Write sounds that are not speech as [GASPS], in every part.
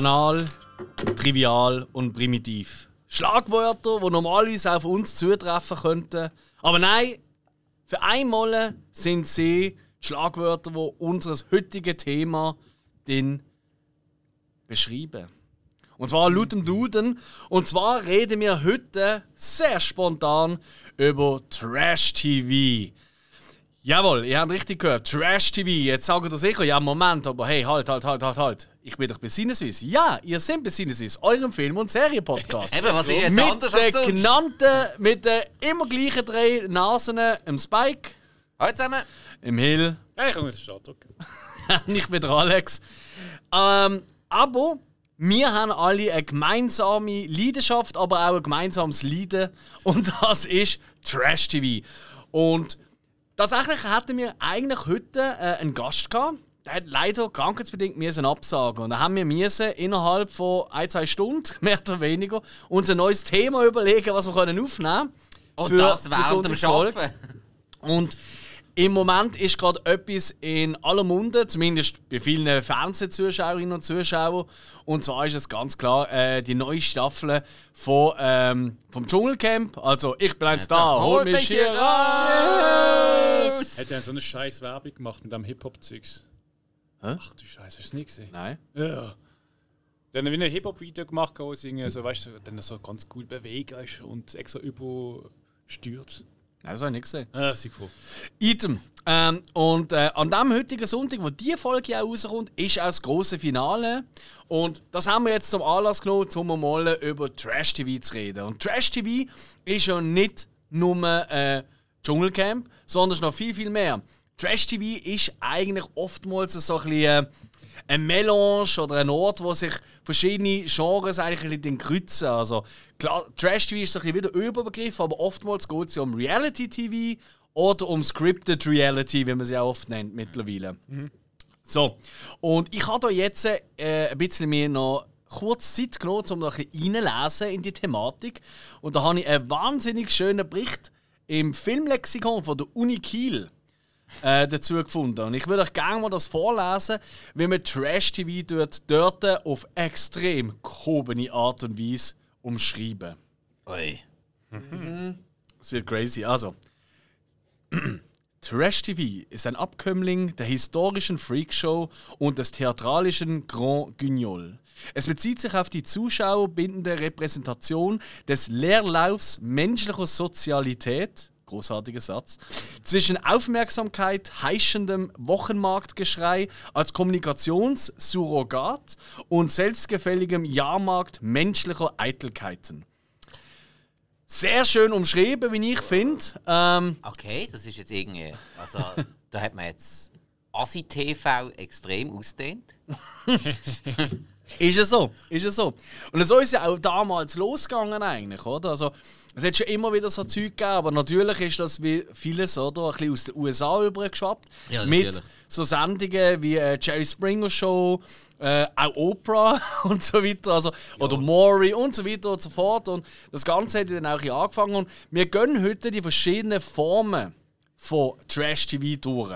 Banal, trivial und primitiv. Schlagwörter, die normalerweise auf uns zutreffen könnten. Aber nein, für einmal sind sie Schlagwörter, die unser heutiges Thema beschreiben. Und zwar laut dem Duden. Und zwar reden wir heute sehr spontan über Trash TV. Jawohl, ihr habt richtig gehört. Trash TV. Jetzt sagt ihr sicher, ja, Moment, aber hey, halt, halt, halt, halt, halt. Ich bin doch bei Sinneswiss. Ja, ihr seid bei Sinneswiss, eurem Film- und Serienpodcast. [LAUGHS] Eben, was ist jetzt mit anders als sonst? genannten, mit den immer gleichen drei Nasen, im Spike, Hallo zusammen. im Hill Ja, ich kann Start drücken. [LAUGHS] nicht mit Alex. Ähm, aber wir haben alle eine gemeinsame Leidenschaft, aber auch ein gemeinsames Leiden. Und das ist Trash TV. Und tatsächlich hatten wir eigentlich heute äh, einen Gast gehabt. Der hat leider krankheitsbedingt müssen absagen. Und dann haben wir müssen innerhalb von ein, zwei Stunden, [LAUGHS] mehr oder weniger, uns ein neues Thema überlegen, was wir können aufnehmen Und für- das während dem. Arbeiten. Und im Moment ist gerade etwas in aller Munde, zumindest bei vielen Fernsehzuschauerinnen und Zuschauern. Und zwar ist es ganz klar äh, die neue Staffel von, ähm, vom Dschungelcamp. Also, ich bin jetzt da, hol mich hier raus! Hat er so eine scheiß Werbung gemacht mit dem Hip-Hop-Zeugs? Ach du Scheiße, hast du es nicht gesehen? Nein. Ja. Dann habe ich ein Hip-Hop-Video gemacht, wo sie irgendwie so, weißt du, dann so ganz cool bewegt weißt, und extra überstürzt. Nein, das habe ich nicht gesehen. Ah, sehr cool. Item. Ähm, und äh, an dem heutigen Sonntag, wo die Folge auch rauskommt, ist auch das große Finale. Und das haben wir jetzt zum Anlass genommen, um mal über Trash TV zu reden. Und Trash TV ist ja nicht nur äh, Dschungelcamp, sondern es ist noch viel, viel mehr. Trash TV ist eigentlich oftmals so ein bisschen äh, ein Melange oder ein Ort, wo sich verschiedene Genres eigentlich ein bisschen kreuzen. Also klar, Trash TV ist so ein bisschen wieder Überbegriff, aber oftmals geht es ja um Reality TV oder um Scripted Reality, wie man sie auch oft nennt mittlerweile. So, und ich habe da jetzt äh, ein bisschen mir noch kurz Zeit genommen, um noch ein bisschen reinlesen in die Thematik. Und da habe ich einen wahnsinnig schönen Bericht im Filmlexikon von der Uni Kiel äh, dazu gefunden. Und ich würde euch gerne mal das vorlesen, wie man Trash-TV dort, dort auf extrem gehobene Art und Weise umschreiben. Ui. Es wird crazy. Also. Trash TV ist ein Abkömmling der historischen Freakshow und des theatralischen Grand Guignol. Es bezieht sich auf die zuschauerbindende Repräsentation des Leerlaufs menschlicher Sozialität, großartiger Satz, zwischen Aufmerksamkeit heischendem Wochenmarktgeschrei als Kommunikationssurrogat und selbstgefälligem Jahrmarkt menschlicher Eitelkeiten. Sehr schön umschrieben, wie ich finde. Ähm, Okay, das ist jetzt irgendwie. Also, da hat man jetzt Asi-TV extrem ausdehnt. [LAUGHS] Ist es so, ist es so. Und so ist ja auch damals losgegangen eigentlich, oder? Also, es hat schon immer wieder so Zeug gegeben, aber natürlich ist das wie vieles, oder? Ein bisschen aus den USA übergeschwappt. Ja, mit so Sendungen wie äh, Jerry Springer Show, äh, auch Oprah [LAUGHS] und so weiter, also, oder Maury und so weiter und so fort. Und das Ganze hat dann auch hier angefangen. Und wir gehen heute die verschiedenen Formen von Trash TV durch.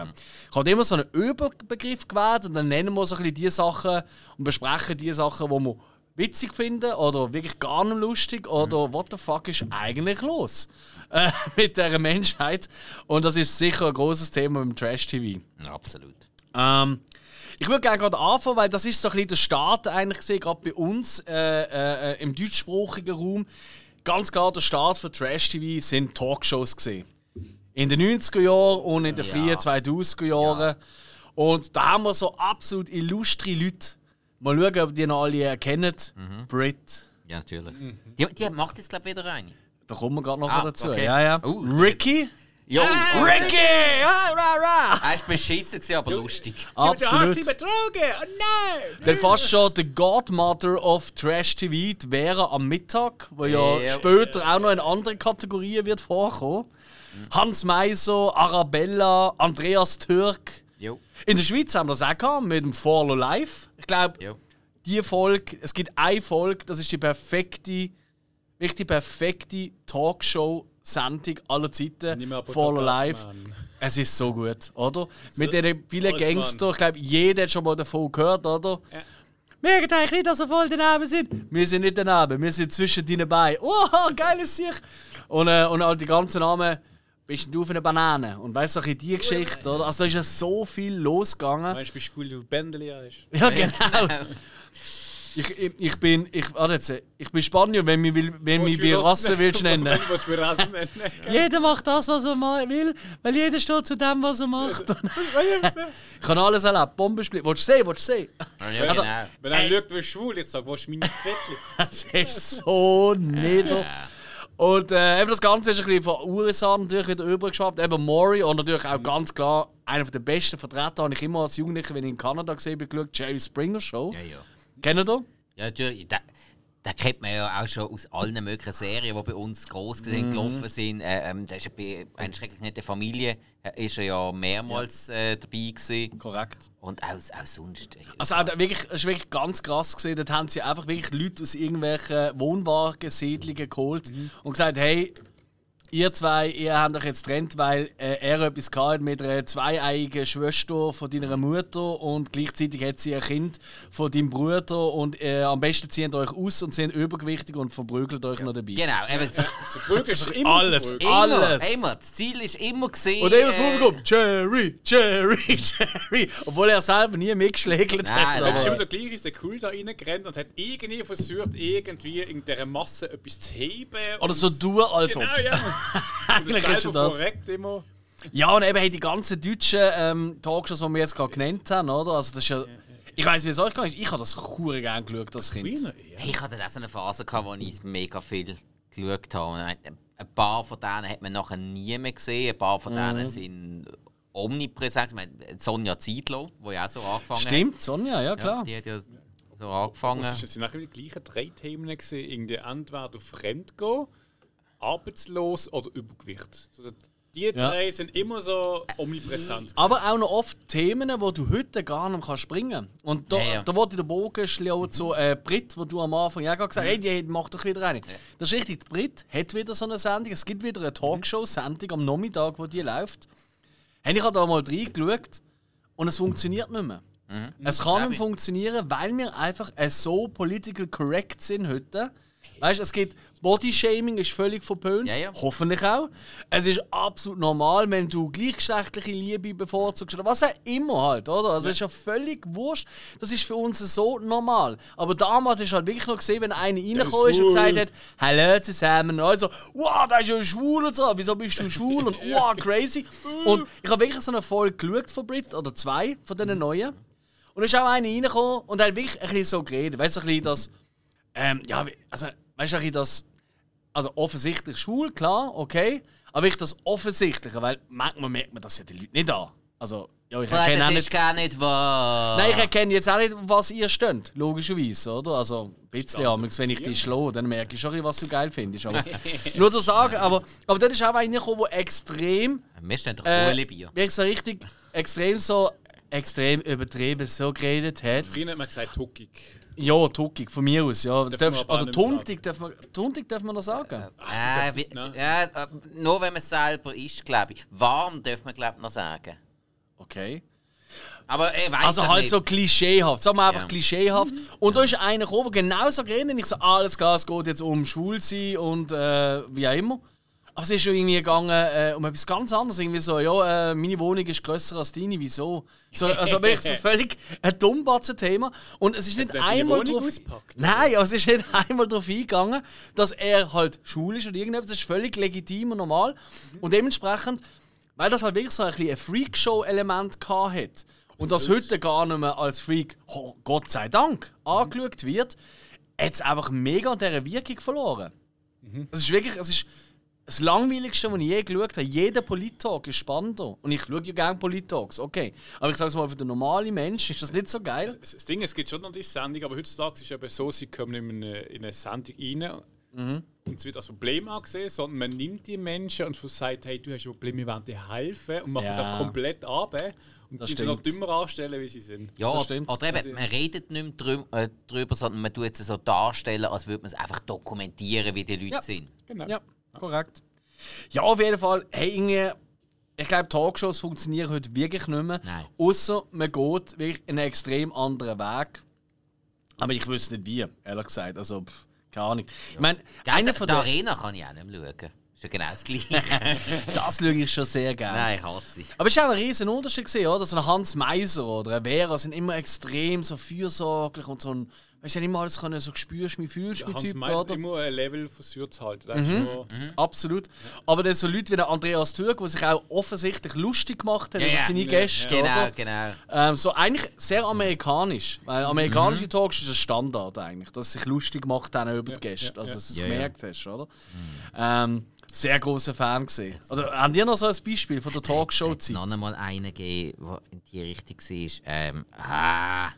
Ich habe immer so einen Überbegriff gewählt und dann nennen wir so ein bisschen die Sachen und besprechen die Sachen, die wir witzig finden oder wirklich gar nicht lustig oder what the fuck ist eigentlich los [LAUGHS] äh, mit dieser Menschheit. Und das ist sicher ein großes Thema im Trash TV. Ja, absolut. Ähm, ich würde gerne gerade anfangen, weil das ist so ein bisschen der Start eigentlich gesehen, gerade bei uns äh, äh, äh, im deutschsprachigen Raum. Ganz klar, der Start für Trash TV sind Talkshows gesehen. In den 90er Jahren und in den Ja. frühen 2000er Jahren. Und da haben wir so absolut illustre Leute. Mal schauen, ob die noch alle erkennen. Brit. Ja, natürlich. Die, die macht jetzt, glaube ich, wieder eine. Da kommen wir gerade noch Ah, dazu. okay. Ja, ja. Oh, Ricky. Jo, oh, Ricky! Ah, rah, rah. Er ist beschissen, aber lustig. Absolut. betrogen! Oh nein! Dann fast schon die Godmother of Trash TV, die Vera am Mittag, wo ja, Ja. später auch noch in anderen Kategorien wird vorkommen. Hans Meiser, Arabella, Andreas Türk. Jo. In der Schweiz haben wir das auch gehabt, mit dem Follow Live. Ich glaube, die Folge, es gibt eine Folge, das ist die perfekte, wirklich die perfekte Talkshow-Sendung aller Zeiten. Follow Live. Batman. Es ist so gut, oder? Mit den vielen Gangster, ich glaube, jeder hat schon mal davon gehört, oder? Ja. merkt eigentlich nicht, dass wir voll daneben sind. Wir sind nicht daneben, wir sind zwischen deinen Beinen. Oh, geiles Sicht! Und, äh, und all die ganzen Namen, bist du auf einer Banane? Und weißt du, so ein bisschen die Geschichte, oder? Also da ist ja so viel losgegangen. Meinst du, bist du cool, du Bändeli hast? Ja, genau. Ich, ich, ich bin, ich, warte jetzt, ich bin Spanier, wenn mich, will- wenn mich bei Rasse willst nennen. [LAUGHS] Willst du mich Rassen nennen? [LAUGHS] Jeder macht das, was er will, weil jeder steht zu dem, was er macht. [LAUGHS] ich kann alles erleben. Bombensplit. Willst du sehen? Willst du sehen? Ja, Also- genau. Wenn einer schaut, du bist schwul, ich sage, wo ist meine Fettli? Das ist so nieder. Und äh, eben das Ganze ist ein bisschen von USA natürlich wieder übergeschwappt. Eben Maury und natürlich auch ganz klar einer der besten Vertreter, habe ich immer als Jugendlicher, wenn ich in Kanada gesehen bin, geschaut, Jerry Springer Show. Ja, ja. Kennt ihr? Ja, natürlich. Da, da kennt man ja auch schon aus allen möglichen Serien, die bei uns groß gesehen gelaufen sind. Äh, ähm, der ist ja bei einer schrecklich nette Familie äh, ist er ja mehrmals äh, dabei gewesen. Korrekt. Und auch, auch sonst. äh, Also auch wirklich, es ist wirklich ganz krass gesehen. Dort haben sie einfach wirklich Leute aus irgendwelchen Wohnwagensiedlungen geholt und gesagt, hey, ihr zwei, ihr habt euch jetzt getrennt, weil äh, er etwas gehabt hat mit einer zweieigen Schwester von deiner Mutter und gleichzeitig hat sie ein Kind von deinem Bruder und äh, am besten zieht ihr euch aus und sind übergewichtig und verprügelt euch noch dabei. Genau, eben, so, So Brügge ist doch immer Alles. immer, Alles. immer. Das Ziel ist immer gesehen. Und eben das äh, Publikum, Jerry, Jerry, [LAUGHS] Jerry. Obwohl er selber nie mitgeschlägelt Nein, hat. nein. Das ist immer der gleiche, ist der cool da reingerannt und hat irgendwie versucht, irgendwie in dieser Masse etwas zu heben. Oder so tun, als ob. Genau, ja. [LAUGHS] Eigentlich ist das. korrekt immer. Ja, und eben hey, die ganzen deutschen ähm, Talkshows, die wir jetzt gerade genannt haben, oder? Also das ist ja... Ich weiß, wie es euch gegangen ist. Ich habe das hure gerne geschaut, das Kind. Ja. Hey, ich hatte auch so eine Phase, gehabt, wo ich mega viel geschaut habe. Und ein paar von denen hat man nachher nie mehr gesehen. Ein paar von Mhm. denen sind omnipräsent. Ich meine, Sonja Zietlow, die ja auch so angefangen Stimmt, Sonja, ja hat. klar. Ja, die hat ja so angefangen. Das sind nachher die gleichen drei Themen. Gewesen. Irgendwie entweder fremdgehen, arbeitslos oder Übergewicht. Also die Ja. drei sind immer so omnipräsent. gewesen. Aber auch noch oft Themen, wo du heute gar nicht mehr springen kannst. Und da, Ja, ja. da wollte den Bogen schlagen zu äh, Brit, wo du am Anfang ja gerade gesagt hast, hey, die macht doch wieder eine. Das ist richtig, die Brit hat wieder so eine Sendung. Es gibt wieder eine Talkshow-Sendung am Nachmittag, wo die läuft. Hey, ich habe da mal reingeschaut und es funktioniert nicht mehr. Es kann nicht ich. funktionieren, weil wir einfach äh, so political correct sind heute. Weißt du, es gibt Bodyshaming ist völlig verpönt. Ja, ja. Hoffentlich auch. Es ist absolut normal, wenn du gleichgeschlechtliche Liebe bevorzugst oder was auch immer halt, oder? Also es ist ja völlig wurscht. Das ist für uns so normal. Aber damals ist halt wirklich noch gesehen, wenn einer reingekommen ist und gesagt hat, Hallo zusammen. Also, wow, da ist ja schwul und so. Wieso bist du schwul? Und [LAUGHS] wow, crazy. Und ich habe wirklich so eine Folge geschaut von Brit, oder zwei von diesen neuen. Und da ist auch einer reingekommen und hat wirklich ein bisschen so geredet. Weißt du, ein bisschen das. Ähm, ja, also, weißt du, das. Also offensichtlich schwul, klar, okay. Aber wirklich das Offensichtliche, weil manchmal merkt man das ja die Leute nicht an. Also, ja, ich erkenne auch das nicht. ist gar nicht wahr. Nein, ich erkenne jetzt auch nicht, was ihr steht, logischerweise, oder? Also, ein bisschen, ja, wenn ich dich schlage, dann merke ich schon, was du geil findest. Aber, [LAUGHS] nur zu sagen, aber, aber dort ist auch einer gekommen, der extrem Wir stehen doch äh, Bier. wirklich so richtig extrem so extrem übertrieben so geredet hat. Früher hat man gesagt, tuckig. Ja, tuckig, von mir aus, ja. Darf nicht mehr tuntig, darf man, tuntig darf man das sagen? Äh, wie, nein. ja, äh, nur wenn man es selber isst, glaube ich. Warm darf man, glaube ich, noch sagen. Okay. Aber ich weiß Also halt so klischeehaft, sagen wir einfach Ja. klischeehaft. Und da ist einer gekommen, der genauso geredet hat. Ich so, alles klar, es geht jetzt um Schwulsein und äh, wie auch immer. Aber es ist schon irgendwie gegangen äh, um etwas ganz anderes. Irgendwie so, ja, äh, meine Wohnung ist grösser als deine, wieso? So, also wirklich so [LAUGHS] völlig ein Dummbatzen-Thema. Und es ist nicht einmal drauf... ausgepackt, Nein, also es ist nicht [LAUGHS] einmal darauf eingegangen, dass er halt schwul ist oder irgendetwas. Das ist völlig legitim und normal. Und dementsprechend, weil das halt wirklich so ein, bisschen ein Freakshow-Element hat und das heute gar nicht mehr als Freak, oh, Gott sei Dank, angeschaut wird, hat es einfach mega an dieser Wirkung verloren. Es ist wirklich, es ist das langweiligste, was ich je geschaut habe. Jeder Polit-Talk ist spannender. Und ich schaue ja gerne Polit-Talks, okay. Aber ich sage es mal, für den normalen Mensch ist das nicht so geil. Das das Ding, es gibt schon noch diese Sendung, aber heutzutage ist es eben so, sie kommen in eine, in eine Sendung rein Mhm. und es wird als Problem angesehen, sondern man nimmt die Menschen und sagt, hey, du hast ein Problem, wir wollen dir helfen und macht es Ja. auch komplett ab und Das die sie noch dümmer anstellen, wie sie sind. Ja, Das stimmt. oder eben, Also- man redet nicht mehr drü äh, drüber, sondern man tut es so darstellen, als würde man es einfach dokumentieren, wie die Leute Ja. sind. Genau. Ja, korrekt. Ja, auf jeden Fall, hey, irgendwie, ich glaube, Talkshows funktionieren heute wirklich nicht mehr. Nein. Außer man geht wirklich einen extrem anderen Weg. Aber ich wüsste nicht wie, ehrlich gesagt. Also, pff, keine Ahnung. Ich meine, Gell, einer von den. Arena kann ich auch nicht mehr schauen. Ist ja genau das Gleiche. [LAUGHS] Das schaue ich schon sehr gerne. Nein, hasse ich. Aber es ist auch ein riesen Unterschied gesehen, oder? So ein Hans Meiser oder ein Vera sind immer extrem so fürsorglich und so ein. Weißt du, immer alles können, so spürst mich, fühlst mich Hans Typ, oder? immer ein Level versucht zu halten. Das Mhm. schon, Absolut. Aber dann so Leute wie der Andreas Türk, der sich auch offensichtlich lustig gemacht hat Ja, über ja. seine Ja, Gäste, Genau, oder? genau. Ähm, so eigentlich sehr amerikanisch. Weil amerikanische Talks ist ein Standard eigentlich, dass sich lustig gemacht haben über die Gäste. ja, also, ja. dass du es Ja, ja. gemerkt hast, oder? Ähm, sehr großer Fan gesehen. Oder haben die noch so ein Beispiel von der Hat noch Talkshow-Zeit? einmal einen gegeben, der in die Richtung war. Ähm, ah,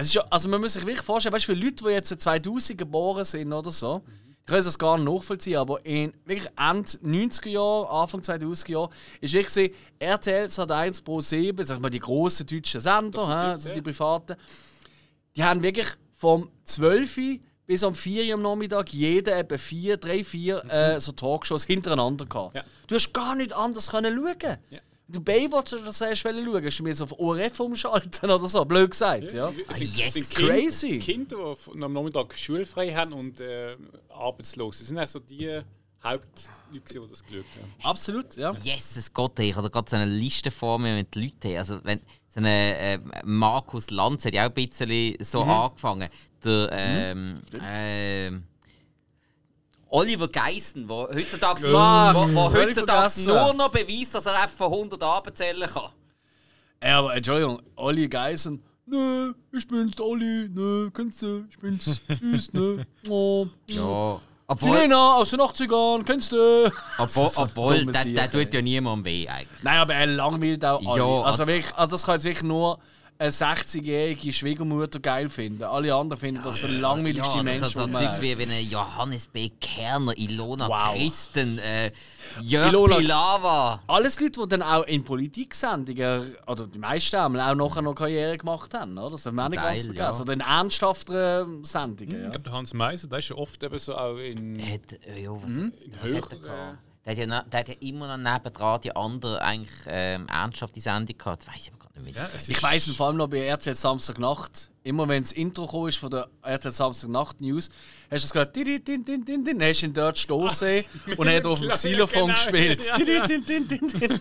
Es ist ja, also man muss sich wirklich vorstellen, weißt du, für Leute, die jetzt 2000 geboren sind oder so, ich kann das gar nicht nachvollziehen, aber in wirklich Ende 90er Jahre, Anfang 2000er Jahre, ist wirklich so, RTL Sat1 Pro 7, sag mal die grossen deutschen Sender, hä, also die privaten, die haben wirklich vom 12 Uhr bis am 4 Uhr am Nachmittag jeder etwa 4, 3, 4 äh, so Talkshows hintereinander gehabt. Ja. Du hast gar nicht anders können schauen. Du Baywatch oder so hast wollen schauen, hast du mir so auf ORF umschalten oder so, blöd gesagt. Ja. Es sind, yes. es sind Crazy. Kinder, die am Nachmittag schulfrei haben und äh, arbeitslos. Das sind eigentlich so die Hauptleute, die das geschaut haben. Absolut, ja. Jesus Gott, ey, ich habe da gerade so eine Liste vor mir mit Leuten. Also, wenn, so eine, äh, Markus Lanz hat ja auch ein bisschen so Mhm. angefangen. Der ähm, ähm, Oliver Geissen, der heutzutage, wo, wo heutzutage nur noch beweist, dass er einfach von 100 Abend zählen kann. Ey, aber Entschuldigung, Olli Geisen. Nö, ich bin's, der Olli. Nö, kennst du? Ich bin's. Süß, ne? [LAUGHS] Oh. Ja. Die Obwohl, Lena aus den 80ern, kennst du? obwohl, obwohl der, der tut ja niemandem weh eigentlich. Nein, aber er langweilt auch alle. Ja, also, also- wirklich, also das kann jetzt wirklich nur eine 60-jährige Schwiegermutter geil finden. Alle anderen finden das der langweiligste Ja, Mensch, das ist so wie wenn ein Johannes B. Kerner, Ilona Wow. Christen, äh, Jörg Ilona- Pilawa. Alles Leute, die dann auch in Politiksendungen, oder die meisten haben auch nachher noch Karriere gemacht haben, oder? Das haben wir auch nicht ganz vergessen. ja. Oder in ernsthafteren Sendungen, Ich ja. glaube, der Hans Meiser, der ist ja oft eben so auch in, Er hat, äh, ja, was, Mhm. was hat er gehabt? Der hat, ja, der hat ja immer noch nebendran die andere eigentlich ähm, ernsthafte Sendung gehabt. Weiß ich aber gar nicht mehr. es Ich weiss vor allem noch bei RTL Samstagnacht, immer wenn das Intro ist von der RTL Samstagnacht News, hast du es gehört, din, din, din, din, din, hast du ihn dort stoßen [LAUGHS] und er hat auf dem Xylophon genau. gespielt. Ja, Din, ja. din, din, din, din.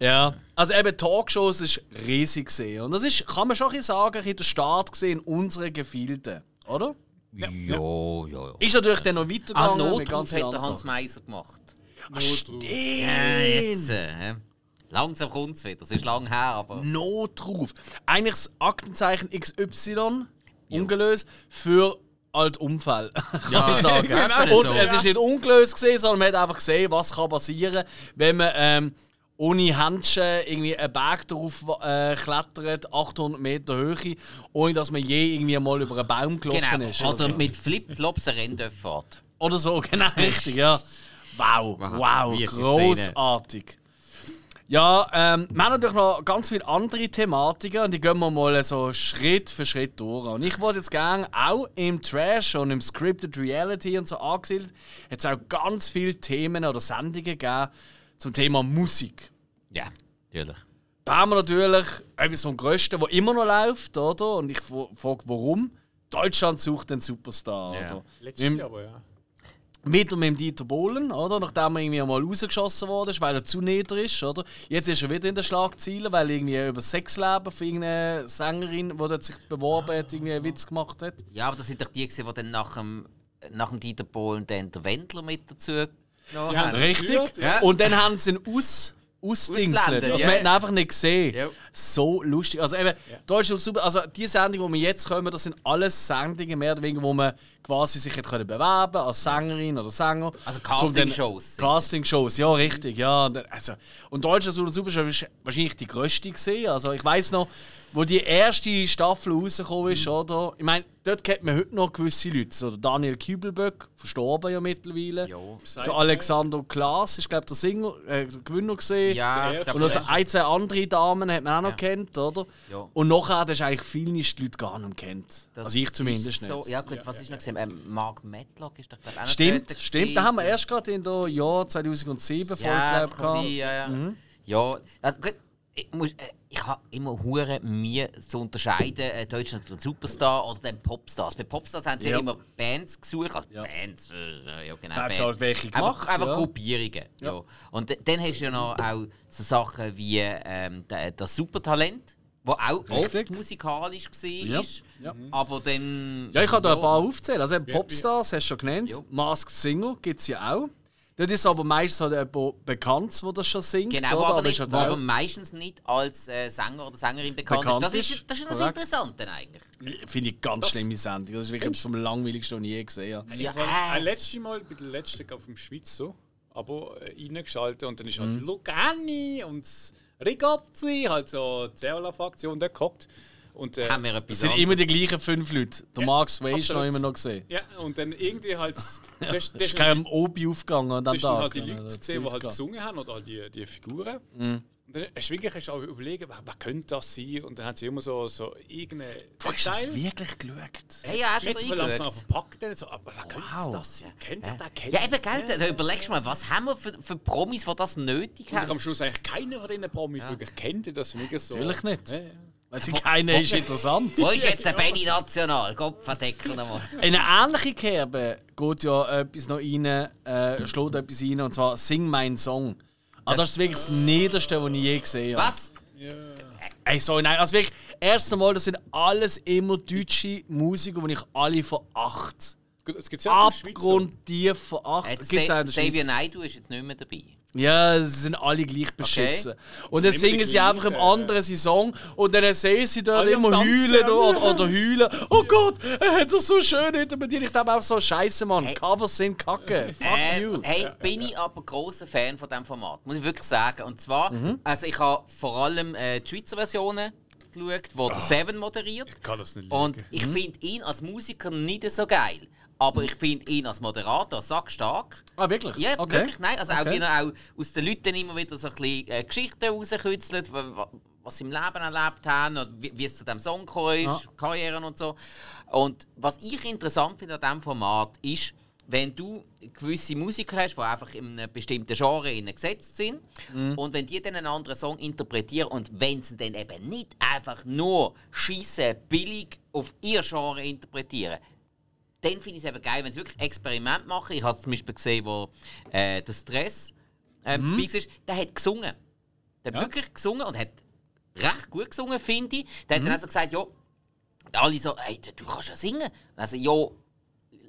Ja, also eben Talkshows ist riesig gesehen und das ist, kann man schon sagen, ein bisschen der Start gesehen unserer Gefilde, oder? Ja, ja, ja. Ist natürlich dann noch Ah, weitergegangen mit Notruf ganz hat der Hans. Meiser gemacht. Notruf. Ja, jetzt. Äh, langsam kommt es wieder. Es ist lang her, aber. Notruf. Eigentlich das Aktenzeichen XY ungelöst für alt Unfall. [LAUGHS] Ja, kann ich sagen. etwa Und so. es ist nicht ungelöst gesehen, sondern man hat einfach gesehen, was kann passieren, wenn man ähm, ohne Händchen irgendwie einen Berg darauf äh, klettert, 800 Meter Höhe, ohne dass man je irgendwie mal über einen Baum gelaufen Genau. ist. Oder so. mit Flipflops eine Renndurchfahrt. Oder so, [LAUGHS] genau richtig, ja. Wow, Wow, großartig. Ja, ähm, wir haben natürlich noch ganz viele andere Thematiken und die gehen wir mal so Schritt für Schritt durch. Und ich wollte jetzt gerne auch im Trash und im Scripted Reality und so angesiedelt, jetzt auch ganz viele Themen oder Sendungen gegeben zum Thema Musik. Ja, natürlich. Da haben wir natürlich etwas vom Größten, was immer noch läuft, oder? Und ich frage, warum? Deutschland sucht den Superstar, Ja. oder? Letztes Mit- Jahr aber, ja. wieder mit dem Dieter Bohlen, oder? Nachdem er irgendwie mal rausgeschossen wurde, weil er zu nieder ist, oder? Jetzt ist er wieder in den Schlagzeilen, weil er irgendwie über Sexleben für irgendeine Sängerin, die sich beworben hat, irgendwie einen Witz gemacht hat. Ja, aber das sind doch die, die dann nach dem, nach dem Dieter Bohlen dann der Wendler mit dazu genommen Sie haben. Richtig. ja. Und dann haben sie ihn aus, ausdingselt. Also ja. man hat ihn einfach nicht gesehen. Ja. So lustig. Also eben, Deutschland super. Also die Sendungen, die wir jetzt kommen, das sind alles Sendungen mehr oder weniger, wo man quasi sich hätte können bewerben als Sängerin oder Sänger. Also Castingshows. Casting-Shows, ja, richtig, ja. Also, und Deutschland Super Super ist wahrscheinlich die grösste gesehen. Also ich weiß noch, wo die erste Staffel rausgekommen ist, oder? Ich meine, dort kennt man heute noch gewisse Leute. So Daniel Kübelböck, verstorben ja mittlerweile. Ja. Der Alexander Klaas ist, glaube ich, der Singer, äh, der Gewinner gesehen. Ja, ich Und also das- ein, zwei andere Damen hat man auch noch Ja. kennt, oder? Ja. Und nachher hast du eigentlich viele nicht die Leute gar nicht kennt. das also ich zumindest ist nicht. So, ja gut, was ist noch gesehen? Ähm, Mark Medlock ist doch glaub, auch noch Stimmt, stimmt. gewesen. Da haben wir erst gerade in der Jahr 2007 Folge, Ja, das ich, sein, ja, ja. Mhm. Ja, also gut, ich, muss, äh, ich habe immer hure mir zu unterscheiden, äh, Deutschland der Superstar oder den Popstars. Bei Popstars haben sie Ja. immer Bands gesucht, also Ja. Bands, äh, ja genau, Bands. halt welche gemacht, Einfach, einfach ja. Gruppierungen. Ja. Und d- dann hast du ja noch auch so Sachen wie ähm, der, das Supertalent, wo auch Richtig. oft musikalisch war, Ja. Ja. aber dann... Ja, ich kann da ein paar aufzählen. Also Ja, Popstars hast du schon genannt. Ja. Masked Singer gibt es ja auch. Das ist aber meistens halt jemand Bekanntes, der das schon singt. Genau, oder? wo aber, nicht, halt aber meistens nicht als äh, Sänger oder Sängerin bekannt, Bekannt ist. Das ist, das ist das. Interessante eigentlich. Finde ich ganz Das- schlimme Sendung. Das ist wirklich etwas vom langweiligsten, was ich je gesehen habe. Ja, Ich war äh. ein letztes Mal bei der letzten auf dem Schweiz so, aber äh, reingeschaltet und dann ist halt Mhm. Lugani und Rigozzi, halt so die Serla-Fraktion da gehockt. Und, äh, Haben wir etwas Es sind anderes. immer die gleichen fünf Leute. Der Ja, Mark Sway ist noch immer noch gesehen. ja, und dann irgendwie halt. Das, das, [LAUGHS] Das ist kein Obi aufgegangen an dem Tag. halt die Ja, Leute gesehen, die halt gesungen haben oder halt die, die Figuren. Mhm. Und dann hast du wirklich auch überlegen, wer, wer könnte das sein? Und dann haben sie immer so, so irgendeine. Du hast das wirklich geschaut? Hey, ja, hast du Jetzt mal langsam verpackt, dann so, aber wer könnte Wow. das sein? Kennt ihr den? Kennt Ja, eben, gell, da überlegst du mal, was haben wir für, für Promis, die das nötig Und haben? am Schluss eigentlich keiner von diesen Promis wirklich kennt, das ist wirklich so. Natürlich nicht. Ja, ja. Weil sie keiner ist interessant. [LAUGHS] Wo ist jetzt der Benny National? Gott verdecken nochmal. In eine ähnliche Kerbe geht ja etwas noch rein, äh, schlägt etwas rein, und zwar Sing mein Song. Aber das ist wirklich das Niederste, was ich je gesehen habe. Was? Ey, sorry, nein, also wirklich, erst einmal, das sind alles immer deutsche Musiker, die ich alle verachte. Gut, Es gibt ja. Abgrundtief verachte. Jetzt Gibt's auch Sa Schweiz. Naidu ist jetzt nicht mehr dabei. Ja, sie sind alle gleich beschissen. Und dann singen sie einfach im anderen seinen Song und dann sehen sie dort Alle immer heulen oder, oder heulen. Oh Gott, er hat das so schön interpretiert. Ich glaube auch so, Scheiße, Mann, Hey. Covers sind kacke. Fuck Äh, you. hey, bin ich aber großer Fan von diesem Format, muss ich wirklich sagen. Und zwar, Mhm. also ich habe vor allem äh, die Schweizer Versionen geschaut, wo der Seven moderiert. Ich kann das nicht Und schauen. ich finde ihn als Musiker nicht so geil. Aber ich finde ihn als Moderator sackstark. Ah, wirklich? Ja, okay. wirklich, nein. Also auch, Okay. wie er auch aus den Leuten immer wieder so ein bisschen äh, Geschichten rauskützelt, wa- wa- was sie im Leben erlebt haben und wie, wie es zu diesem Song gekommen ist, Ja. Karrieren und so. Und was ich interessant finde an diesem Format ist, wenn du gewisse Musiker hast, die einfach in einem bestimmten Genre gesetzt sind Mhm. und wenn die dann einen anderen Song interpretieren und wenn sie dann eben nicht einfach nur schiessen billig auf ihr Genre interpretieren, dann finde ich es eben geil, wenn sie wirklich Experiment machen. Ich habe zum Beispiel gesehen, wo äh, der Stress ähm, dabei war, der hat gesungen. Der hat Ja. wirklich gesungen und hat recht gut gesungen, finde ich. Der hat dann also gesagt, ja, alle so, hey, du kannst ja singen. Also, ja,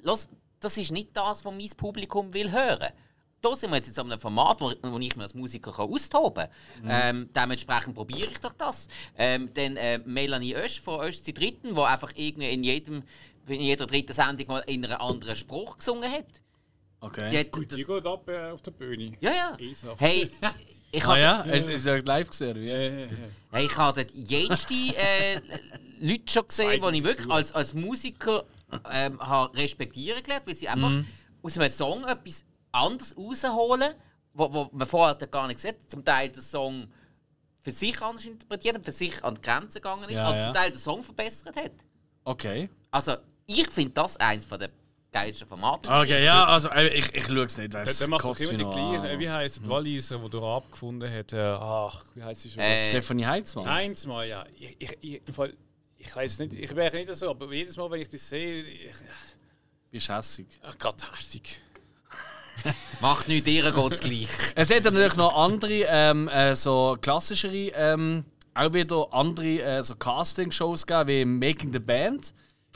los, das ist nicht das, was mein Publikum will hören. Da sind wir jetzt in so einem Format, wo, wo ich mir als Musiker kann austoben kann. Ähm, dementsprechend probiere ich doch das. Ähm, dann äh, Melanie Oesch von Oesch die Dritten, die einfach irgendwie in, jedem, in jeder dritten Sendung mal in einem anderen Spruch gesungen hat. okay. Die hat Die das, geht ab äh, auf der Bühne. ja, ja. Eishaft. Hey, [LAUGHS] ich Ah habe ja? Ist, ist ja live gesehen? Ja, ja, ja. Hey, ich habe dort jenste äh, Leute schon gesehen, die ich wirklich als, als Musiker ähm, habe respektieren gelernt, weil sie einfach Mhm. aus einem Song etwas anderes rausholen, wo, wo man vorher gar nicht gesehen hat. Zum Teil den Song für sich anders interpretiert hat, für sich an die Grenzen gegangen ist, Ja, und ja. zum Teil den Song verbessert hat. Okay. Also, ich finde das eins der geilsten Formate. Okay, ja, also äh, ich, ich schaue es nicht. weil Der, es der macht doch kotzt immer die mich gleichen. Äh, Wie heisst die Walliser, die du abgefunden hat? Äh, ach, wie heisst sie schon? Äh, Stefanie Heitzmann. Eins Mal, ja. Ich, ich, ich, ich weiß nicht, ich wäre nicht so, aber jedes Mal, wenn ich das sehe, ich, Bist hässig. ach Gott, hässig. [LAUGHS] Macht nichts, ihr geht's gleich. Es hat natürlich noch andere, ähm, äh, so klassischere, ähm, auch wieder andere äh, so Casting-Shows gegeben, wie Making the Band.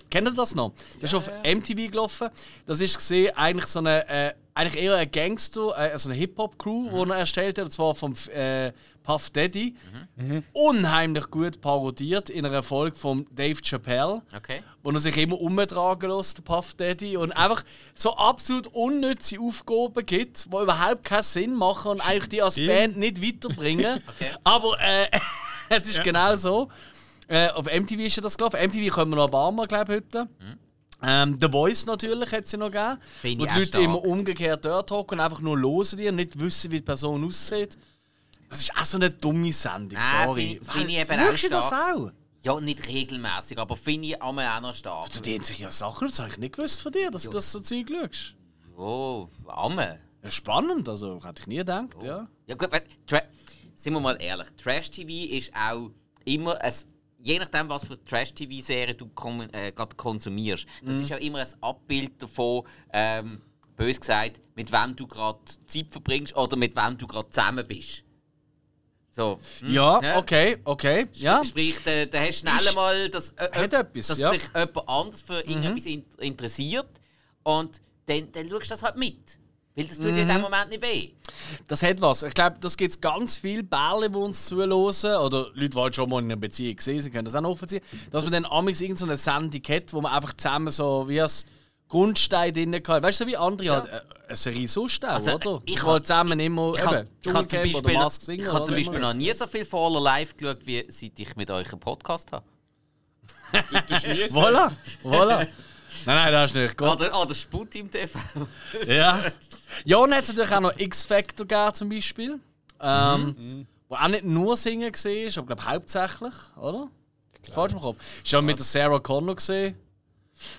Kennt ihr das noch? Das ist auf MTV gelaufen. Das ist gesehen eigentlich so eine, äh, eigentlich eher ein Gangster, äh, so eine Hip-Hop-Crew, die er erstellt hat, und zwar vom äh, Puff Daddy. Unheimlich gut parodiert in einer Folge von Dave Chappelle Okay. wo er sich immer umtragen lässt, der Puff Daddy, und einfach so absolut unnütze Aufgaben gibt, die überhaupt keinen Sinn machen und eigentlich die als Band nicht weiterbringen. [LAUGHS] Okay. Aber äh, [LAUGHS] es ist genau so. Äh, auf MTV ist ja das gelaufen. MTV können wir noch ein paar Mal, glaube ich, heute. Ähm, The Voice natürlich hat es ja noch gegeben. Finde Wo die Leute stark. immer umgekehrt dort hocken und einfach nur hören die und nicht wissen, wie die Person aussieht. Das ist auch so eine dumme Sendung, Nein, sorry. find- find ich eben auch du das stark. auch? Ja, nicht regelmäßig, aber finde ich einmal auch noch stark. Du dehnst sich ja Sachen, das habe ich nicht gewusst von dir, dass du das so Zeug schaust. Oh, Amme. Ja, spannend, also hätte ich nie gedacht, ja. Ja gut, weil, sind wir mal ehrlich, Trash-TV ist auch immer ein, je nachdem, was für Trash-TV-Serie du äh, gerade konsumierst, das ist auch immer ein Abbild davon, ähm, bös gesagt, mit wem du gerade Zeit verbringst oder mit wem du gerade zusammen bist. So. hm, Ja, okay, okay. Ja. Sprich, da, da hast du schnell mal, dass, äh, Hat etwas, dass ja. sich jemand anders für irgendetwas in, interessiert und dann, dann schaust du das halt mit. Weil das tut dir in Mhm. dem Moment nicht weh. Das hat was. Ich glaube, das gibt ganz viele Bärle, die uns zuhören. Oder Leute, die halt schon mal in einer Beziehung gesehen sind, können das auch nachvollziehen. Dass man dann amigs irgendeine so eine Sendung hat, wo man einfach zusammen so wie als Grundstein drin hat. Weißt du, wie andere halt äh, eine Serie sonst auch, Also, oder? ich Ich hab- halt zusammen immer Ich habe eben, ich Dschungelcamp Beispiel, oder noch, Mask Singer. ich hab zum Beispiel immer. noch nie so viel Faller live geschaut, wie seit ich mit euch einen Podcast habe. Du, du. [LAUGHS] Voilà, voilà. Nein, nein, das ist nicht. Gott. Oder, oder Sput im TV. [LAUGHS] Ja. Ja, und hat natürlich auch noch X-Factor gegeben, zum Beispiel. Ähm, Mhm. Wo auch nicht nur singen war, aber glaube hauptsächlich, oder? Falsch im Kopf. Ist ja mit der Sarah Connor gesehen.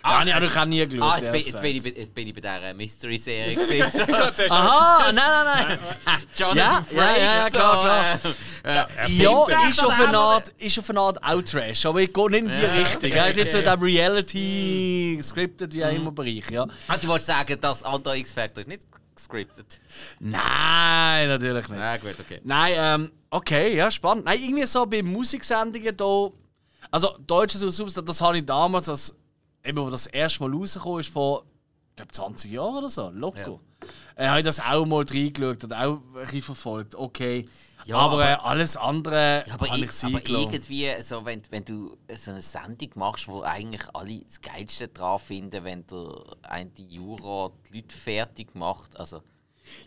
Ah, habe ich auch nie geschaut. Ah, jetzt bin, jetzt, bin ich, jetzt bin ich bei dieser Mystery-Serie. [LAUGHS] So. Aha, nein, nein, nein. [LAUGHS] Jonathan Ja, ja, ja, ja, Frakes, klar, klar. äh, äh, Ja, ist auf, eine Art, ist auf eine Art auch Trash, aber ich gehe nicht in die Richtung. Er ist nicht so in diesem Reality, scripted, wie auch immer Bereich. Ja. Ah, Du wolltest sagen, dass andere X-Factor nicht gescriptet? Nein, natürlich nicht. Ja, gut, okay. Nein, ähm, okay, ja, spannend. Nein, irgendwie so bei Musiksendungen da. Also, Deutsches Superstar, das habe ich damals, als, eben, wo das erste Mal rausgekommen ist, vor, ich glaube, 20 Jahren oder so, locker. Äh, habe ich das auch mal reingeschaut und auch ein bisschen verfolgt. Okay. Ja, aber, äh, aber- alles andere Ja, aber, habe ich, ich aber irgendwie, so, wenn, wenn du so eine Sendung machst, wo eigentlich alle das Geilste dran finden, wenn der ein die Jura die Leute fertig macht. Also,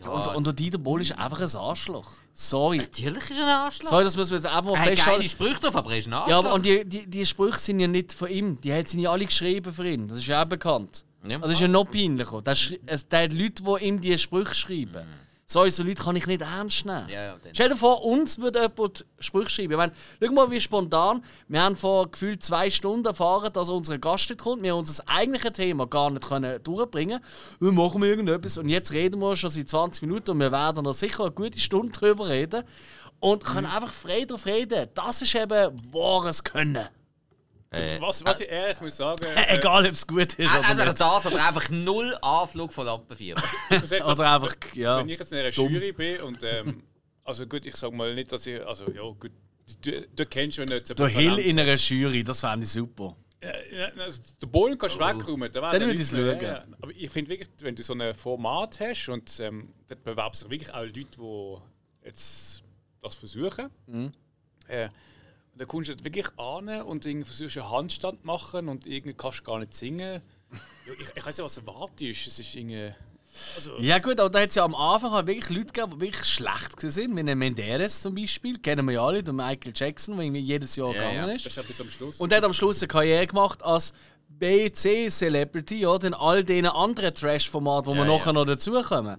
ja, Und, und der Dieter Bohl ist einfach ein Arschloch. Sorry. natürlich ist er ein Arschloch. Sorry, das müssen wir jetzt einfach mal er hat festhalten. Sprüche drauf, aber er ist ein Arschloch. Ja, aber und die, die, die Sprüche sind ja nicht von ihm. Die hat- sind ja alle geschrieben für ihn. Das ist ja auch bekannt. Ja. Also ist ja noch peinlicher. Das es, der hat Leute, die ihm die Sprüche schreiben. So, so Leute kann ich nicht ernst nehmen. Ja, ja, dann- Stell dir vor, uns würde jemand Sprüche schreiben. Ich meine, schau mal, wie spontan. Wir haben vor gefühlt zwei Stunden erfahren, dass unser Gast nicht kommt. Wir haben unser eigentliches Thema gar nicht können durchbringen können. Wir machen wir irgendetwas. Und jetzt reden wir schon seit 20 Minuten und wir werden noch sicher eine gute Stunde drüber reden. Und können einfach frei darauf reden. Das ist eben wahres Können. Äh, Was, was ich ehrlich muss sagen, äh, [LAUGHS] Egal, ob es gut ist oder Entweder nicht. das oder einfach null Anflug von Lampenfieber. [LAUGHS] ich sagen, Oder einfach, ja. wenn ich jetzt in einer dumm. Jury bin und ähm, also gut, ich sag mal nicht, dass ich, also ja gut, du, du kennst wenn jetzt Der Hill in einer Jury, das fände ich super. Ja, also der Bohlen kannst du wegräumen. Da Dann würde ich's ja, schauen. ja. Aber ich finde wirklich, wenn du so ein Format hast und ähm, dort bewerben sich wirklich auch Leute, die jetzt das versuchen. Mhm. Äh, dann kommst du dort wirklich an und irgendwie versuchst einen Handstand machen und irgendwie kannst du gar nicht singen. Ja, ich, ich weiß nicht, was erwartest. Es ist irgendwie. Also, Ja gut, aber da hat es ja am Anfang halt wirklich Leute gegeben, die wirklich schlecht waren. Wie ein Menderes zum Beispiel, kennen wir ja alle, der Michael Jackson, der irgendwie jedes Jahr Ja, gegangen ja. ist. das ist ja bis am Schluss. Und er hat am Schluss eine Karriere gemacht als BC-Celebrity, ja, in all diesen anderen Trash-Formaten, wo wir Ja, nachher ja. noch dazukommen.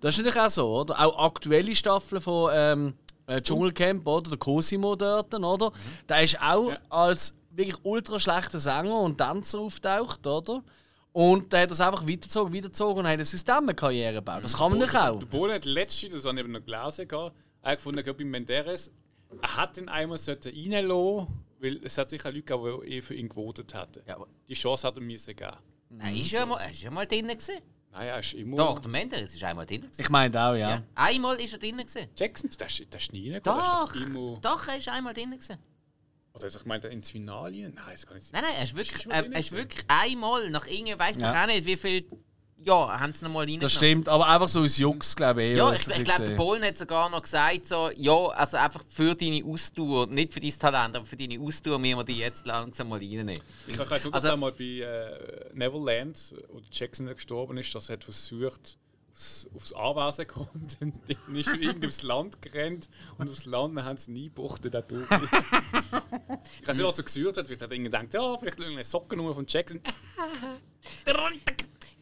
Das ist natürlich auch so, oder? Auch aktuelle Staffeln von ähm, äh, Dschungelcamp, oder? Der Cosimo dort, oder? Der ist auch Ja. als wirklich ultra schlechter Sänger und Tänzer auftaucht, oder? Und der hat das einfach weitergezogen, weitergezogen und hat eine Systemkarriere gebaut. Das kann man nicht auch. Der Bohlen hat letztens, das habe ich eben noch gelesen, gehabt, auch gefunden, glaube ich, Menderes, er hat ihn einmal reinlassen, weil es hat sicher Leute gegeben, die eh für ihn gewotet hätten. Ja, Die Chance hat er müssen geben. Er ist ja mal, er ist ja mal drinnen gewesen. Nein, er ist immer. Doch, der Menderes ist einmal drinnen gewesen. Ich meine auch, ja. Ja. Einmal ist er drinnen gewesen. Jackson, das ist, das ist nie reingekommen. Doch, Das ist immer. doch, er ist einmal drinnen gewesen. Oder also ich meinte ins Finale? Nein, das kann ich nicht. Nein, nein, er ist wirklich, Ist er, er ist wirklich einmal, nach irgendwie, weiß Ja. doch auch nicht, wie viel Jahre haben sie noch mal reingenommen. Das stimmt, aber einfach so aus Jux, glaube ich. eher, Ja, als ich, ich glaube, der Polen hat sogar noch gesagt, so, ja, also einfach für deine Ausdauer, nicht für dein Talent, aber für deine Ausdauer müssen wir die jetzt langsam mal reinnehmen. Ich weiß auch, dass Also- er mal bei äh, Neverland, wo Jackson gestorben ist, dass er versucht, aufs, aufs Anwesen zu kommen und [LAUGHS] dann ist er irgendwie aufs Land gerannt und aufs Land haben sie nie gebuchtet, der Double. [LAUGHS] ich weiß nicht, was er gesucht hat. Vielleicht hat er irgendwie gedacht, ja, vielleicht irgendeine Sockennummer von Jackson. [LAUGHS]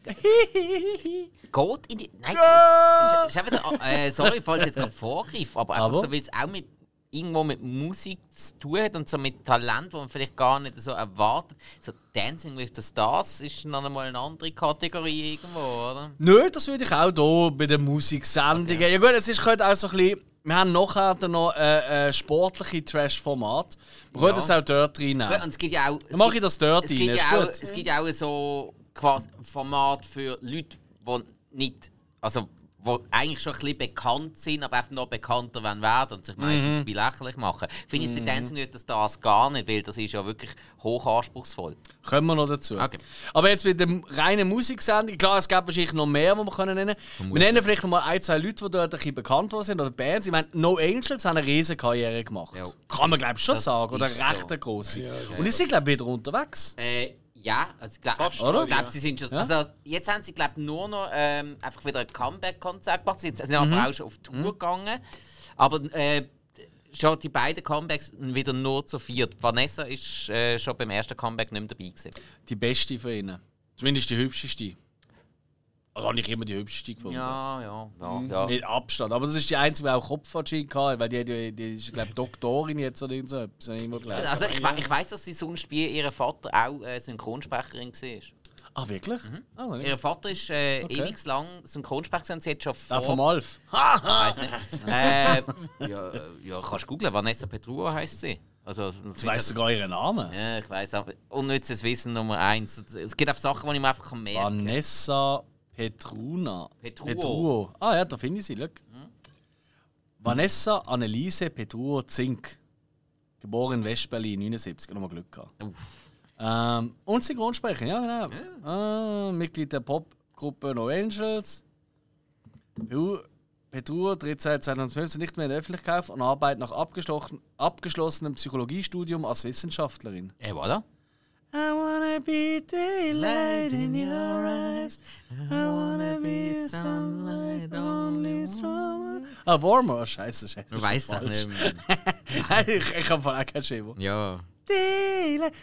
[LAUGHS] Geht in die. Nein, das ist, ist einfach der, äh, sorry, falls ich jetzt gerade vorgreife, aber einfach Aber? so, weil es auch mit, irgendwo mit Musik zu tun hat und so mit Talent, wo man vielleicht gar nicht so erwartet. So Dancing with the Stars ist noch einmal eine andere Kategorie irgendwo, oder? Nö, das würde ich auch hier bei den Musiksendungen. Ja gut, es ist halt auch so ein bisschen, wir haben nachher dann noch äh, äh, sportliche Trash-Format. Wir können Ja. das auch dort reinnehmen. Und es gibt ja auch. Dann mache ich das dort es rein, gibt, ja auch, gut. es gibt ja auch so quasi Format für Leute, die nicht. Also, die eigentlich schon ein bisschen bekannt sind, aber einfach noch bekannter werden werden und sich meistens Mhm. belächerlich machen. Finde ich bei Dancing nicht das das gar nicht, weil das ist ja wirklich hoch anspruchsvoll. Kommen wir noch dazu. Okay. Aber jetzt mit dem reinen Musiksendung, klar, es gibt wahrscheinlich noch mehr, die wir können nennen können. Wir nennen vielleicht noch mal ein, zwei Leute, die dort ein bisschen bekannt sind, oder Bands. Ich meine, No Angels haben eine riesige Karriere gemacht. Ja. Kann man, glaube ich, schon Das sagen. Oder recht so. eine grosse. Und die sind, glaube ich, wieder unterwegs. Äh, ja, also ich glaube, Fast, ich oder? glaub, sie sind schon. Ja. Also jetzt haben sie glaube nur noch ähm, einfach wieder ein Comeback-Konzert gemacht. Sie sind aber Mhm. auch schon auf Tour gegangen. Aber äh, schon die beiden Comebacks wieder nur zu viert. Vanessa ist äh, schon beim ersten Comeback nicht mehr dabei gewesen. Die beste von ihnen. Zumindest die hübscheste. Also habe ich immer die hübscheste gefunden. Ja, ja, ja. ja. Mit Abstand. Aber das ist die einzige, die auch Kopfhatschi hatte, weil die, die, die ist, glaube ich, Doktorin jetzt oder irgend so etwas. Also ich, we ich weiß, dass sie sonst wie ihr Vater auch äh, Synchronsprecherin war. Ah, wirklich? Ah, noch nicht. Ihr Vater ist äh, Okay. ewig lang Synchronsprecher und sie hat schon Ah, vom vor... Alf. [LAUGHS] Weiß nicht. [LAUGHS] äh, ja, ja, kannst du googeln. Vanessa Petruo heisst sie. Also, Du weißt sogar ihren Namen. Ja, ich weiß, aber unnützes Wissen Nummer eins. Es gibt einfach Sachen, die ich mir einfach merken kann. Vanessa Petruna. Petruo. Ah ja, da finde ich sie. Schau. Vanessa Anneliese Petruo Zink. Geboren in Westberlin, 79. Nochmal Glück gehabt. Ähm, und Synchronsprecher, ja genau. Ah, Mitglied der Popgruppe No Angels. Petru- Petruo tritt seit 2015 nicht mehr in der Öffentlichkeit auf und arbeitet nach abgeschlossen, abgeschlossenem Psychologiestudium als Wissenschaftlerin. Äh, voilà. I wanna be the light in your eyes. I wanna be sunlight only strong. Ah, Warmer. Oh, scheiße, scheiße. Man weiß das nicht mehr. [LAUGHS] ich ich habe vorher kein Schema. Ja.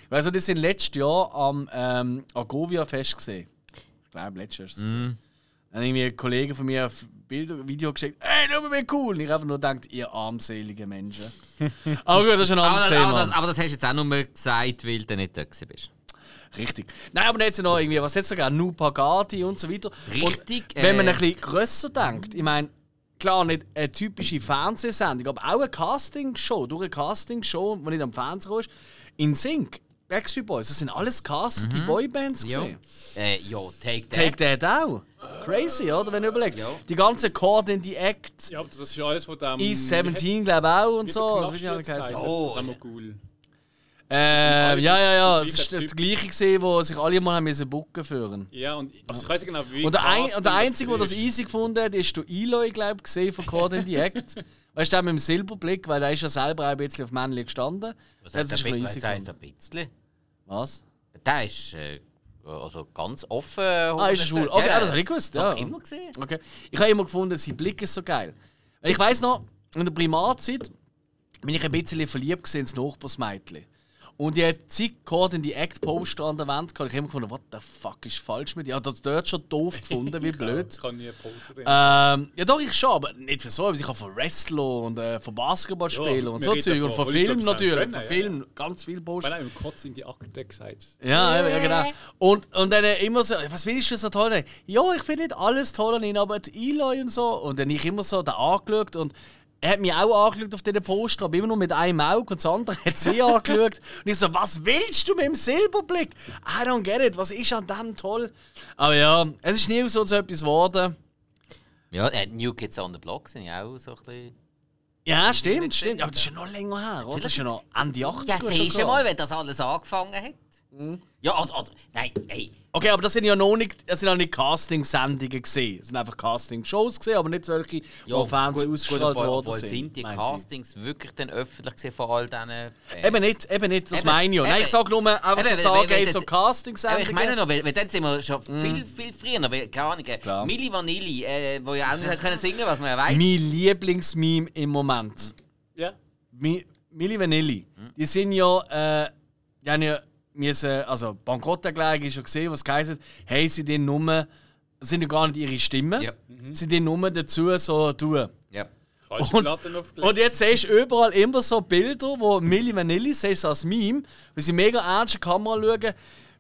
Weißt du, die sind letztes Jahr am ähm, Agovia Fest gesehen. Ich glaube, letztes Jahr ist es. Mhm. Dann mir ein Kollege von mir ein Bild, Video geschickt. Ey, nur wie cool. Und ich habe einfach nur gedacht, ihr armselige Menschen. [LAUGHS] aber gut, das ist ein Aber, anderes das, Thema. aber, das, aber das hast du jetzt auch nur gesagt, weil du nicht da bist. Richtig. Nein, aber jetzt noch irgendwie, was jetzt sogar Pagati und so weiter. Richtig, Und wenn man äh, ein bisschen grösser denkt, ich meine, klar nicht eine typische Fernsehsendung, aber auch eine Castingshow, durch eine Castingshow, die nicht am Fernsehen ist, in Sync, Backstreet Boys, das sind alles Boybands Mhm. Ja. gesehen. Äh, ja, Take That. Take That auch. Crazy, oder? Wenn du überlegst. Ja. Die ganze Chord in the Act, Ja, das ist ja alles von dem. East 17, glaube ich auch und so. der Also, die heisst. Oh, Das ist ja. auch cool. Ähm, ja, ja, ja. die Es ist der gleiche gesehen, wo sich alle mal haben müssen bucken führen. Ja, und also ich weiß nicht genau, wie. Und der, ein, und der Einzige, der das ist. easy gefunden hat, ist der Eloy, glaube ich, gesehen von Cord in the Act. [LAUGHS] weißt du, der mit dem Silberblick, weil der ist ja selber auch ein bisschen auf Männchen gestanden. Was Der hat bisschen? bisschen Was easy heisst ein gefunden. bisschen? Was? Der ist äh, also ganz offen. Ah, ist er schwul? Okay, ah, das habe ich gewusst, ja. Noch immer gesehen. Okay. Ich habe immer gefunden, sein Blick ist so geil. Ich weiß noch, in der Primarzeit bin ich ein bisschen verliebt ins Nachbarsmädchen. Und die hat zig die Act Poster an der Wand gehabt. Ich habe immer gefunden, what the fuck ist falsch mit dir? Ich habe das dort schon doof gefunden, wie [LAUGHS] blöd. Ich kann nie drin. Ähm, ja doch, ich schon, aber nicht für so. Ich habe von Wrestler und äh, von Basketball spielen und so Zeug. Und von Film natürlich. können, Von ja. Film, ganz viel Poster. er im Kotz in die Akte gesagt Ja, ja, ja, genau. Und, und dann äh, immer so, was findest du so toll? Ja, ich finde nicht alles toll an ihn, aber die Eloy und so. Und dann ich immer so da angeschaut und er hat mich auch angeschaut auf diesen Poster, aber immer nur mit einem Auge und das andere hat sie [LAUGHS] angeschaut. Und ich so, was willst du mit dem Silberblick? I don't get it, was ist an dem toll? Aber ja, es ist nie so so etwas geworden. Ja, äh, New Kids on the Block sind ja auch so ein bisschen. Ja, stimmt, stimmt. Aber das ist ja noch länger her, oder? Das ist ja noch Ende 80 Ja, siehst du mal, wenn das alles angefangen hat. Mhm. Ja, oder, oder, nein, ey. Okay, aber das sind ja noch nicht, das sind auch nicht Casting-Sendungen gesehen. Das sind einfach Casting-Shows gesehen, aber nicht solche, die auf Fernsehen gut, ausgestrahlt worden sind. sind die Castings wirklich dann öffentlich gewesen von all diesen Bands? ich. Eben nicht, eben nicht, das Eben, meine ich ja. Nein, ich sage nur, einfach Eben, zu sagen, weil ey, das- so Casting-Sendungen. ich meine noch, weil, weil dann sind wir schon Mhm. viel, viel früher, weil, keine Ahnung, äh, Klar. Milli Vanilli, äh, wo ja auch nicht können singen was man ja weiss. mein Lieblingsmeme im Moment. Ja. Mi Milli Vanilli. Die sind ja, äh, die haben ja müssen, also Bankrotterklärung ist ja gesehen, was geheißen hey, sie den Nummer, das sind ja gar nicht ihre Stimmen, Ja. sie den Nummer dazu so tun. Ja. Und, und jetzt siehst du überall immer so Bilder, wo Milli Vanilli, siehst du als Meme, weil sie mega ernst in die Kamera schauen,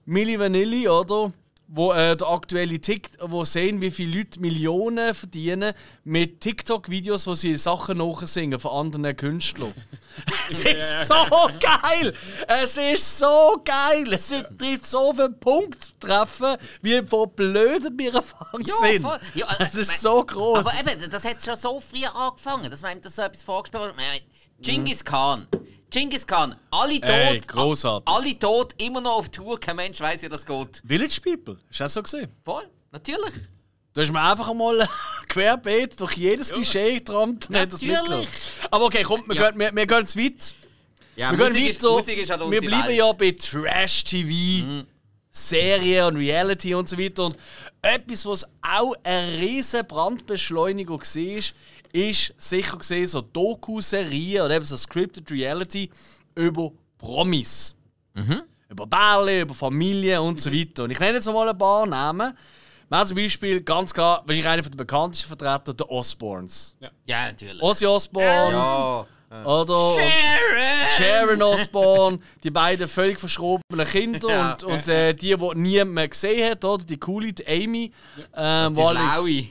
Milli Vanilli, oder? Wo äh, der aktuelle Tick, wo sehen, wie viele Leute Millionen verdienen mit TikTok-Videos, wo sie Sachen nachsingen von anderen Künstlern. [LAUGHS] es ist so geil! Es ist so geil! Es trifft so viele Punkte treffen, wie wo blöd wir anfangen sind. voll. Ja, äh, es ist mein- so groß. Aber eben, das hat schon so früh angefangen, dass man ihm das so etwas vorgespielt hat. Genghis Khan. Genghis Khan, alle tot. Ey, grossartig. Alle tot, immer noch auf Tour, kein Mensch weiß, wie das geht. Village People, hast du das so gesehen? Voll, natürlich. Da ist man einfach mal [LAUGHS] querbeet durch jedes Klischee getrampt und hat das Natürlich. mitgenommen. Aber okay, komm, wir, Ja. gehen, wir, wir gehen zu weit. Ja, Wir gehen Musik ist, weiter. Musik ist halt wir bleiben Welt. ja bei Trash-TV, Serien und Reality und so weiter. Und etwas, was auch eine riesen Brandbeschleunigung war, ist sicher gesehen so Doku-Serien oder eben so Scripted Reality über Promis. Über Bärle, über Familie und so weiter. Und ich nenne jetzt mal ein paar Namen. Wir haben zum Beispiel ganz klar, wahrscheinlich einer der bekanntesten Vertreter, der Osborns. Ja, natürlich. Ozzy Osbourne. ja. Oder Sharon Osbourne, die beiden völlig verschrobenen Kinder Ja. und, und äh, die, die niemand mehr gesehen hat, oder? Die coole, die Amy, ähm, Die Schlaue.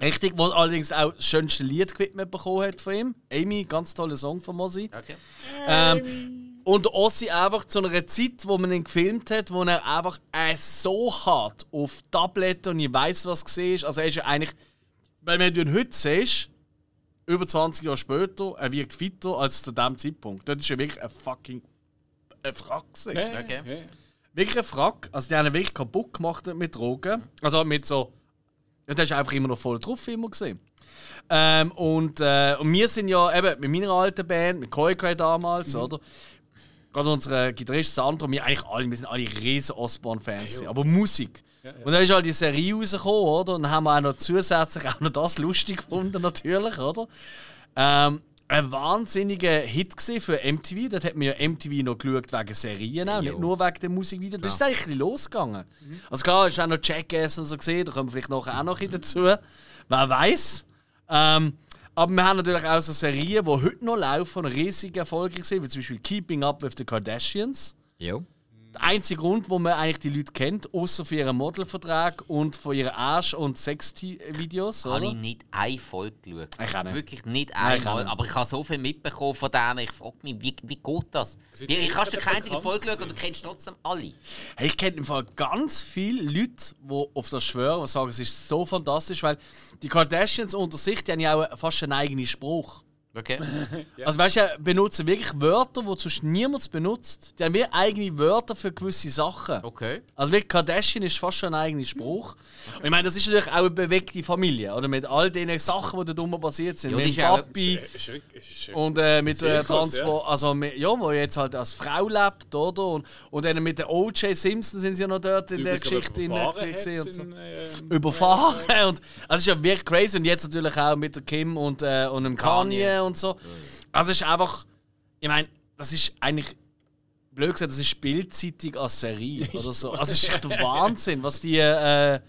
Richtig, wo allerdings auch das schönste Lied gewidmet bekommen hat von ihm. Amy, ganz toller Song von Ozzy. Okay. Ähm, und Ossi einfach zu einer Zeit, wo man ihn gefilmt hat, wo er einfach äh, so hart auf Tabletten und ich weiß was gesehen ist. Also er ist ja eigentlich, weil wenn du ihn heute siehst, über 20 Jahre später, er wirkt fitter als zu dem Zeitpunkt. Das ist ja wirklich ein fucking ein Frack. Okay. ja. Wirklich ein Frack. Also die haben ihn wirklich kaputt gemacht mit Drogen. Also mit so. Ja, der ist einfach immer noch voll drauf immer gesehen. Ähm, und, äh, und wir sind ja eben mit meiner alten Band, mit Koi damals, oder? Gerade unser Gitarrist Sandro, wir eigentlich alle, wir sind alle riesen Osborne-Fans. aber Musik. Und dann ist halt die Serie rausgekommen, oder? Und dann haben wir auch noch zusätzlich auch noch das lustig gefunden, natürlich, oder? Ähm, ein wahnsinniger Hit für MTV. Dort hat man ja MTV noch geschaut wegen Serien, auch, nicht nur wegen der Musikvideos. Das ist eigentlich ein bisschen losgegangen. Also klar, ist auch noch Jackass und so gesehen, da kommen wir vielleicht nachher auch noch ein bisschen dazu. Wer weiß. Ähm, aber wir haben natürlich auch so Serien, die heute noch laufen und riesig erfolgreich sind, wie zum Beispiel Keeping Up with the Kardashians. Jo. Der einzige Grund, wo man eigentlich die Leute kennt, außer für ihren Modelvertrag und von ihren Arsch- und Sex-Videos, Habe ich nicht eine Folge geschaut. Ich auch nicht. Wirklich nicht einmal. Aber ich habe so viel mitbekommen von denen. Ich frage mich, wie, wie geht das? Wie, ich kannst du keine einzige Folge schauen und du kennst trotzdem alle. Hey, ich kenne im Fall ganz viele Leute, die auf das schwören und sagen, es ist so fantastisch, weil die Kardashians unter sich, die haben ja auch fast einen eigenen Spruch. Okay? [LAUGHS] Also weißt du, benutzen wirklich Wörter, die sonst niemand benutzt. Die haben wie eigene Wörter für gewisse Sachen. Okay. Also wirklich Kardashian ist fast schon ein eigener Spruch. Und ich meine, das ist natürlich auch eine bewegte Familie, oder? Mit all den Sachen, die da drüber passiert sind. Ja, mit auch- Papi ist, ist, und äh, mit der Transfer, also mit, ja, wo jetzt halt als Frau lebt, oder? Und, und dann mit der O.J. Simpson sind sie ja noch dort in der Geschichte in überfahren Netflix hat und so. in, ähm, Überfahren [LAUGHS] und also das ist ja wirklich crazy und jetzt natürlich auch mit der Kim und, äh, und dem Kanye, Kanye. Und so. Also es ist einfach, ich meine, das ist eigentlich blöd gesagt, das ist bildzeitig als Serie [LAUGHS] oder so. Also es ist echt der Wahnsinn, was die äh,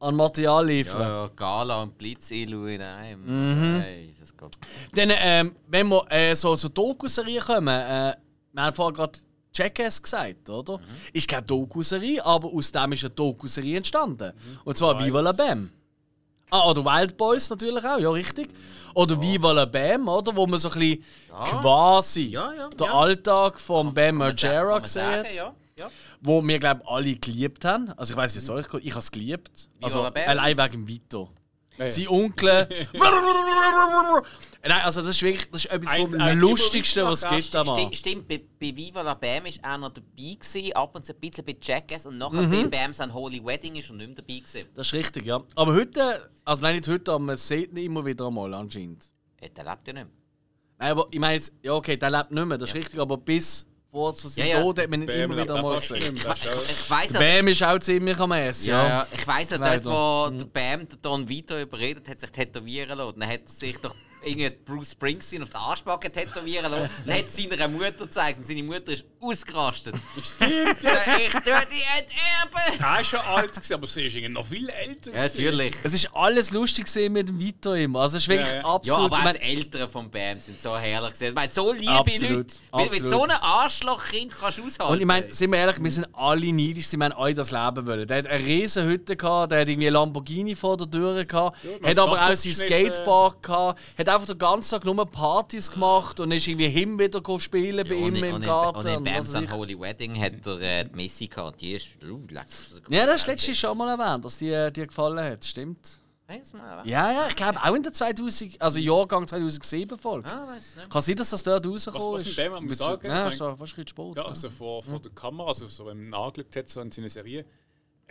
an Material liefern. Ja, ja, Gala und Blitz in einem. Mhm. Jesus Gott. Dann, ähm, wenn wir äh, so zu Doku-Serien kommen, äh, wir haben vorher gerade Jackass gesagt, oder? Ist keine Doku-Serie, aber aus dem ist eine Doku-Serie entstanden. Und zwar Viva la Bam. Ah, oder Wild Boys natürlich auch, ja, richtig. Oder Viva la Bam, oder? Wo man so ein bisschen quasi Ja, ja, den ja. Alltag von Bam Margera gesehen sagen, hat. Ja, ja. Wo wir, glaube ich, alle geliebt haben. Also, ich weiß nicht, soll ich Ich habe es geliebt. Also, allein wegen Vito. Ja. Sein Onkel. Nein, also, das ist wirklich das ist etwas vom ein Lustigsten, was es gibt. einmal. Stimmt, stimmt bei, bei Viva la Bam ist er noch dabei gewesen, ab und zu ein bisschen bei Jackass und nachher Mhm. bei Bams an Holy Wedding ist er nicht mehr dabei gewesen. Das ist richtig, ja. Aber heute, also nein, nicht heute, aber man sieht ihn immer wieder einmal anscheinend. Ja, der lebt ja nicht mehr. Nein, aber ich meine jetzt, ja, okay, der lebt nicht mehr, das ist richtig, aber bis vor zu seinem Ja, ja. Tod hat man ihn immer wieder fast gesehen. Ich, ich, weiss ja, Bam ist auch ziemlich am Essen, ja, ja. ich weiss ja dort, wo Mhm. der Bam den Don Vito überredet hat, sich tätowieren lassen. Dann hat er sich doch Bruce Springsteen auf die Arschbacke tätowieren lassen [LAUGHS] und hat seiner Mutter gezeigt und seine Mutter ist ausgerastet. Stimmt, ja. [LAUGHS] ich tue dich enterben! Er ist schon alt, aber sie ist noch viel älter. Ja, natürlich. Es ist alles lustig gesehen mit dem Vito immer. Also es ist wirklich Ja, ja. Ja, absolut. aber auch mein, die Eltern vom Bam sind so herrlich. Ich meine, so liebe Absolut, Leute. Weil mit absolut. so einem Arschlochkind kannst du aushalten. und ich meine, sind wir ehrlich, wir sind alle neidisch, sie haben alle das Leben wollen. Der hat eine riesen Hütte gehabt, der hat irgendwie Lamborghini vor der Tür gehabt, man hat aber auch sein geschnitten. Skateboard gehabt, hat einfach den ganzen Tag nur Partys gemacht und ist irgendwie hin wieder go spielen bei Ja, ihm und, im und, Garten. Und in was Bams ich. Unholy Wedding hat er äh, die Messi gehabt. Die ist. Uh. Ja, das hast du letztes schon mal erwähnt, dass die äh, dir gefallen hat, stimmt. Man, Ja, ja, ich glaube auch in der 2000, also Jahrgang 2007 Folge. Ah, weiß nicht. Kann sein, dass das dort rausgekommen Was- was ist. mit dem man muss sagen, Ja, ich ist doch fast ein bisschen Sport. Ja, Ja, also vor, vor der Kamera, also so wenn man angeschaut hat, so in seiner Serie,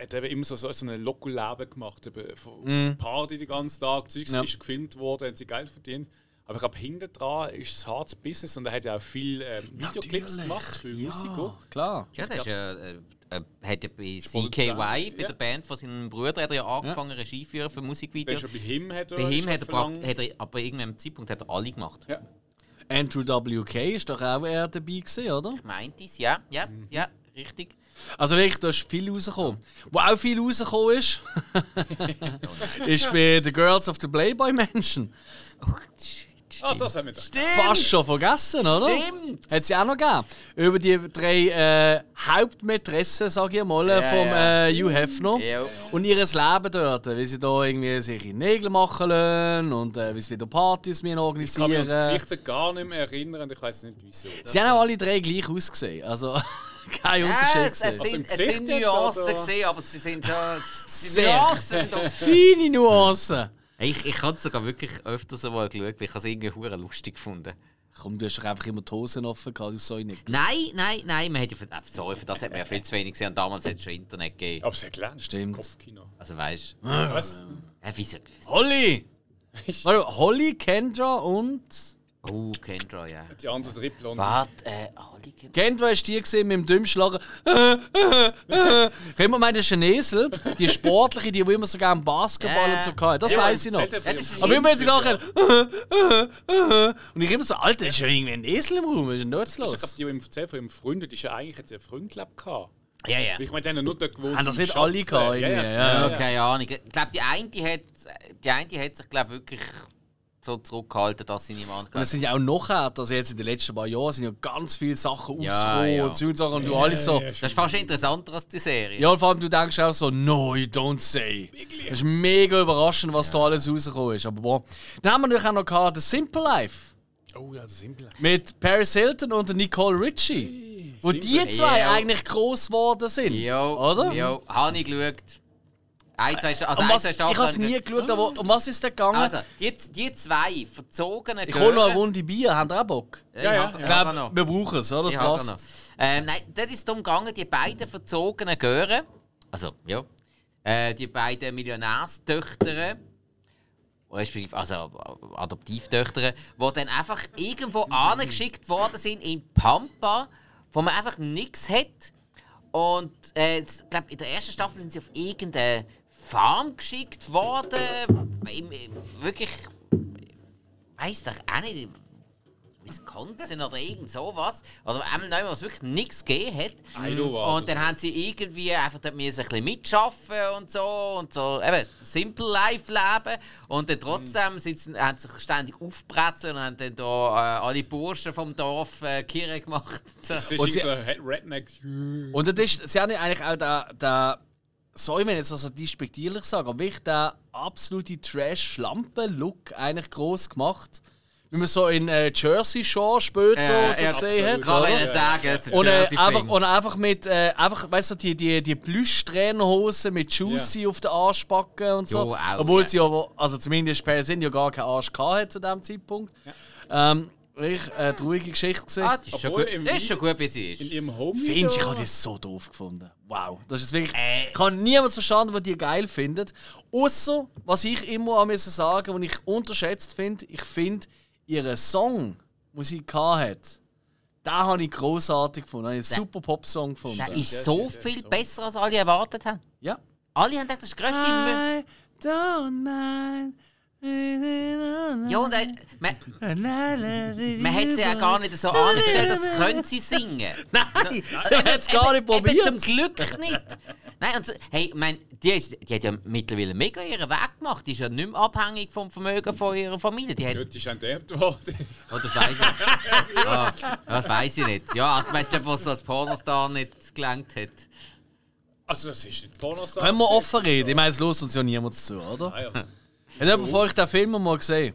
hat er eben immer so, so, so ein Loco-Leben gemacht. Eben von Party den ganzen Tag, Zeugs Ja. ist gefilmt worden, haben sie Geld verdient. Aber ich glaube, hinten dran ist es hartes Business und er hat ja auch viel ähm, Videoclips Natürlich. gemacht für Musiker. klar. Ja, das ist ja. Äh, äh, hat ja bei CKY, bei ja. der Band von seinem Bruder, hat er ja angefangen, Regie führen für Der Musikvideos. ist ja bei ihm hat er Bei ihm hat er, prakt- hat er aber irgendeinem Zeitpunkt hat er alle gemacht. Ja. Andrew WK ist doch auch eher dabei gewesen, oder? Meint es, ja, ja, Mhm. ja, richtig. Also wirklich, da ist viel rausgekommen. Wo auch viel rausgekommen ist, [LAUGHS] ist bei The Girls of the Playboy Mansion. Ah, das haben wir da. Fast schon vergessen, oder? Stimmt! Hat sie auch noch gegeben. Über die drei äh, Hauptmätressen, sag ich mal, Ja, vom. Äh, Hugh Hefner. Ja. Und ihr Leben dort, wie sie da irgendwie sich ihre Nägel machen lassen und äh, wie sie wieder Partys müssen Ich kann mich an die organisieren. Geschichte gar nicht mehr erinnern und ich weiß nicht wieso. Sie haben auch alle drei gleich ausgesehen. Also kein Ja, Unterschied. es, es gesehen. Also im sind, es sind Nuancen oder? gesehen, aber sie sind schon. [LAUGHS] Sehr. Nuancen sind doch [LAUGHS] Feine Nuancen. Ich, ich habe es sogar wirklich öfters einmal geschaut, weil ich es irgendwie hure lustig gefunden. Komm, du hast doch einfach immer die Hosen offen gehabt, du soll nicht. Nein, nein, nein, man hat ja für, äh, sorry, für das hat man ja viel zu wenig gesehen und damals hat es schon Internet gegeben. Aber es hat gelernt. Stimmt. Kopfkino. Also weißt du. Was? Äh, wieso? Holly! [LAUGHS] Holly, Kendra und. Oh, Kendra, ja. Die andere Triple und Warte, äh, alle Kendra. Kendra ist die gesehen mit dem Dümmschlager. Können wir meinen, das ist ein Esel? Die sportliche, die, die immer so gerne Basketball Ja. und so hatte. Das Ja, weiß ich noch. ja Ja, Aber immer wenn sie Ja. nachher. Und ich immer so, Alter, ist ja irgendwie ein Esel im Raum, was ist Das ist, ich glaube, die, die ihm erzählt von ihrem Freund, die ist ja eigentlich sie einen Freund gehabt. Ja, ja. Ich meine, die haben ja nur dort gewohnt. Haben das nicht alle gehabt? Ja, Ja, ja, Ja, keine Ahnung. Ich glaube, die eine hat, die eine hat sich glaub, wirklich so zurückgehalten, dass sie niemand Und es sind ja auch nachher, also jetzt in den letzten paar Jahren, sind ja ganz viele Sachen Ja, rausgekommen ja. und so und Sachen und du alles so. ja, Das ist fast interessanter als die Serie. Ja, und vor allem du denkst auch so, no, you don't say. Das ist mega überraschend, was da alles rausgekommen ist. Aber boah. Dann haben wir natürlich auch noch gehabt, The Simple Life. Oh ja, das ist simpel. Mit Paris Hilton und Nicole Richie. Wo die zwei Ja. eigentlich groß geworden sind. Jo, Oder? Jo, habe ich geschaut. Ein, zwei, also Um ein, was, zwei ich Staffeln. habe es nie geschaut, aber um was ist da gegangen? Also, die, die zwei verzogenen ich hole noch eine Runde Bier, habt ihr auch Bock? Ja, Ja, ja, ich. Ich glaube, wir brauchen es, oder? Das Ich passt. noch. Ähm, nein, dort ist es darum gegangen, die beiden verzogenen Gören, also, ja, äh, die beiden Millionärstöchter, respektive, also Adoptivtöchter, die dann einfach irgendwo angeschickt worden sind in Pampa, wo man einfach nichts hat. Und äh, ich glaube, in der ersten Staffel sind sie auf irgendeine Farm geschickt worden. Wirklich, weiß doch auch nicht. Wisconsin oder irgend sowas. Oder einmal neu, was wirklich nichts gegeben hat. Iowa. Und dann haben sie irgendwie einfach dort müssen ein bisschen mitschaffen und so und so eben Simple Life leben und dann trotzdem sind sie, haben sie sich ständig aufgebrezelt und haben dann da äh, alle Burschen vom Dorf äh, Kirre gemacht. So. Das ist Und sie- so ein Redneck. Und das ist, sie haben ja eigentlich auch der, der sorry, wenn ich jetzt also despektierlich sage, aber wirklich der absolute Trash-Lampen-Look eigentlich groß gemacht. Wie man so in äh, Jersey Shore später Äh, so ja, gesehen hat. absolut. Kann man ja sagen, Und, äh, einfach, und einfach mit, äh, einfach, weißt du, die, die, die Plüschtrainerhosen mit Juicy auf den Arschbacken und so. Jo, auch, Obwohl ja. sie aber, also zumindest per Sinn ja gar keinen Arsch gehabt zu dem Zeitpunkt. Ähm, wirklich eine traurige Geschichte gesehen. Ah, das ist, schon gut, im das ist schon gut, wie sie In ist. ihrem Home. Findest du, ich habe das so doof gefunden. Wow. Das ist wirklich. Äh. Ich habe niemand verstanden, was die geil findet. Außer, was ich immer an mir sagen was ich unterschätzt finde, ich finde, ihren Song, den sie hatte, den habe ich großartig gefunden. Einen super Pop-Song gefunden. Der ist so das viel besser, als alle erwartet haben. ja. Alle haben gedacht, das ist Müll. I don't mind Ja, und äh, man, man hat sie ja gar nicht so angestellt, dass können sie singen. [LAUGHS] Nein, sie hat es gar nicht Eben, eben probiert. zum Glück nicht. Nein, und so, hey, mein, die, ist, die hat ja mittlerweile mega ihren Weg gemacht. Die ist ja nicht mehr abhängig vom Vermögen von ihrer Familie. Die hat, Nicht ist enterbt worden. oder das weiß ich ja, [LAUGHS] Das weiß ich nicht. Ja, ich meine, was als Pornostar nicht gelangt hat. Also, das ist nicht Pornostar. Können wir offen reden? Ich meine, es lässt uns ja niemand zu, oder? Ah, ja. Hat jemand von euch den Film mal gesehen?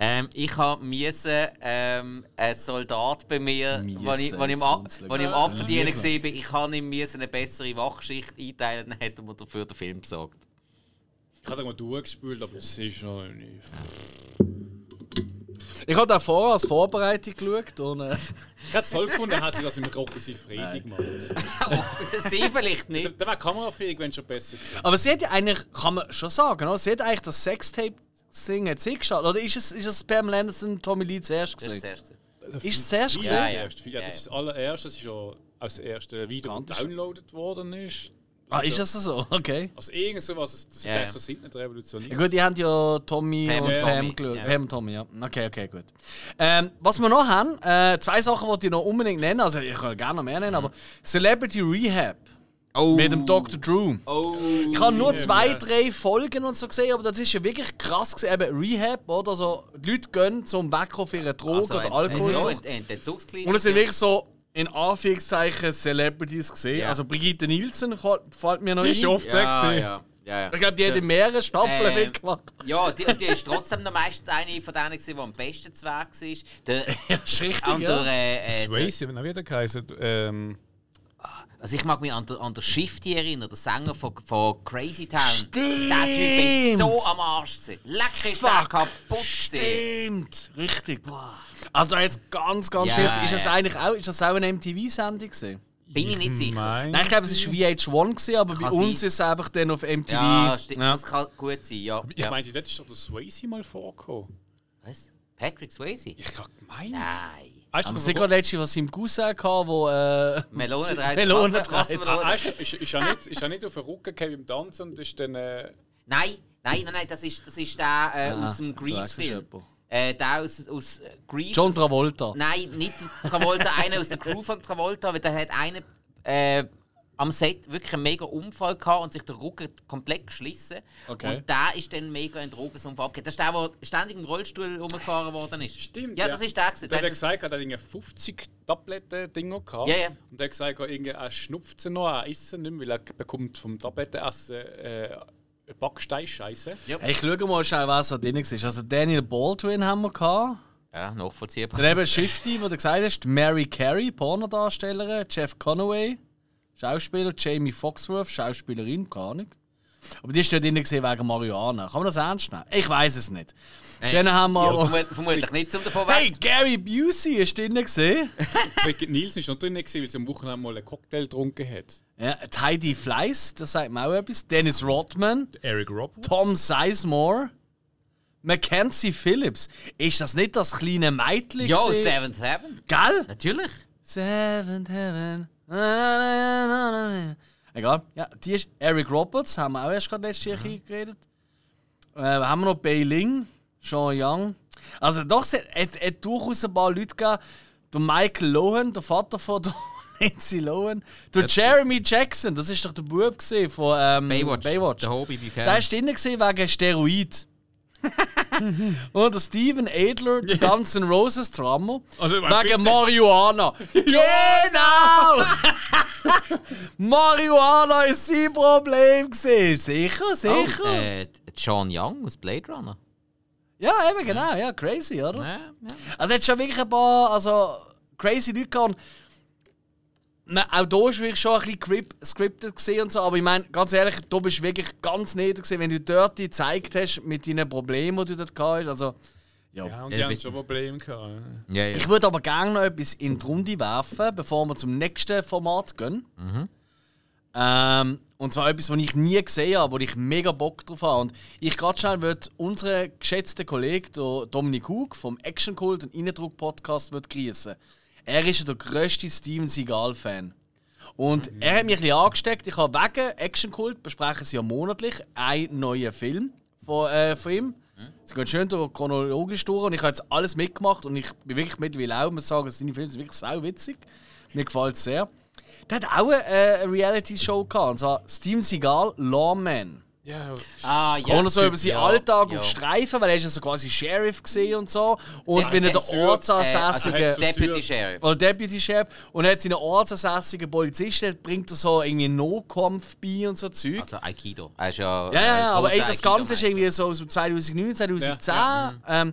Ähm, ich habe müssen, ähm, einen Soldat bei mir, wenn ich, wenn ich im, wenn ich im Abverdienen war, ich habe ihm eine bessere Wachschicht einteilen, dann er mir dafür den Film besorgt. Ich habe mal durchgespielt, aber es ist noch nicht. Ich habe den vorher als Vorbereitung geschaut und äh, Ich hätte es toll gefunden, hätte sie das mit Rocco Friedi gemacht. Oh, [LAUGHS] Sie vielleicht Der, nicht. der wäre kamerafähig, wenn schon besser gewesen Aber sie hat ja eigentlich, kann man schon sagen, oder? sie hat eigentlich das Sextape-Singen hat sie gestartet. Oder ist es, ist es Pam Anderson und Tommy Lee zuerst Das ist das? Erste. Ist es zuerst Ja, gewesen? Ja, das, ja. erste. ja, das ist das allererste, das ist ja Kannte das schon. downloadet worden ist. Ah, ist das so? [LAUGHS] Okay. Also irgend sowas, das ist Ja, ja. so sind nicht revolutioniert. Ja, gut, die haben ja Tommy Pam und Pam Tommy, geschaut. ja. Pam und Tommy, ja. Okay, okay, gut. Ähm, was wir noch haben, äh, zwei Sachen wollte ich noch unbedingt nennen. Also, ich kann gerne noch mehr nennen, aber Celebrity Rehab Oh. mit dem Dr. Drew. Oh. Ich habe nur zwei, drei Folgen und so gesehen, aber das ist ja wirklich krass gewesen. Eben Rehab, oder? Also, die Leute gehen zum Wegkommen für ihre Droge oder Alkohol. Ja. Und es sind wirklich so, in Anführungszeichen, Celebrities gesehen. Ja. Also, Brigitte Nielsen fällt mir noch Die ist ein. oft ja, der ja, ja, ja. Ich glaube, die hat in mehreren Staffeln Ähm, mitgemacht. Ja, die, die ist trotzdem noch meistens eine von denen, die am besten zu Weg war. Der, [LAUGHS] Ja, ist richtig, der, ja. äh, äh, der, Swayze, wie wieder geheißen? Ähm, also ich mag mich an der, an der Shifty erinnern, der Sänger von, von Crazy Town. Stimmt. Der Typ war so am Arsch. gewesen. Lecker ist der kaputt. Gewesen. Stimmt, richtig. Also jetzt ganz, ganz Ja, schlimm. Ist das ja. eigentlich auch, ist das auch eine MTV-Sendung gewesen? Bin ich nicht sicher. Nein. Nein, ich glaube, es war VH1 gewesen, aber bei Kann uns sein. ist es einfach dann auf MTV. Ja, stimmt. Ja. Das kann gut sein, ja. Ich ja. meinte, dort ist doch der Swayze mal vorgekommen. Was? Patrick Swayze? Ich habe gemeint. Nein. Weißt du, nicht gerade letztes, was im Cousin hatte, wo. Äh, Melone [LAUGHS] dreht. Melone dreht. Ah, ist, ist, er nicht, ist er nicht auf den Rücken gefallen beim Tanzen und ist dann. Äh, Nein, nein, nein, nein, das ist, das ist der äh, Ah, aus dem das Grease-Film. Äh, der aus, aus Grease. John Travolta. Nein, nicht Travolta, [LAUGHS] einer aus der Crew von Travolta, weil der hat einen äh, am Set wirklich einen mega Unfall gehabt und sich der Rücken komplett geschlissen. Okay. Und der ist dann mega in den Drogensumpf abgegeben. Das ist der, der ständig im Rollstuhl umgefahren worden ist. Stimmt. Ja, das ist der. gewesen. Der hat Der gesagt, er hat irgendwie 50 Tabletten-Dinger gehabt. Ja, ja. Und er hat gesagt, irgendwie, er schnupft sie noch, er isst sie nicht mehr, weil er bekommt vom Tablettenessen äh, Backsteinscheiße. Ja. Hey, ich schaue mal schnell, was da drin war. Also Daniel Baldwin haben wir gehabt. ja, nachvollziehbar. Dann eben Shifty, wo du gesagt hast, Mary Carey, Pornodarstellerin, Jeff Conaway, Schauspieler, Jamie Foxworth, Schauspielerin, keine Ahnung. Aber die ist dort drin gewesen wegen Marihuana. Kann man das ernst nehmen? Ich weiß es nicht. Äh, Dann haben wir Ja, aber... vermut, vermutlich nicht zum davon Hey. Gary Busey ist drin gesehen. [LAUGHS] Brigitte Nielsen ist noch drin, gewesen, weil sie am Wochenende mal einen Cocktail getrunken hat. Ja, Heidi Fleiss, das sagt mir auch etwas. Dennis Rodman, Eric Roberts. Tom Sizemore, Mackenzie Phillips. Ist das nicht das kleine Mädchen? Ja, gewesen? Seventh Heaven. Gell? Natürlich. Seventh Heaven. Egal. Ja, die ist Eric Roberts, haben wir auch erst gerade letztes Jahr geredet. Äh, haben wir noch Bei Ling, Sean Young. Also doch, es hat, durchaus ein paar Leute gegeben. Der Michael Lohan, der Vater von [LAUGHS] der Lindsay Lohan. Der Jeremy Jackson, das ist doch der Bub von ähm, Baywatch. Baywatch. Der Hobby Der war drin wegen Steroid. [LAUGHS] Und der Steven Adler, der Guns N' Roses Drummer, Also, wegen bitte. Marihuana. [LAUGHS] genau! [LAUGHS] Marihuana ist sein Problem gewesen. Sicher, sicher. Oh, äh, John Young aus Blade Runner. Ja, eben genau, ja, crazy, oder? Ja, ja. Also, hat schon wirklich ein paar also, crazy Leute gehabt. Man, auch da ist wirklich schon ein bisschen grip- scripted gesehen und so, aber ich meine, ganz ehrlich, du bist wirklich ganz nieder gesehen, wenn du dort die gezeigt hast mit deinen Problemen, die du dort hast. Also, ja. Ja, und die haben schon Probleme gehabt. Ja, ja. Ich würde aber gerne noch etwas in die Runde werfen, bevor wir zum nächsten Format gehen. Ähm, und zwar etwas, was ich nie gesehen habe, wo ich mega Bock drauf habe. Und ich gerade schnell würde unseren geschätzten Kollegen Dominik Hug vom Action Cult und Innendruck Podcast wird grüßen. Er ist der grösste Steven Seagal-Fan. Und er hat mich ein angesteckt. Ich habe wegen Action Cult besprechen sie ja monatlich einen neuen Film von, äh, von ihm. Sie gehen schön durch, chronologisch durch und ich habe jetzt alles mitgemacht und ich bin wirklich mittlerweile auch, muss sagen, seine Filme sind wirklich sau witzig. Mir gefällt es sehr. Der hat auch eine, äh, eine Reality-Show gehabt, und zwar Steven Seagal, Lawman. Ja, Ah, Ja, ja. und so über seinen ja, Alltag ja. auf Streifen, weil er ist ja so quasi Sheriff gesehen und so. Und Der- wenn er der- der äh, also ortsansässige... Deputy. Sheriff. oder Deputy Chef und er hat seinen ortsansässigen Polizisten, bringt er so irgendwie Nahkampf bei und so Zeug. Also Aikido. Er ist ja, Ja, ja, ja, aber ey, das Ganze ist irgendwie so aus dem 2009, 2010. Ja, Ähm,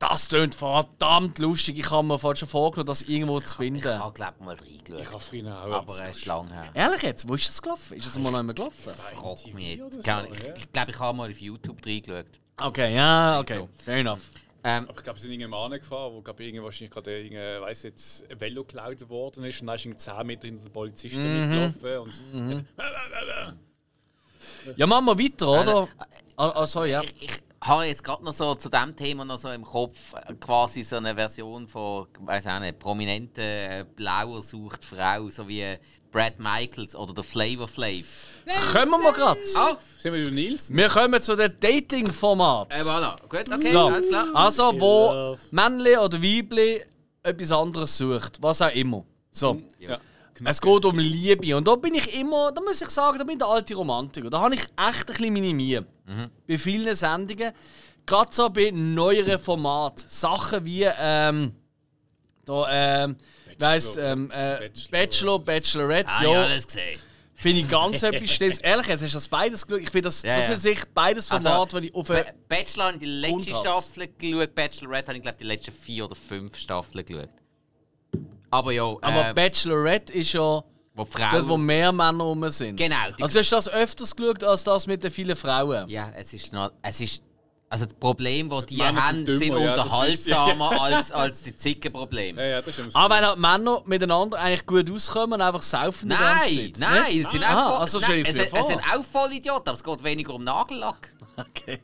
das klingt verdammt lustig. Ich habe mir fast schon vorgenommen, das irgendwo zu Ich finden. habe, glaube ich, mal reingeschaut. ich habe früher auch. Aber er ist lang her. Ehrlich jetzt, wo ist das gelaufen? Ist das mal noch einmal gelaufen? Frag mich. Ich, ich glaube, ich habe mal auf YouTube reingeschaut. Okay, ja, okay. Fair enough. Ähm, Aber ich glaube, sie sind irgendeinem angefahren, wo glaub, irgend wahrscheinlich gerade irgendein, weiss jetzt, ein Velo geklaut worden ist und dann ist irgendwie 10 Meter hinter den Polizisten Mhm. mitgelaufen und Ja, machen wir weiter, oder? Ah, ah, sorry, ja. ich, ich habe jetzt gerade noch so zu dem Thema noch so im Kopf äh, quasi so eine Version von, weiß auch nicht, prominenten äh, Blauer sucht Frau, so wie Brad Michaels oder der Flavor Flav. Kommen wir mal gerade. Ah, sind wir über Nils? Wir kommen zu dem Dating-Format. äh, voilà. Gut, okay, So, alles klar. also wo Männli oder Weibli etwas anderes sucht, was auch immer. So. Ja. Es geht um Liebe. Und da bin ich immer, da muss ich sagen, da bin ich der alte Romantiker. Da habe ich echt ein bisschen meine Mühe. Bei vielen Sendungen. Gerade so bei neueren Formaten. Sachen wie, ähm, da, ähm, weiss, ähm, äh, Bachelor, Bachelorette, Ah, ja, alles gesehen. Finde ich ganz etwas Schlimmes. Ehrlich, jetzt hast du das beides geschaut. Ich finde, das, Ja, das ja. sind sicher beides Also, Formate, die ich auf Bachelor habe ich die letzte. Staffel geschaut, Bachelorette habe ich glaube die letzten vier oder fünf Staffeln geschaut. Aber ja, Aber äh, Bachelorette ist ja wo die dort, wo Frauen... mehr Männer rum sind. Genau, die- Also du hast das öfters geschaut als das mit den vielen Frauen. Ja, es ist noch... Es ist, also die Probleme, die die Männer haben, sind sind, dümmer, ja, das ist- unterhaltsamer [LAUGHS] als, als die Zickenprobleme. Ja, ja, das so. Aber wenn halt Männer miteinander eigentlich gut auskommen und einfach saufen die ganze Nein, Zeit. nein, Nicht? es sind, Aha, auch, voll, also nein, es, sind- es sind auch Vollidioten, aber es geht weniger um Nagellack. [LAUGHS] Okay.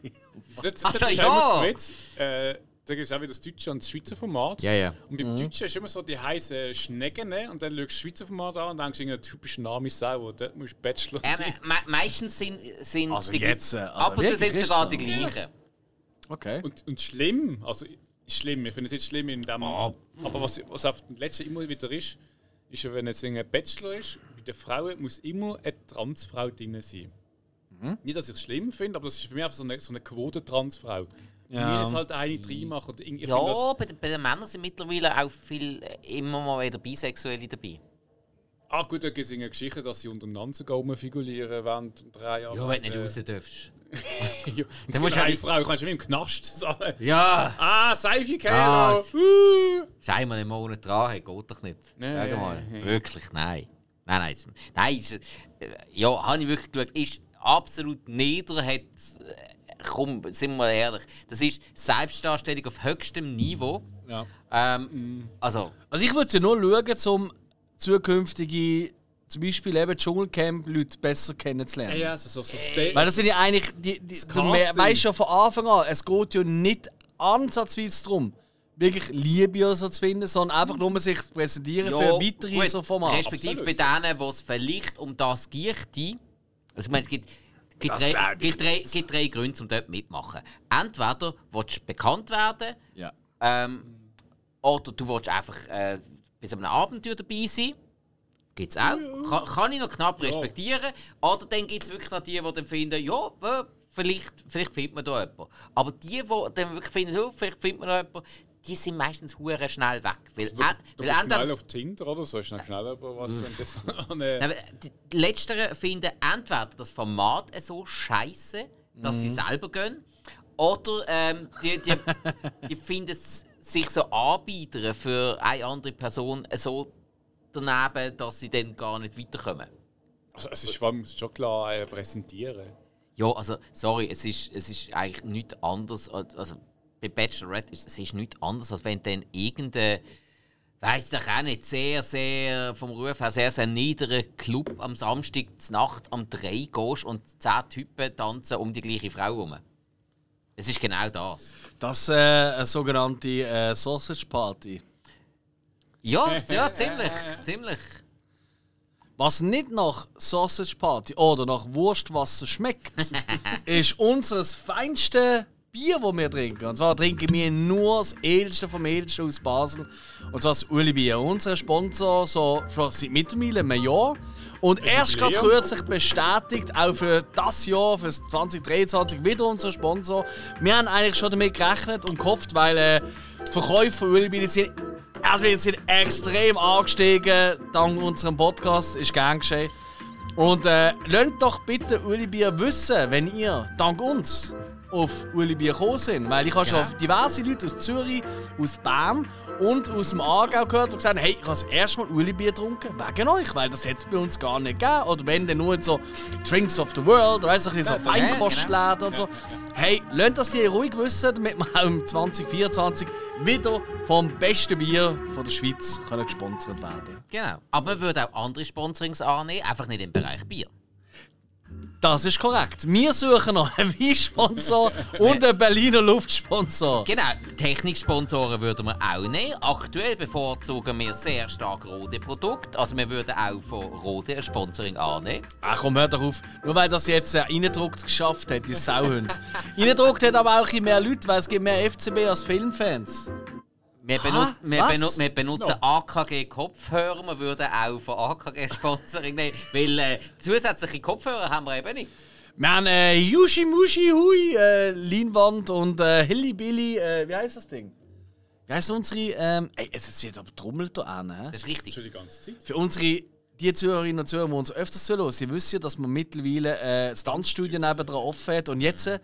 Also, das ist ja. Witz, äh, da gibt es auch wieder das deutsche und das Schweizer Format. Ja, ja. Und beim Deutschen ist immer so, die heißen Schnecken ne? und dann schaust du das Schweizer Format an und denkst du, typisch Name Sau, dort musst du Bachelor Ähm, sein. me meistens sind, sind Also die, jetzt, also ab und zu sind sogar ist die so. gleichen. Okay. Und, und schlimm, also schlimm, ich finde es nicht schlimm in dem. Ah. Aber was, was auf den letzten immer wieder ist, ist ja, wenn jetzt ein Bachelor ist, bei den Frauen muss immer eine Transfrau drin sein. Mhm. Nicht, dass ich es schlimm finde, aber das ist für mich einfach so eine, so eine Quote-Transfrau. Ja. Mir halt eine reinmachen. und Ich, Ja, das, bei, den- bei den Männern sind mittlerweile auch viel, äh, immer mal wieder Bisexuelle dabei. ah gut, da gibt es eine Geschichte, dass sie untereinander sogar rumfigurieren während drei Jahren. Ja, wenn du nicht Äh, raus darfst. [LAUGHS] ja. Dann musst du eine Frau, kannst du wie im Knast sagen. Ja! Ah, Seife Ah. Kelo! Uh. Schau mal einen Monat dran, hey, geht doch nicht. Nein, Sag mal. nein. Wirklich, nein. Nein, nein. nein ist, äh, ja, habe ich wirklich geschaut. Ist absolut nieder. Hat, komm, sind wir mal ehrlich. Das ist Selbstdarstellung auf höchstem Niveau. Ja. Ähm, also, Also ich würde ja nur schauen, um zukünftige, zum Beispiel eben Dschungelcamp-Leute besser kennenzulernen. Ja, ja, so, so, so Ste- Weil das sind ja eigentlich, die, die, du weißt ja von Anfang an, es geht ja nicht ansatzweise darum, wirklich Liebe oder so zu finden, sondern einfach nur sich zu präsentieren für weitere gut, so Formate. Respektive Absolut. bei denen, wo es vielleicht um das geht, also ich meine, es gibt, gibt, drei, ich gibt, drei, gibt drei Gründe, um dort mitmachen. Entweder willst du bekannt werden, Ja. ähm, oder du willst einfach äh, bei so einem Abenteuer dabei sein. Gibt es auch. Kann, kann ich noch knapp respektieren. Oder dann gibt es wirklich noch die, die dann finden, ja, äh, vielleicht, vielleicht findet man da jemanden. Aber die, die dann wirklich finden, so, vielleicht findet man da jemanden, die sind meistens hure schnell weg. Weil, Du, ent- du weil schnell auf Tinder oder so, dann schnell über was, wenn das [LAUGHS] Nein, aber die Letzteren finden entweder das Format so scheiße, dass sie selber gehen, oder ähm, die, die, die [LAUGHS] finden sich so anbieten für eine andere Person so daneben, dass sie dann gar nicht weiterkommen. Also, es ist allem schon klar äh, präsentieren. Ja, also, sorry, es ist, es ist eigentlich nichts anderes. Als, also, bei Bachelorette ist es ist nichts anderes, als wenn dann irgendein, weiss ich auch nicht, sehr, sehr, vom Ruf her, sehr, sehr niederer Club am Samstag zur Nacht am 3 gehst und 10 Typen tanzen um die gleiche Frau herum. Es ist genau das. Das ist äh, eine sogenannte äh, Sausage Party. Ja, ja, ziemlich, [LAUGHS] ziemlich. Was nicht nach Sausage Party oder nach Wurstwasser schmeckt, [LAUGHS] ist unseres feinste Bier, das wir trinken. Und zwar trinken wir nur das Edelste vom Edelsten aus Basel. Und zwar das Uli Bier. Unser Sponsor so schon seit mittlerweile einem Jahr. Und erst gerade kürzlich bestätigt, auch für das Jahr, für 2023, wieder unser Sponsor. Wir haben eigentlich schon damit gerechnet und gehofft, weil äh, die Verkäufe von Uli Bier sind, also wir sind extrem angestiegen. Dank unserem Podcast ist gern geschehen. Und äh, lasst doch bitte Uli Bier wissen, wenn ihr dank uns auf Uli Bier gekommen sind. Weil ich habe schon Genau. auf diverse Leute aus Zürich, aus Bern und aus dem Aargau gehört und gesagt, hey, ich habe das erste Mal Uli Bier getrunken wegen euch, weil das hätte es bei uns gar nicht gegeben. Oder wenn dann nur so Drinks of the World, weißt du, ein bisschen so Ja, genau. Feinkostläden und so. Hey, lasst das die ruhig wissen, damit wir auch im 2024 wieder vom besten Bier von der Schweiz können gesponsert werden Genau. Aber wir würden auch andere Sponsorings annehmen, einfach nicht im Bereich Bier. Das ist korrekt. Wir suchen noch einen Weinsponsor [LAUGHS] und einen Berliner Luftsponsor. Genau, Techniksponsoren würden wir auch nehmen. Aktuell bevorzugen wir sehr stark rote Produkte. Also wir würden auch von Rode ein Sponsoring annehmen. Ach komm, hör doch auf. Nur weil das jetzt äh, reingedruckt geschafft hat, die Sauhund. reingedruckt hat aber auch ein mehr Leute, weil es gibt mehr FCB als Filmfans. Wir, benut wir, benu wir benutzen AKG-Kopfhörer. Wir würden auch von AKG Sponsoring [LAUGHS] nehmen. Weil äh, zusätzliche Kopfhörer haben wir eben nicht. Wir haben äh, Yushi Mushi Hui, äh, Leinwand und äh, Hilly Billy, äh, wie heißt das Ding? Wie heißt unsere, ähm, ey, es wird aber trommelt da an? Das ist richtig. Schon die ganze Zeit. Für unsere die Zuhörerinnen und Zuhörer, die uns öfters zuhören, die wissen ja, dass man mittlerweile äh, das Tanzstudio nebendran offen hat. Und jetzt äh,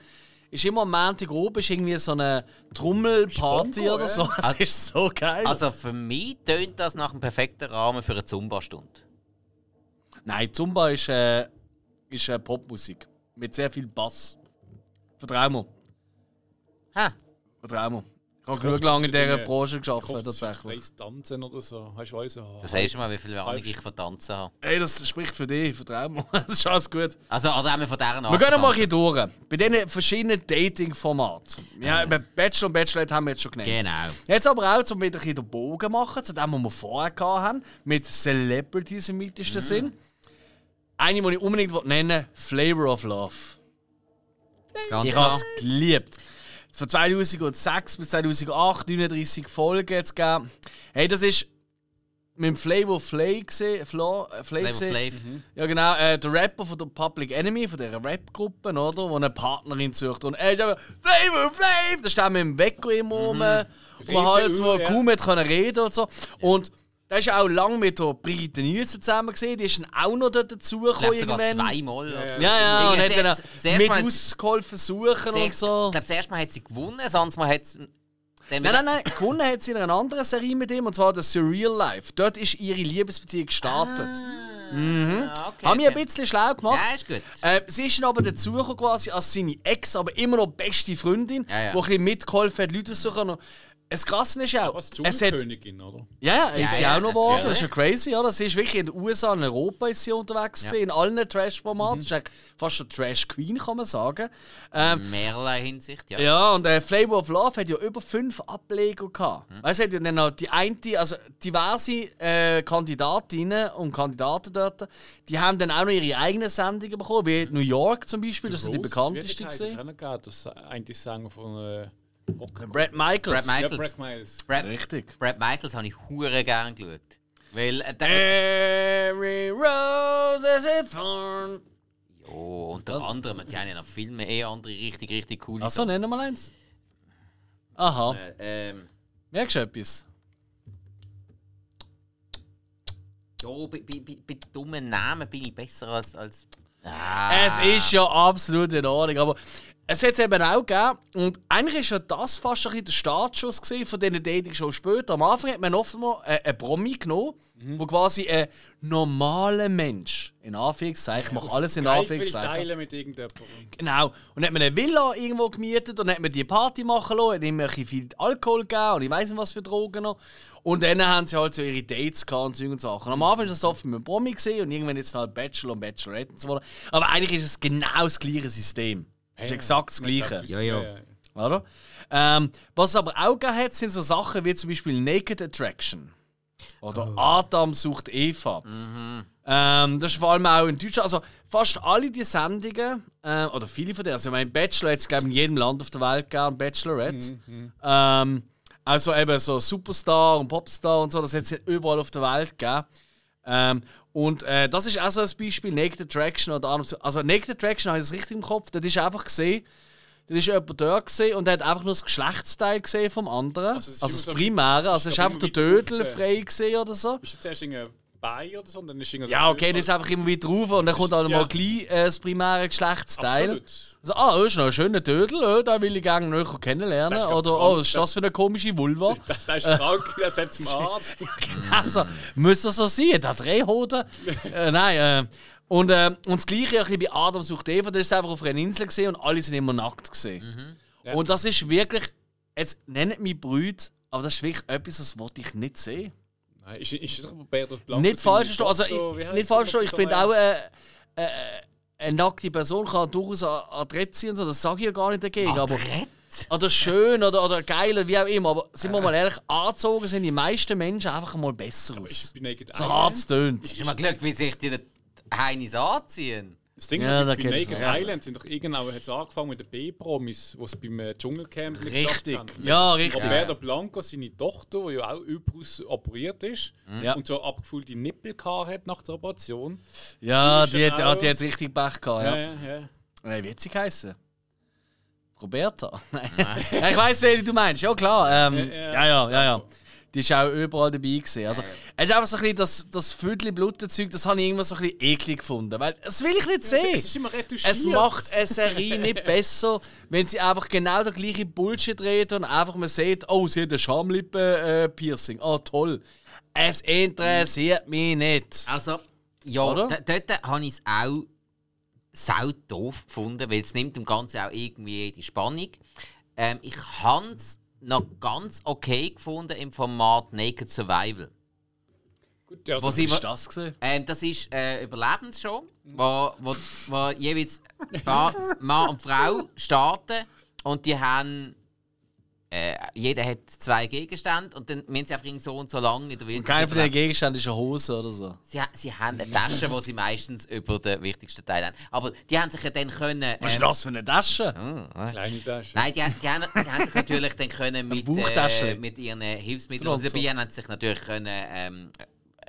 ist immer am Montag oben ist irgendwie so eine Trommelparty oder so. Das ist so geil. Also für mich tönt das nach einem perfekten Rahmen für eine Zumba-Stunde. Nein, Zumba ist, äh, ist äh, Popmusik. Mit sehr viel Bass. Vertrau mir. Ha, Vertrau mir. Ich habe Ich genug lange in dieser Branche Ich gearbeitet, tatsächlich. weiss tanzen oder so. Hast du also. das heißt mal, wie viel Ahnung ich von Tanzen habe. Ey, das spricht für dich, vertrau [LAUGHS] mir. Das ist alles gut. Also, oder haben wir von deren Wir gehen noch mal bisschen durch. Bei diesen verschiedenen Dating-Formaten. Ja, bei Bachelor und Bachelorette haben wir jetzt schon genannt. Genau. Jetzt aber auch, um wieder ein bisschen den Bogen zu machen, zu dem, was wir vorher gehabt haben, mit Celebrities im weitesten Mhm. Sinn. Eine, die ich unbedingt nennen will, Flavor of Love. Ganz Ich habe es geliebt. Von 2006 bis 2008 39 Folgen jetzt gegeben. Hey, das ist mit dem Flavor Flay gesehen. Fla, äh, Flay Flavor gesehen. Flav. Ja genau, äh, der Rapper von der Public Enemy, von dieser Rap-Gruppe, oder? Wo eine Partnerin sucht. Und er ist aber Flavor Flav! Da steht mit dem Wecker immer rum. Mhm. Und man halt so ja. kaum mit können reden und so. Und da ist auch lange mit der Brigitte Nielsen zusammen gesehen. Die ist dann auch noch dazugekommen irgendwann. zweimal. so. Ja, ja, und Ja, hat dann sehr mit ausgeholfen suchen Sehr- und so. Ich glaube, das erste Mal hat sie gewonnen, sonst mal hat sie. Nein, nein, nein, gewonnen hat sie in einer anderen Serie mit ihm, und zwar The Surreal Life. Dort ist ihre Liebesbeziehung gestartet. Ah, okay, Haben wir ein okay. bisschen schlau gemacht. Ja, ist gut. Äh, sie ist dann aber dazugekommen quasi als seine Ex, aber immer noch beste Freundin, Ja, ja. die ein bisschen mitgeholfen hat, Leute auszusuchen. Und Das Krasse ist ja auch, Was es hat, Dschungelkönigin, oder? ja, ja, ist Ja, sie ja, auch noch geworden. natürlich. Das ist ja crazy, oder? Sie ist wirklich in den USA, in Europa ist sie unterwegs gewesen, in allen Trash-Formaten. Mhm. Ist fast schon Trash-Queen, kann man sagen. Ähm, In mehrerlei Hinsicht, ja. ja, und äh, Flavor of Love hat ja über fünf Ableger gehabt. Mhm. Weißt du, hat ja dann noch die eine, also diverse äh, Kandidatinnen und Kandidaten dort, die haben dann auch noch ihre eigenen Sendungen bekommen, wie New York zum Beispiel, das ist die Rose, bekannteste die gesehen. Das auch noch gegeben, das eine Sänger von äh, Rock. Brad Michaels. Brad Michaels. Ja, Brad Miles. Brad, Richtig. Brad Michaels habe ich hure gern geschaut. Weil, äh, der, Every rose has its thorn. ja, unter anderem, die haben ja noch Filme eh andere richtig, richtig coole Achso, nenn mal eins. Aha. Äh, ähm, Merkst du etwas? ja, bei, bei, bei, bei dummen Namen bin ich besser als. als ah, Es ist ja absolut in Ordnung, aber es hat es eben auch gegeben. Und eigentlich ist ja das fast ein bisschen der Startschuss von diesen Dating-Shows später. Am Anfang hat man oft mal äh, einen Promi genommen, wo quasi ein normaler Mensch, in Anführungszeichen, ich mache alles in Anführungszeichen. teilen mit irgendjemandem. Genau. Und dann hat man eine Villa irgendwo gemietet und dann hat man die Party machen lassen, hat immer viel Alkohol gegeben und ich weiß nicht was für Drogen noch. Und dann haben sie halt so ihre Dates gehabt und und Sachen. Und am Anfang war das oft mit einem Promi gesehen und irgendwann jetzt halt Bachelor und Bachelorette und so weiter. Aber eigentlich ist es genau das gleiche System. Es ist exakt das gleiche. Ja, ja. Oder? Ähm, was es aber auch gegeben hat, sind so Sachen wie zum Beispiel Naked Attraction. Oder Adam sucht Eva. Ähm, das ist vor allem auch in Deutschland. Also fast alle die Sendungen, äh, oder viele von denen, also ich meine, Bachelor hat es in jedem Land auf der Welt gegeben, Bachelorette. Ähm, also eben so Superstar und Popstar und so, das hat es überall auf der Welt gegeben. Ähm, und äh, das ist auch so ein Beispiel, Naked Attraction oder anderes. Also Naked Attraction habe ich das richtig im Kopf, das ist einfach gesehen, da ist jemand dort gesehen und hat einfach nur das Geschlechtsteil gesehen vom anderen. Also Also, das Primäre, also es ist aber einfach der äh, frei gesehen oder so. Ist jetzt erst Bein oder so, und dann ist Ja, okay, das ist einfach immer wieder rauf und dann kommt dann ja. mal gleich äh, das primäre Geschlechtsteil. Absolut. Also, ah, das ist noch ein schöner Dödel, äh, den will ich gerne näher kennenlernen. Das Oder, oh, was ist das für eine komische Vulva? [LAUGHS] Das, das ist krank, [LAUGHS] das hat zum Arzt. Also, muss das so sein? Der hat drei Hoden? [LAUGHS] äh, nein, äh, und, äh, und das Gleiche ein bisschen bei Adam sucht Eva, der ist einfach auf einer Insel gesehen und alle sind immer nackt gesehen. Ja. Und das ist wirklich, jetzt nennt mich Brüd, aber das ist wirklich etwas, das wollte ich nicht sehen. Nein, ist, ist das Roberto Blanco? nicht falsch verstehen, also ich, nicht falsch verstehen, ich finde auch, äh, äh, eine nackte Person kann durchaus adrett sein so, das sage ich ja gar nicht dagegen. Aber, Adrett? oder schön oder, oder geil oder wie auch immer, aber sind wir mal ehrlich, angezogen sind die meisten Menschen einfach mal besser Ist aus. bei Naked So hart es tönt. Hast du mal Glück, wie sich die Heinis anziehen? Das Ding Ja, ist, bei Naked noch. Island sind doch irgendwann hat's angefangen mit den B-Promis, die es beim äh, Dschungelcamp nicht Richtig. geschafft haben. Ja, richtig. Roberto Blanco, seine Tochter, die ja auch überaus operiert ist Ja. und so abgefüllte Nippel hat nach der Operation. Ja, Die die ist hat, ja ja, auch- die hat richtig Pech gehabt, ja. ja, ja. Äh, wie hat sie geheißen? Roberta? [LAUGHS] Nein. ja, ich weiß, wen du meinst, ja klar. Ähm, Ja, ja, ja. ja, ja, ja. Die ist auch überall dabei gewesen. Also, es ist einfach so ein bisschen das, das Viertel Blutzeug, das habe ich irgendwas so ein bisschen eklig gefunden. Weil, das will ich nicht sehen. Es ist immer retuschiert. Es macht eine Serie nicht [LAUGHS] besser, wenn sie einfach genau der gleiche Bullshit redet und einfach man sieht, oh, sie hat ein Schamlippen-Piercing. oh, toll. Es interessiert mich nicht. Also, ja, Oder? dort habe ich es auch sau doof gefunden, weil es nimmt dem Ganzen auch irgendwie die Spannung. Ähm, ich habe es noch ganz okay gefunden im Format Naked Survival. Gut, ja, Was ist das gesehen? Ähm, das ist eine Überlebensshow, wo, wo, wo jeweils Mann und Frau starten und die haben. Äh, jeder hat zwei Gegenstände und dann müssen sie einfach irgendwie so und so lange in der Wildnis. Keiner von den. Gegenständen ist eine Hose oder so. Sie, sie haben eine Tasche, wo sie meistens über den wichtigsten Teil haben. Aber die haben sich ja dann können. Was ist ähm, das für eine Tasche? kleine Tasche. Nein, die, haben- die, haben, die haben sich natürlich dann können mit, äh, mit ihren Hilfsmitteln, So die sie dabei haben, haben sie sich natürlich können, ähm,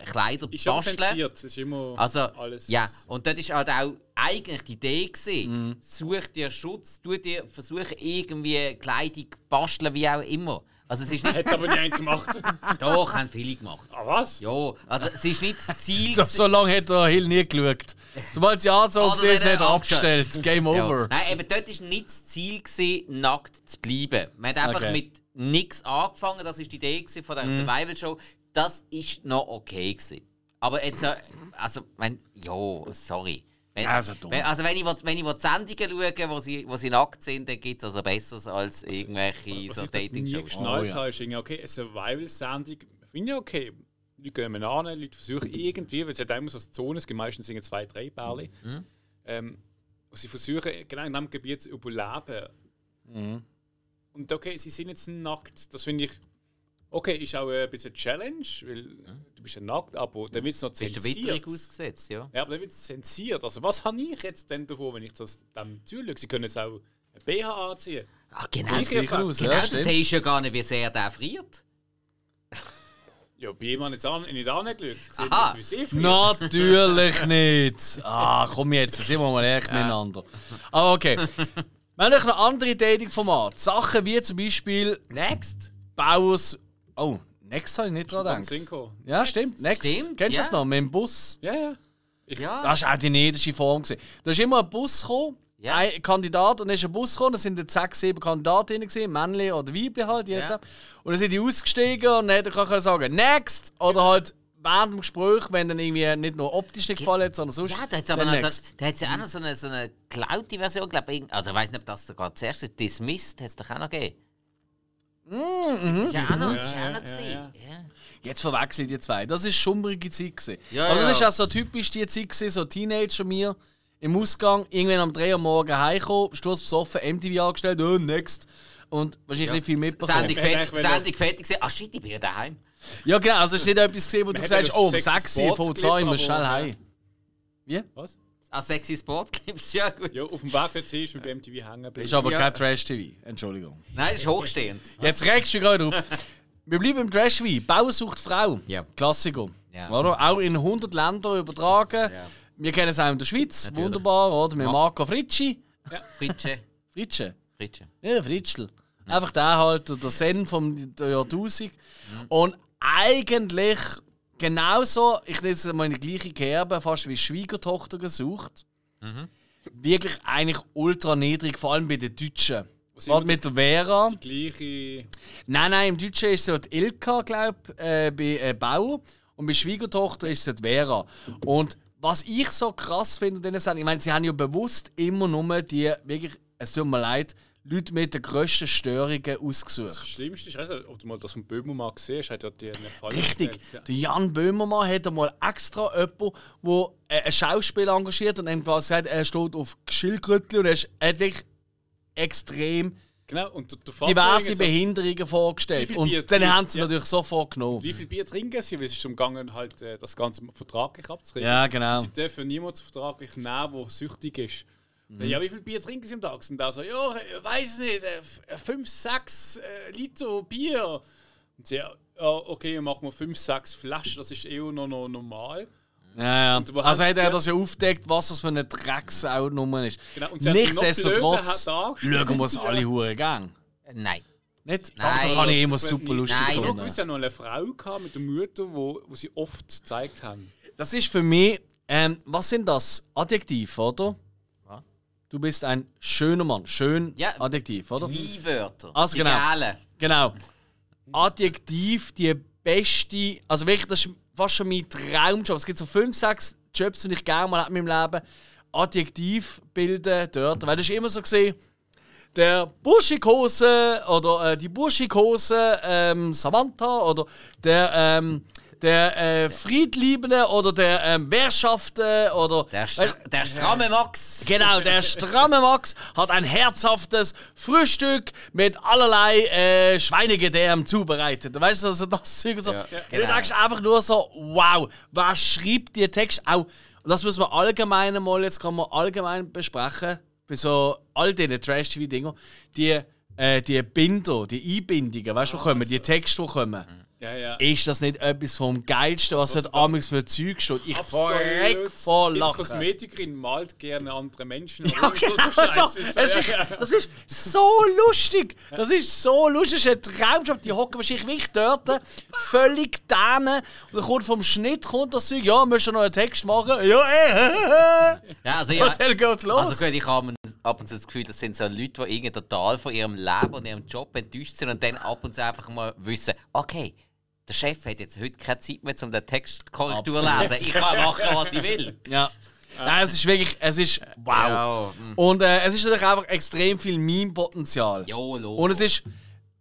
Kleider Ist basteln. ist immer Also, alles. ja, und das ist halt auch eigentlich die Idee gewesen. Mhm. Such dir Schutz, tu dir, versuche irgendwie Kleidung basteln, wie auch immer. Also es ist [LAUGHS] nicht, Hat aber die einen gemacht. [LAUGHS] doch, haben viele gemacht. ah, was? Ja, also es ist nicht das Ziel. Das so lange hat der Hill nie geschaut. Sobald sie angezogen sind, ist nicht er abgestellt. Game [LAUGHS] Ja. over. Nein, eben dort war nicht das Ziel, gewesen, nackt zu bleiben. Man hat einfach Okay. mit nichts angefangen, das war die Idee von der Mhm. Survival-Show. Das ist noch okay. Gewesen. Aber jetzt, äh, also, wenn, ja, sorry. Wenn, Also dumm. wenn, also wenn ich, wenn ich Sendungen schaue, wo sie, wo sie nackt sind, dann gibt es also Besseres als irgendwelche Was so ich dort nie Dating-Shows. geschnallt Oh, ja. habe, ist irgendwie, okay, eine Survival-Sendung finde ich okay. Leute gehen an, Leute versuchen irgendwie, weil es hat immer so Zonen, es gibt meistens irgendwie zwei, drei Bärli. Mhm. Ähm, sie versuchen genau in diesem Gebiet zu überleben. Mhm. Und okay, sie sind jetzt nackt, das finde ich. Okay, ist auch ein bisschen Challenge, weil du bist ja nackt, aber dann wird es noch Bist du zensiert. Witterung ausgesetzt, ja? Ja, aber dann wird es zensiert. Also was habe ich jetzt denn davon, wenn ich das dem zuschaue? Sie können jetzt auch ein BH anziehen. Ach, genau. Sieht gleich aus, Genau, ja, du stimmt. siehst ja gar nicht, wie sehr der friert. Ja, bei jemandem jetzt an, nicht angeschaut. Aha. nicht. Natürlich nicht. Ah, komm jetzt, sind wir mal ehrlich miteinander. Aber okay. Wir haben noch eine andere Dating-Format. Sachen wie zum Beispiel Next. Bauers. Oh, Next habe ich nicht dran gedacht. Ja, stimmt. Next. Stimmt, Kennst du ja. das noch? Mit dem Bus. Ja, ja. Ja. Das war auch die niedeste Form. gewesen. Da ist immer ein Bus gekommen, Ja. ein Kandidat, und dann ist ein Bus gekommen, da sind jetzt sechs, sieben Kandidatinnen, gewesen, Männchen oder Weibchen halt, je Ja. Und dann sind die ausgestiegen und dann er können sagen, next! Oder halt während dem Gespräch, wenn dann irgendwie nicht nur optisch nicht gefallen hat, sondern sonst. Ja, da hat es aber dann noch so, da hat's ja auch noch so eine, so eine geklaute Version, glaube ich. Also ich weiß nicht, ob das sogar zuerst ist. Dismissed hat es doch auch noch gegeben. Mhm. Ist ja auch noch, ist ja, Ja, ja, ja. Ja. Jetzt verwechseln die zwei. Das ist schummerige Zeit. Gewesen. Ja, also das ja. ist auch so typisch die Zeit, gewesen, so Teenager mir im Ausgang, irgendwann am 3 Uhr morgen heimgekommen, Stoß besoffen, MTV angestellt, oh, next. Und wahrscheinlich nicht viel mitbekommen. Sendung, fertig, Sendung fertig gesehen. Ah shit, ich bin ja daheim. Ja, genau. Also es ist nicht etwas gesehen, wo du sagst, oh, um das 6 Uhr, sechs von Sports 2 ich muss Clip, schnell aber, heim. ja. Wie? Was? Ah, sexy Sport [LAUGHS] Clips, ja gut. Ja, auf dem Weg dorthin ist mit MTV hängen geblieben. Ist aber Ja. kein Trash-TV. Entschuldigung. Nein, ist hochstehend. Jetzt regst du mich gerade auf. Wir bleiben im Trash-TV. Bauer sucht Frau. Ja. Klassiker. Ja. Oder? Auch in 100 Ländern übertragen. Ja. Wir kennen es auch in der Schweiz. Natürlich. Wunderbar, oder? Mit Ja. Marco Fritschi. [LAUGHS] Fritsche. Fritsche? Fritsche. Ja, Fritschl. Einfach der halt, der Zen vom Jahrtausend. Mhm. Und eigentlich genauso, ich nenne es mal in die gleiche Kerbe, fast wie Schwiegertochter gesucht. Mhm. Wirklich eigentlich ultra niedrig, vor allem bei den Deutschen. Was mit der Vera. Die gleiche. Nein, nein, im Deutschen ist es die Ilka, glaube ich, äh, bei äh, Bauer. Und bei Schwiegertochter ist es die Vera. Und was ich so krass finde an diesen Sendungen, ich meine, sie haben ja bewusst immer nur die, wirklich, es tut mir leid, Leute mit den grössten Störungen Das ausgesucht. Schlimmste ist, also, ob du mal das von Böhmermann gesehen hast, hat er dir einen Fall Richtig. Ja. Der Jan Böhmermann hat einmal extra jemanden, der äh, einen Schauspieler engagiert und ihm quasi sagt, er steht auf Schildkrötchen und er ist- wirklich extrem Genau, und der, der diverse irgendwie so, Behinderungen vorgestellt. Und dann haben sie ja. natürlich sofort genommen. Wie viel Bier trinken sie? Weil es ist umgegangen, halt, äh, das Ganze vertraglich abzuregeln. Ja, genau. Sie dürfen niemanden vertraglich nehmen, der süchtig ist. Mhm. Ja, wie viel Bier trinken sie am Tag? Und da so, ja, ich weiß nicht, 5, 6 Liter Bier. Und sie, ja, okay, machen wir 5, 6 Flaschen, das ist eher noch, noch normal. Ja, ja. Also hat sie er das ja aufgedeckt, was das für eine Drecksau-Nummer ist. Genau, Nichtsdestotrotz schauen wir es [LAUGHS] alle Huren gang. Nein. Nicht? Nein. Doch, das habe ich immer super lustig Nein. Ich habe gefunden. gewusst, ja noch eine Frau gehabt mit der Mutter, wo, wo sie oft gezeigt haben. Das ist für mich, ähm, was sind das? Adjektiv, oder? Du bist ein schöner Mann. Schön, Ja. Adjektiv, oder? Die Wörter. Also die genau. Gale. Genau. Adjektiv, die beste, also wirklich, das ist fast schon mein Traumjob. Es gibt so fünf, sechs Jobs, die ich gerne mal habe in meinem Leben. Adjektiv bilden dort. Weil das ist immer so gesehen, der Burschikose oder äh, die Burschikose ähm, Samantha oder der, ähm, der äh, Friedliebende oder der ähm, Wehrschafte oder. Der, Stra der stramme Max. Genau, der stramme Max hat ein herzhaftes Frühstück mit allerlei äh, Schweinegedärm zubereitet. Weißt du, also das Zeug und so. Ja, genau. Du denkst einfach nur so, wow, wer schreibt die Text auch? Und das müssen wir allgemein mal, jetzt kann man allgemein besprechen, bei so all diesen Trash-TV-Dingen, die, äh, die Binder, die Einbindungen, weißt du, die kommen, die Texte, die kommen. Ja, ja. Ist das nicht etwas vom Geilsten, was heute abends für Zeug steht? Ich verreck vor Lachen. Kosmetikerin malt gerne andere Menschen. Ja, oder so, so genau. Es ist, das ist so lustig. Das ist so lustig. Das ist ein Traumjob. Die hocken wahrscheinlich wirklich dort, völlig dänen. Und dann kommt vom Schnitt kommt das Zeug. Ja, möchtest du noch einen Text machen? Ja, eh. Ja, also, ja, Und dann geht's los. also gut, ich habe ab und zu das Gefühl, das sind so Leute, die irgendwie total von ihrem Leben und ihrem Job enttäuscht sind und dann ab und zu einfach mal wissen, okay, der Chef hat jetzt heute keine Zeit mehr, um den Text Korrektur zu lesen. Ich kann machen, was ich will. ja. Nein, es ist wirklich, es ist wow. Ja, mm. Und äh, es ist natürlich einfach extrem viel Meme-Potenzial. Und es ist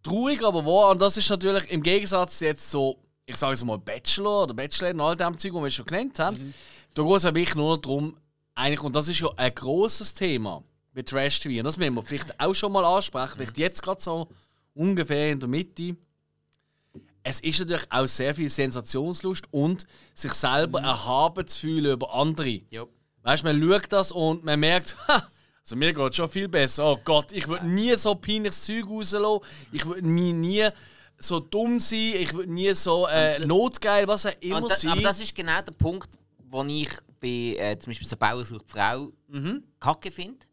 traurig, aber wahr. Und das ist natürlich im Gegensatz jetzt so, ich sage es mal Bachelor oder Bachelor und all dem Zeug, was wir schon genannt haben. Da geht es ja wirklich nur darum, eigentlich, und das ist ja ein grosses Thema mit Trash TV. Und das müssen wir vielleicht auch schon mal ansprechen, vielleicht jetzt gerade so ungefähr in der Mitte. Es ist natürlich auch sehr viel Sensationslust und sich selber erhaben zu fühlen über andere. Ja. Weißt du, man schaut das und man merkt, [LAUGHS] ha, also mir geht schon viel besser. Oh Gott, ich würde nie so peinliches Zeug rauslassen. Ich würde mir nie so dumm sein. Ich würde nie so äh, notgeil, was auch immer da, sein. aber das ist genau der Punkt, wo ich bei äh, zum Beispiel so Bauer sucht Frau kacke finde.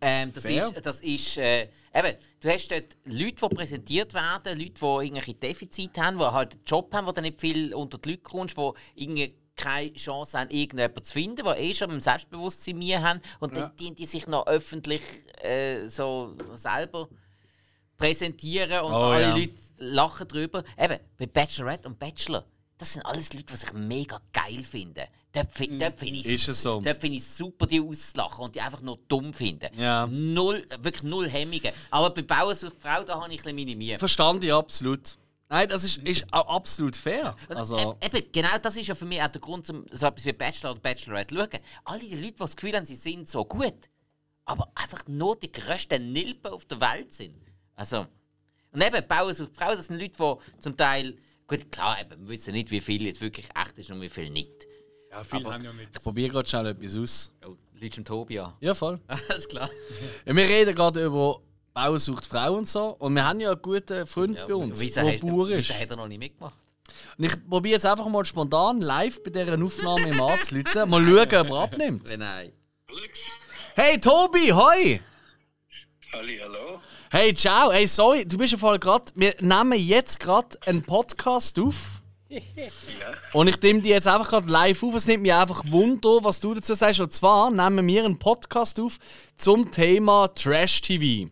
Ähm, das, Fair. ist, das ist, äh, eben, du hast dort Leute, die präsentiert werden, Leute, die irgendwelche Defizite haben, die halt einen Job haben, wo du nicht viel unter die Leute kommst, die irgendwie keine Chance haben, irgendjemanden zu finden, die eh schon ein Selbstbewusstsein mir haben und dann die, die sich noch öffentlich äh, so selber präsentieren und Oh, alle ja. Leute lachen drüber. Eben, bei Bachelorette und Bachelor, das sind alles Leute, die sich mega geil finden. Dort, dort finde ich Ist es so? Dort finde ich super, die auszulachen und die einfach nur dumm finden. Ja. Null, wirklich null Hemmungen. Aber bei Bauer sucht Frau, da habe ich ein meine Mühe. Verstand ich absolut. Nein, das ist, ist absolut fair. Also, e- eben, genau das ist ja für mich auch der Grund, um so etwas wie Bachelor oder Bachelorette zu schauen. Alle die Leute, die das Gefühl haben, sie sind so gut, aber einfach nur die grössten Nilpen auf der Welt sind. Also, und eben, Bauer sucht Frau, das sind Leute, die zum Teil, gut, klar, eben, wir wissen nicht, wie viel jetzt wirklich echt ist und wie viel nicht. Ja, viele haben ja mit. Ich probiere gerade schnell etwas aus. Oh, Leute im Tobi an. Ja, voll. [LAUGHS] Alles klar. Ja, wir reden gerade über Bauer sucht Frau und so. Und wir haben ja einen guten Freund Ja, bei uns, der hat, Bauer ist. wieso hat er noch nicht mitgemacht? Und ich probiere jetzt einfach mal spontan live bei dieser Aufnahme im anzuleiten. Mal schauen, ob er abnimmt. Wenn nein. Alex? Hey Tobi, hoi! Halli, hallo? Hey, ciao. Hey, sorry, du bist ja voll gerade. Wir nehmen jetzt gerade einen Podcast auf. Und ich nehme die jetzt einfach gerade live auf. Es nimmt mich einfach Wunder, was du dazu sagst. Und zwar nehmen wir einen Podcast auf zum Thema Trash TV.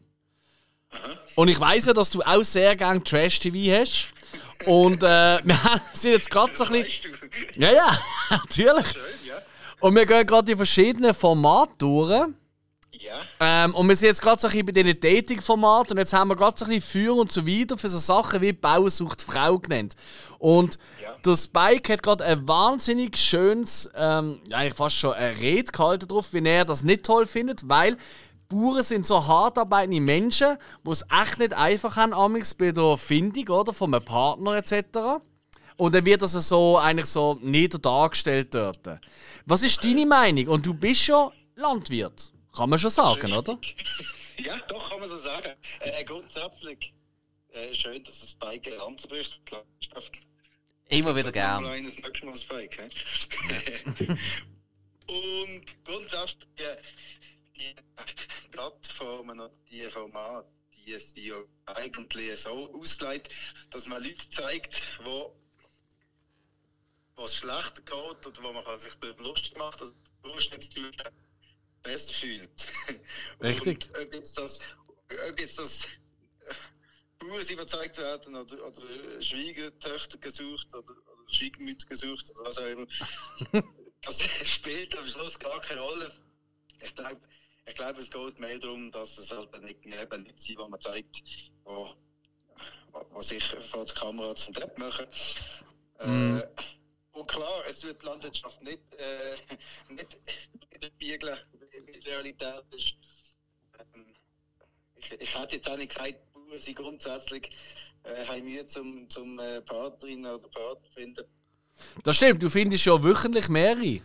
Und ich weiß ja, dass du auch sehr gerne Trash TV hast. Und äh, [LAUGHS] wir sind jetzt gerade so ein bisschen. Ja, ja, [LAUGHS] natürlich. Und wir gehen gerade die verschiedenen Formate durch. Ja. Ähm, und wir sind jetzt gerade so ein bisschen bei diesen Dating-Formaten und jetzt haben wir gerade so ein bisschen für und so weiter für so Sachen wie Bausucht Frau genannt. Und Ja. der Spike hat gerade ein wahnsinnig schönes, ähm, eigentlich fast schon eine Rede gehalten drauf, wie er das nicht toll findet, weil Bauern sind so hart arbeitende Menschen, die es echt nicht einfach haben, amigs bei der Findung oder, von einem Partner etc. Und dann wird das so eigentlich so nieder dargestellt dort. Was ist deine Meinung? Und du bist schon Landwirt. Kann man schon sagen, oder? [LAUGHS] Ja, doch, kann man so sagen. Äh, grundsätzlich äh, schön, dass es Spike anzubricht. Immer wieder Mal gern. eines nächstes Mal Spike. hä? [LAUGHS] Und grundsätzlich die, die Plattformen und die Formate, die sind ja eigentlich so ausgelegt, dass man Leute zeigt, wo was schlechter geht oder wo man sich darüber lustig macht, dass der Besser fühlt. [LAUGHS] Richtig. Und ob jetzt das, ob jetzt das äh, Bauern sie überzeugt werden oder, oder Schwiegertöchter gesucht oder, oder Schwiegermütter gesucht oder was auch immer, [LAUGHS] das spielt am Schluss gar keine Rolle. Ich glaube, ich glaub, es geht mehr darum, dass es halt nicht, eben nicht sein, was man zeigt, wo, wo, sich vor der Kamera zum Depp machen. Äh, und klar, es wird die Landwirtschaft nicht, äh, [LAUGHS] nicht widerspiegeln, wie die Realität ist. Ähm, ich, ich hätte jetzt auch nicht gesagt, Bauern sind grundsätzlich äh, haben Mühe zum, zum äh, Partnerin oder Partner finden. Das stimmt, du findest ja wöchentlich mehrere.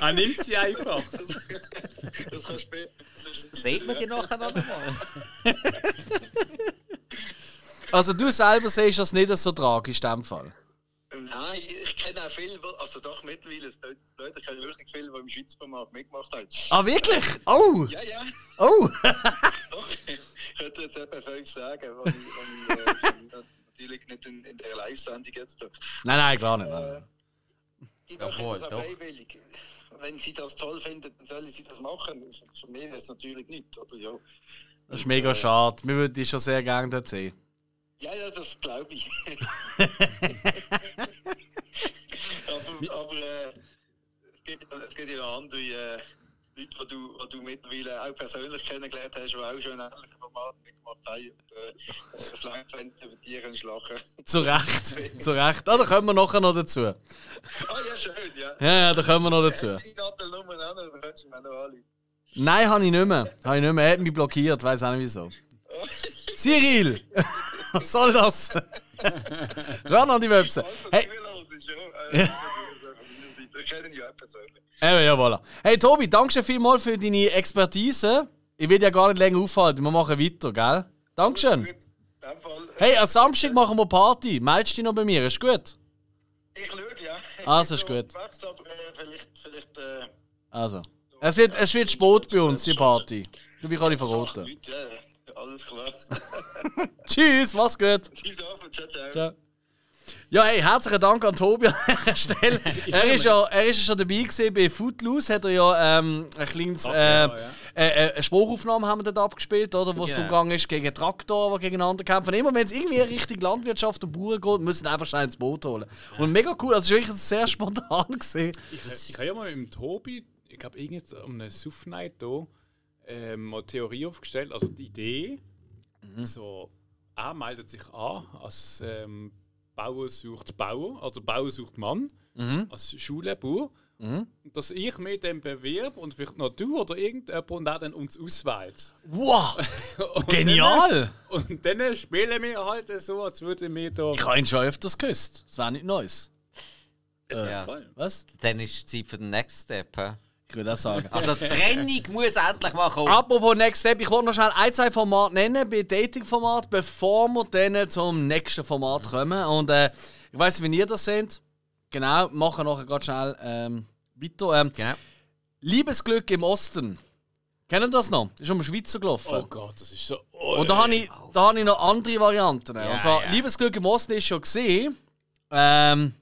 Er [LAUGHS] nimmt sie einfach. Das kann später. Sieht man die nachher noch einmal? [LAUGHS] Also du selber siehst das nicht so tragisch in dem Fall. Nein, ich kenne auch viele, also doch mittlerweile, es ist blöd, ich kenne wirklich viele, die im Schweizer Format mitgemacht haben. Ah, wirklich? Oh! Ja, ja, Oh! doch. [LAUGHS] [LAUGHS] Ich könnte jetzt etwa fünf sagen, weil ich, weil ich äh, natürlich nicht in, in der Live-Sendung jetzt. nein, nein, klar nicht. Die machen Jawohl, das auch freiwillig. Wenn sie das toll finden, dann sollen sie das machen. Für mich wäre es natürlich nicht, oder ja. Das ist mega schade. Wir würden dich schon sehr gerne dort sehen. Ja, ja, das glaube ich. [LAUGHS] aber aber äh, es, gibt, es gibt ja andere äh, Leute, die du, die du mittlerweile auch persönlich kennengelernt hast, die auch schon in ähnlichen Formaten mitgemacht haben. Und äh, wenn du über die kannst lachen. Zu Recht. [LAUGHS] Zu Recht. Ah, da kommen wir nachher noch dazu. Ah ja, schön, ja. Ja, ja, da kommen wir noch dazu. Hast du die Nattelnummer an, dann kannst du mir noch anrufen. Nein, habe ich nicht mehr. Habe ich nicht mehr. Er hat mich blockiert, weiß auch nicht wieso. [LAUGHS] Cyril! Was soll das? [LAUGHS] Ran an die Website. Hey, Hey. Ja. [LAUGHS] Wir kennen ja persönlich. äh, ja, voilà. Hey Tobi, danke schön vielmals für deine Expertise. Ich will ja gar nicht länger aufhalten. Wir machen weiter, gell? Dankeschön. Äh, Hey, am Samstag machen wir Party. Meldest dich noch bei mir, ist gut? Ich schaue, ja. Ich bin ist gut. unterwegs, aber äh, vielleicht, vielleicht äh, Also. Es wird, es wird spät bei uns, die Party. Du bist alle acht verraten. Alles klar. [LAUGHS] [LAUGHS] Tschüss, mach's gut. Ciao, ciao. Ciao. Ja, hey, herzlichen Dank an Tobi an dieser Stelle. [LAUGHS] Er ist ja, er ist ja schon dabei gewesen bei Footloose, hat er ja ähm, ein kleines, äh, äh, äh, eine Spruchaufnahme haben wir dort abgespielt, oder, wo es Genau. darum gegangen ist, gegen Traktor, die gegeneinander kämpfen. Immer wenn es irgendwie Richtung Landwirtschaft und Bauern geht, müssen wir einfach schnell ins Boot holen. Und mega cool, also es war wirklich sehr spontan. Gewesen. Ich, ich habe ja mal mit dem Tobi, ich glaube, irgendwie um eine Suff-Night hier, ähm, eine Theorie aufgestellt, also die Idee, so, er meldet sich an als ähm, Bauer sucht Bauer, also Bauer sucht Mann, als Schulebauer. Und dass ich mich dann bewerbe und vielleicht noch du oder irgendjemand und der dann uns auswählt. Wow, [LAUGHS] Und genial! Dann, und dann spielen wir halt so, als würden wir da. Ich habe ihn schon öfters geküsst. Das wäre nicht Neues. Ja. Voll. Was? Dann ist es Zeit für den Next Step. hä? Ich würde das sagen. Also die Trennung muss endlich mal kommen. Apropos Next Step, ich wollte noch schnell ein, zwei Formate nennen bei Dating-Format, bevor wir dann zum nächsten Format kommen. Und äh, ich weiß nicht, wie ihr das seht. Genau, machen nachher gerade schnell ähm, weiter. Ähm, Genau. Liebesglück im Osten. Kennen das noch? Ist um Schweizer gelaufen. Oh Gott, das ist so. Oh, Und da habe ich, da habe ich noch andere Varianten. Ja, und zwar, ja. Liebesglück im Osten ist schon gesehen. Ähm,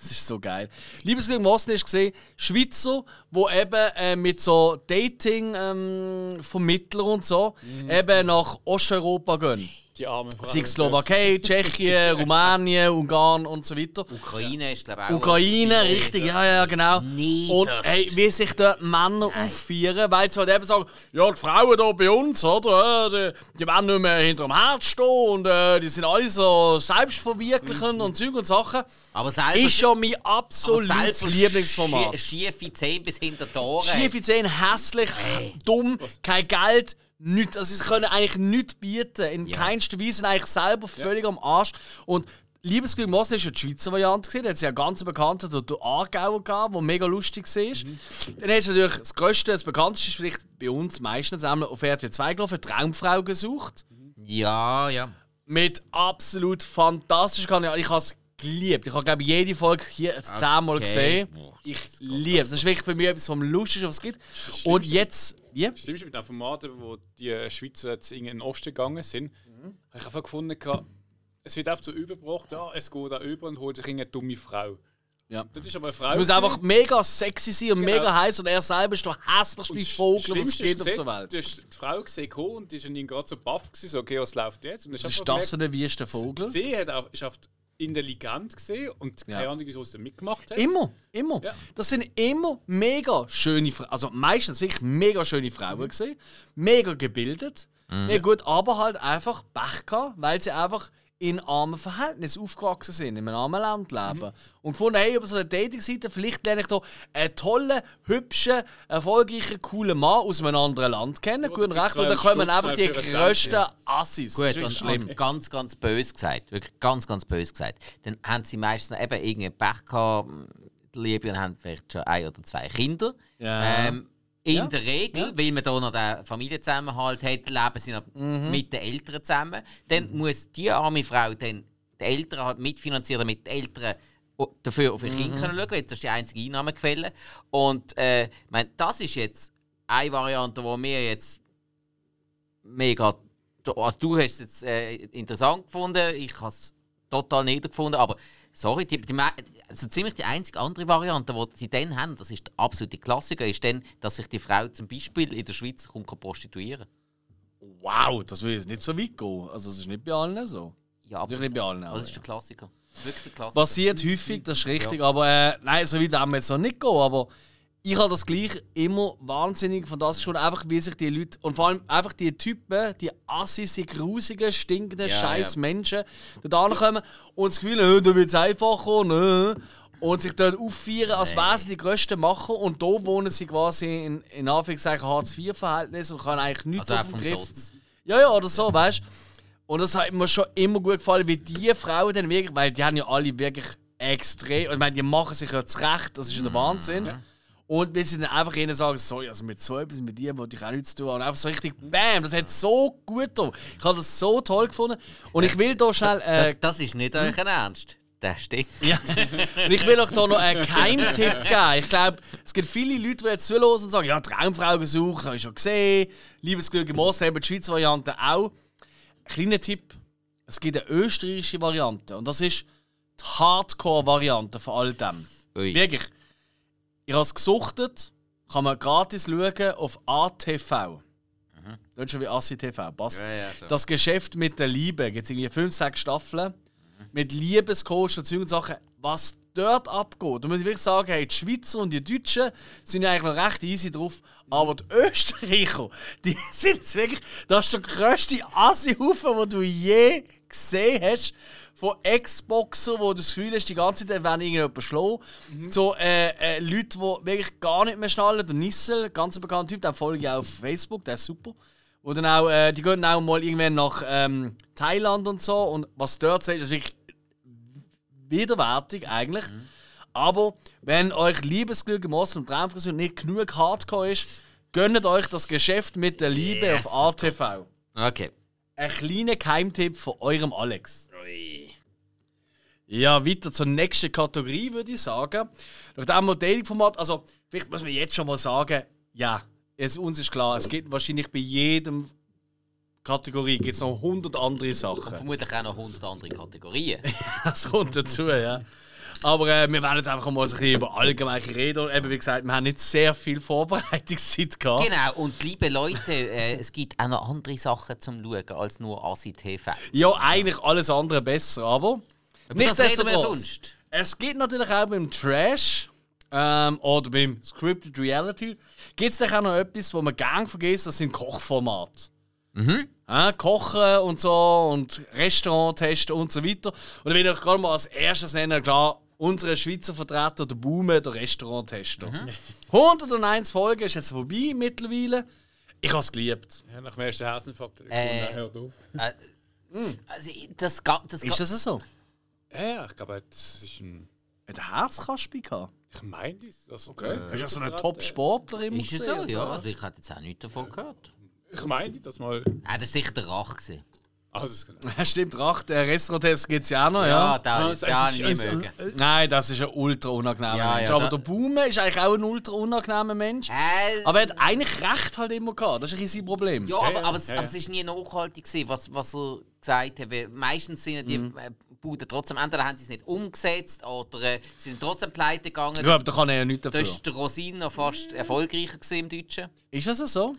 das ist so geil. Liebesglück im Osten ist gesehen, Schweizer, wo eben äh, mit so Dating-Vermittler und so Mhm. eben nach Osteuropa gehen. Die arme Frau. Sei es Slowakei, Tschechien, [LAUGHS] Rumänien, Ungarn und so weiter. Ukraine ist glaube ich auch. Ukraine, richtig, ja, ja, genau. Niederst. Und hey, wie sich dort Männer aufführen, weil sie halt eben sagen, ja, die Frauen hier bei uns, oder, äh, die, die wollen nicht mehr hinter dem Herz stehen und äh, die sind alle so selbstverwirklichen und Zeug und Sachen. Aber selber. Ist schon mein absolutes Lieblingsformat. schie- Schiefe Zähne bis hinter die Ohren. Schiefe Zähne, hässlich, dumm, kein Geld, nichts. Also sie können eigentlich nichts bieten, in Ja. keinster Weise, sind eigentlich selber völlig am Arsch. Und Liebesglück im Osten ist ja die Schweizer Variante. Da hat es ja einen ganz bekannten, der, Aargauer gehabt, der mega lustig war. Mhm. Dann hast du natürlich das Größte, das Bekannteste ist vielleicht bei uns meistens einmal auf RTL 2 gelaufen, Traumfrau gesucht. Ja, ja. Mit absolut fantastisch. Ich habe es geliebt. Ich habe, glaube ich, jede Folge hier jetzt zehnmal Okay. gesehen. Ich liebe es. Das ist wirklich für mich etwas vom Lustigsten, was es gibt. Und jetzt, wie? Stimmst du mit den Formaten, wo die Schweizer jetzt in den Osten gegangen sind? Mhm. Habe ich einfach gefunden, es wird einfach so übergebracht, ja, es geht da über und holt sich eine dumme Frau. Ja. Das ist aber eine Frau. Es muss einfach mega sexy sein und Genau. mega heiß und er selber ist der hässlichste das Vogel, was es gibt auf der Welt. Du hast die Frau gesehen und die dann gerade so baff gewesen, so, okay, was läuft jetzt? Und Was ist das für ein wüster Vogel? Sie hat auch, ist oft intelligent gesehen und keine Ja. Ahnung, wieso sie mitgemacht hat. Immer, immer. Ja. Das sind immer mega schöne Frauen. Also meistens wirklich mega schöne Mhm. Frauen gesehen. Mega gebildet. Mega gut, aber halt einfach Pech gehabt, weil sie einfach in armen Verhältnissen aufgewachsen sind, in einem armen Land leben. Mhm. Und gefunden, hey, über so eine Dating-Seite, vielleicht lerne ich da einen tollen, hübschen, erfolgreichen, coolen Mann aus einem anderen Land kennen. Gut und recht. Und dann kommen einfach die grössten ja. Assis. Gut, das ist und, schlimm. und ganz, ganz böse gesagt. Wirklich ganz, ganz böse gesagt. Dann haben sie meistens eben irgendwie Pech gehabt, die Liebe, und haben vielleicht schon ein oder zwei Kinder. Ja. Ähm, in Ja. der Regel, weil man da noch den Familienzusammenhalt hat, leben sie noch Mhm. mit den Eltern zusammen. Dann muss die arme Frau dann die Eltern halt mitfinanzieren, damit die Eltern dafür auf Kinder Mhm. können schauen können. Das ist die einzige Einnahmequelle. Und äh, ich meine, das ist jetzt eine Variante, die wir jetzt mega. Also du hast es jetzt äh, interessant gefunden, ich habe es total niedergefunden, aber sorry, die, die, also ziemlich die einzige andere Variante, die sie dann haben, das ist der absolute Klassiker, ist dann, dass sich die Frau zum Beispiel in der Schweiz kommt, kann prostituieren Wow, das will jetzt nicht so weit gehen. Also, das ist nicht bei allen so. Ja, aber Natürlich nicht bei allen. aber das ist der Klassiker. Wirklich der Klassiker. Passiert häufig, das ist richtig, aber äh, nein, so weit haben wir jetzt noch nicht gehen, aber ich habe das gleich immer wahnsinnig fantastisch und einfach wie sich die Leute und vor allem einfach die Typen, die Assis, die grusigen, stinkenden, Ja, scheiß ja. Menschen, da kommen und das Gefühl, äh, da wird es einfacher und, äh, und sich dort auffeiern, als wären sie die grössten Macher und da wohnen sie quasi in, in Anführungszeichen Hartz-IV-Verhältnis und können eigentlich nichts Also auf vom Griff. Ja, ja, oder so, weißt du? Und das hat mir schon immer gut gefallen, wie die Frauen dann wirklich, weil die haben ja alle wirklich extrem, und ich meine, die machen sich ja zurecht, das ist ja der Wahnsinn. Und wenn sie dann einfach ihnen sagen, sorry, also mit so etwas, mit dir wollte ich auch nichts tun, und einfach so richtig, bam, das hat so gut getan. Ich habe das so toll gefunden. Und ich will da schnell, äh, Das, das ist nicht euch ein Ernst. Der stinkt. ja. Und ich will euch da noch einen Keimtipp geben. Ich glaube, es gibt viele Leute, die jetzt zuhören und sagen, ja, Traumfrau gesucht, habe ich schon gesehen. Liebesglück im Osten, eben die Schweizer Variante auch. Kleiner Tipp, es gibt eine österreichische Variante und das ist die Hardcore-Variante von all dem. Ui. Wirklich. Ich habe es gesuchtet, kann man gratis schauen auf ATV. Das ist schon wie ASSI TV, passt. Ja, ja, das Geschäft mit der Liebe, gibt es irgendwie 5, 6 Staffeln. Mit Liebescoach und Zeug und Sachen. Was dort abgeht, da muss ich wirklich sagen, hey, die Schweizer und die Deutschen sind eigentlich noch recht easy drauf. Aber die Österreicher, [LAUGHS] die sind jetzt wirklich, das ist der grösste Assi-Haufen, den du je gesehen hast. Von Ex-Boxer, wo du das Gefühl hast, die ganze Zeit werden irgendjemand schlagen. So äh, äh, Leute, die wirklich gar nicht mehr schnallen. Der Nissel, ganz bekannter Typ, den folge ich auch auf Facebook, der ist super. Wo dann auch, äh, die gehen auch mal irgendwann nach ähm, Thailand und so. Und was dort sagt, ist wirklich widerwärtig eigentlich. Aber wenn euch Liebesglück im Osten und Traumfrisur nicht genug Hardcore ist, gönnt euch das Geschäft mit der Liebe Yes, auf ATV. Okay. Ein kleiner Keimtipp von eurem Alex. Ui. Ja, weiter zur nächsten Kategorie würde ich sagen. Nach diesem Modelling-Format, also vielleicht muss man jetzt schon mal sagen, ja, es, uns ist klar, es gibt wahrscheinlich bei jedem Kategorie gibt's noch 100 andere Sachen. Vermutlich auch noch 100 andere Kategorien. [LAUGHS] Das kommt dazu, ja. Aber äh, wir werden jetzt einfach mal so ein bisschen über allgemeine reden. Und eben, wie gesagt, wir haben nicht sehr viel Vorbereitungszeit gehabt. genau, und liebe Leute, äh, es gibt auch noch andere Sachen zum Schauen als nur ASI TV. Ja, eigentlich alles andere besser, aber nichtsdestotrotz. Es gibt natürlich auch beim Trash ähm, oder beim Scripted Reality gibt es auch noch etwas, wo man gerne vergisst, das sind Kochformate. Ja, Kochen und so und Restaurant testen und so weiter. Und da will ich euch gerade mal als erstes nennen, klar, unsere Schweizer Vertreter, der Baume, der Restaurant-Tester. 101 Folgen ist jetzt vorbei mittlerweile. Ich habe es geliebt. Ja, nach dem ersten Herzinfarkt. Äh. Äh. hört auf. Also, das, ga- das, ga- Ist das so? Ja, ich glaube, das ist ein. Hat er Herzkasper gehabt? Ich meine das. Also, Okay. äh, Ist ja so ein Top-Sportler im ist es so? Ja, also ich hätte jetzt auch nichts davon gehört. Ich meine das mal. Ah, das war sicher der Rach. Gewesen. Also, es kann- Ja, stimmt, Rach, der Restaurant-Test gibt es ja auch noch, Ja, ja. da, Ah, da, habe ist- ich nicht es- mögen. Nein, das ist ein ultra unangenehmer Ja, Mensch. ja, Aber da- der Baume ist eigentlich auch ein ultra unangenehmer Mensch. Äh, Aber er hat eigentlich recht halt immer gehabt. Das ist ein bisschen sein Problem. Ja, aber, aber, es, ja, aber ja. es ist nie nachhaltig, gewesen, was, was er gesagt hat. Weil meistens sind die Mhm. äh, Buden trotzdem, entweder haben sie es nicht umgesetzt oder äh, sie sind trotzdem pleite gegangen. Ich glaube, da kann er ja nichts Da dafür. ist der Rosin noch fast erfolgreicher im Deutschen, Ist das so?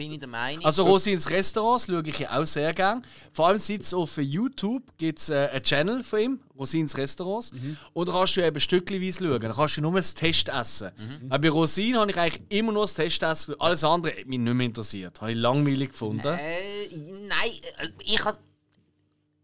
Bin ich der Meinung. Also Rosins Restaurants schaue ich ja auch sehr gern. Vor allem seit es auf YouTube gibt es äh, einen Channel von ihm, Rosins Restaurants. Und da kannst du eben stückchenweise schauen. Da kannst du nur das Testessen. Mhm. Bei Rosin habe ich eigentlich immer nur das Testessen. Alles andere hat mich nicht mehr interessiert. Habe ich langweilig gefunden. Äh, nein, äh, ich has,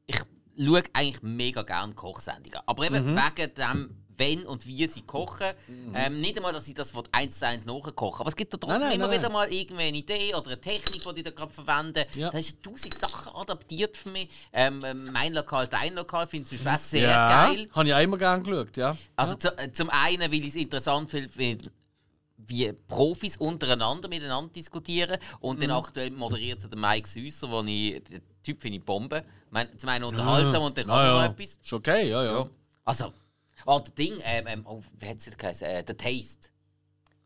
ich schaue eigentlich mega gerne Kochsendungen. Aber eben Mhm. wegen dem, wenn und wie sie kochen. Ähm, nicht einmal, dass ich das von eins zu eins nachkoche. Aber es gibt da trotzdem Nein, nein, immer nein, wieder mal irgendwie eine Idee oder eine Technik, die die da gerade verwenden. Ja. Da ist tausend Sachen adaptiert für mich. Ähm, ähm, mein Lokal, dein Lokal, finde ich zum Beispiel sehr ja, geil. habe ich auch immer gern geschaut, ja. Also zu, äh, zum einen, weil ich es interessant finde, wie, Profis untereinander miteinander diskutieren. Und Mhm. dann aktuell moderiert sie der Mike Süsser, wo ich, den Typ finde ich Bombe. Ich meine, zum einen unterhaltsam und dann kann Ja, ja. noch etwas. Ist okay, ja, ja. Ja. Also, oh, der Ding, ähm, ähm, oh, wie hat es jetzt geheißen? Äh, der Taste.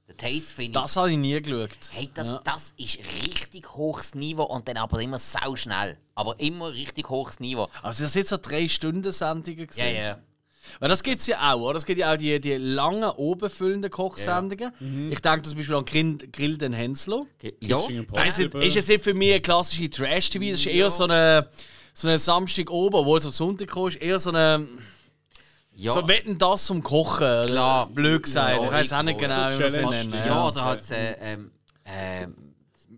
Der Taste finde ich. Das habe ich nie geschaut. Hey, das, Ja. das ist richtig hohes Niveau und dann aber immer sau schnell. Aber immer richtig hohes Niveau. Also das sind jetzt so drei Stunden Sendungen Ja, gesehen. ja. Weil das gibt es ja auch, oder? Es gibt ja auch die, die langen, obenfüllenden Kochsendungen. Mhm. Ich denke zum Beispiel an Grill, Grill den Hensler. Ja. Das ist, ist jetzt nicht für mich eine klassische Trash-TV, das ist eher so eine, so eine Samstag oben, obwohl es am Sonntag kommt, ist eher so eine. Ja. So wetten das zum Kochen? Klar. blöd gesagt. Ja, ich weiß auch nicht genau, wie man es nennen. Ja, Ja. oder halt äh, ähm, ähm,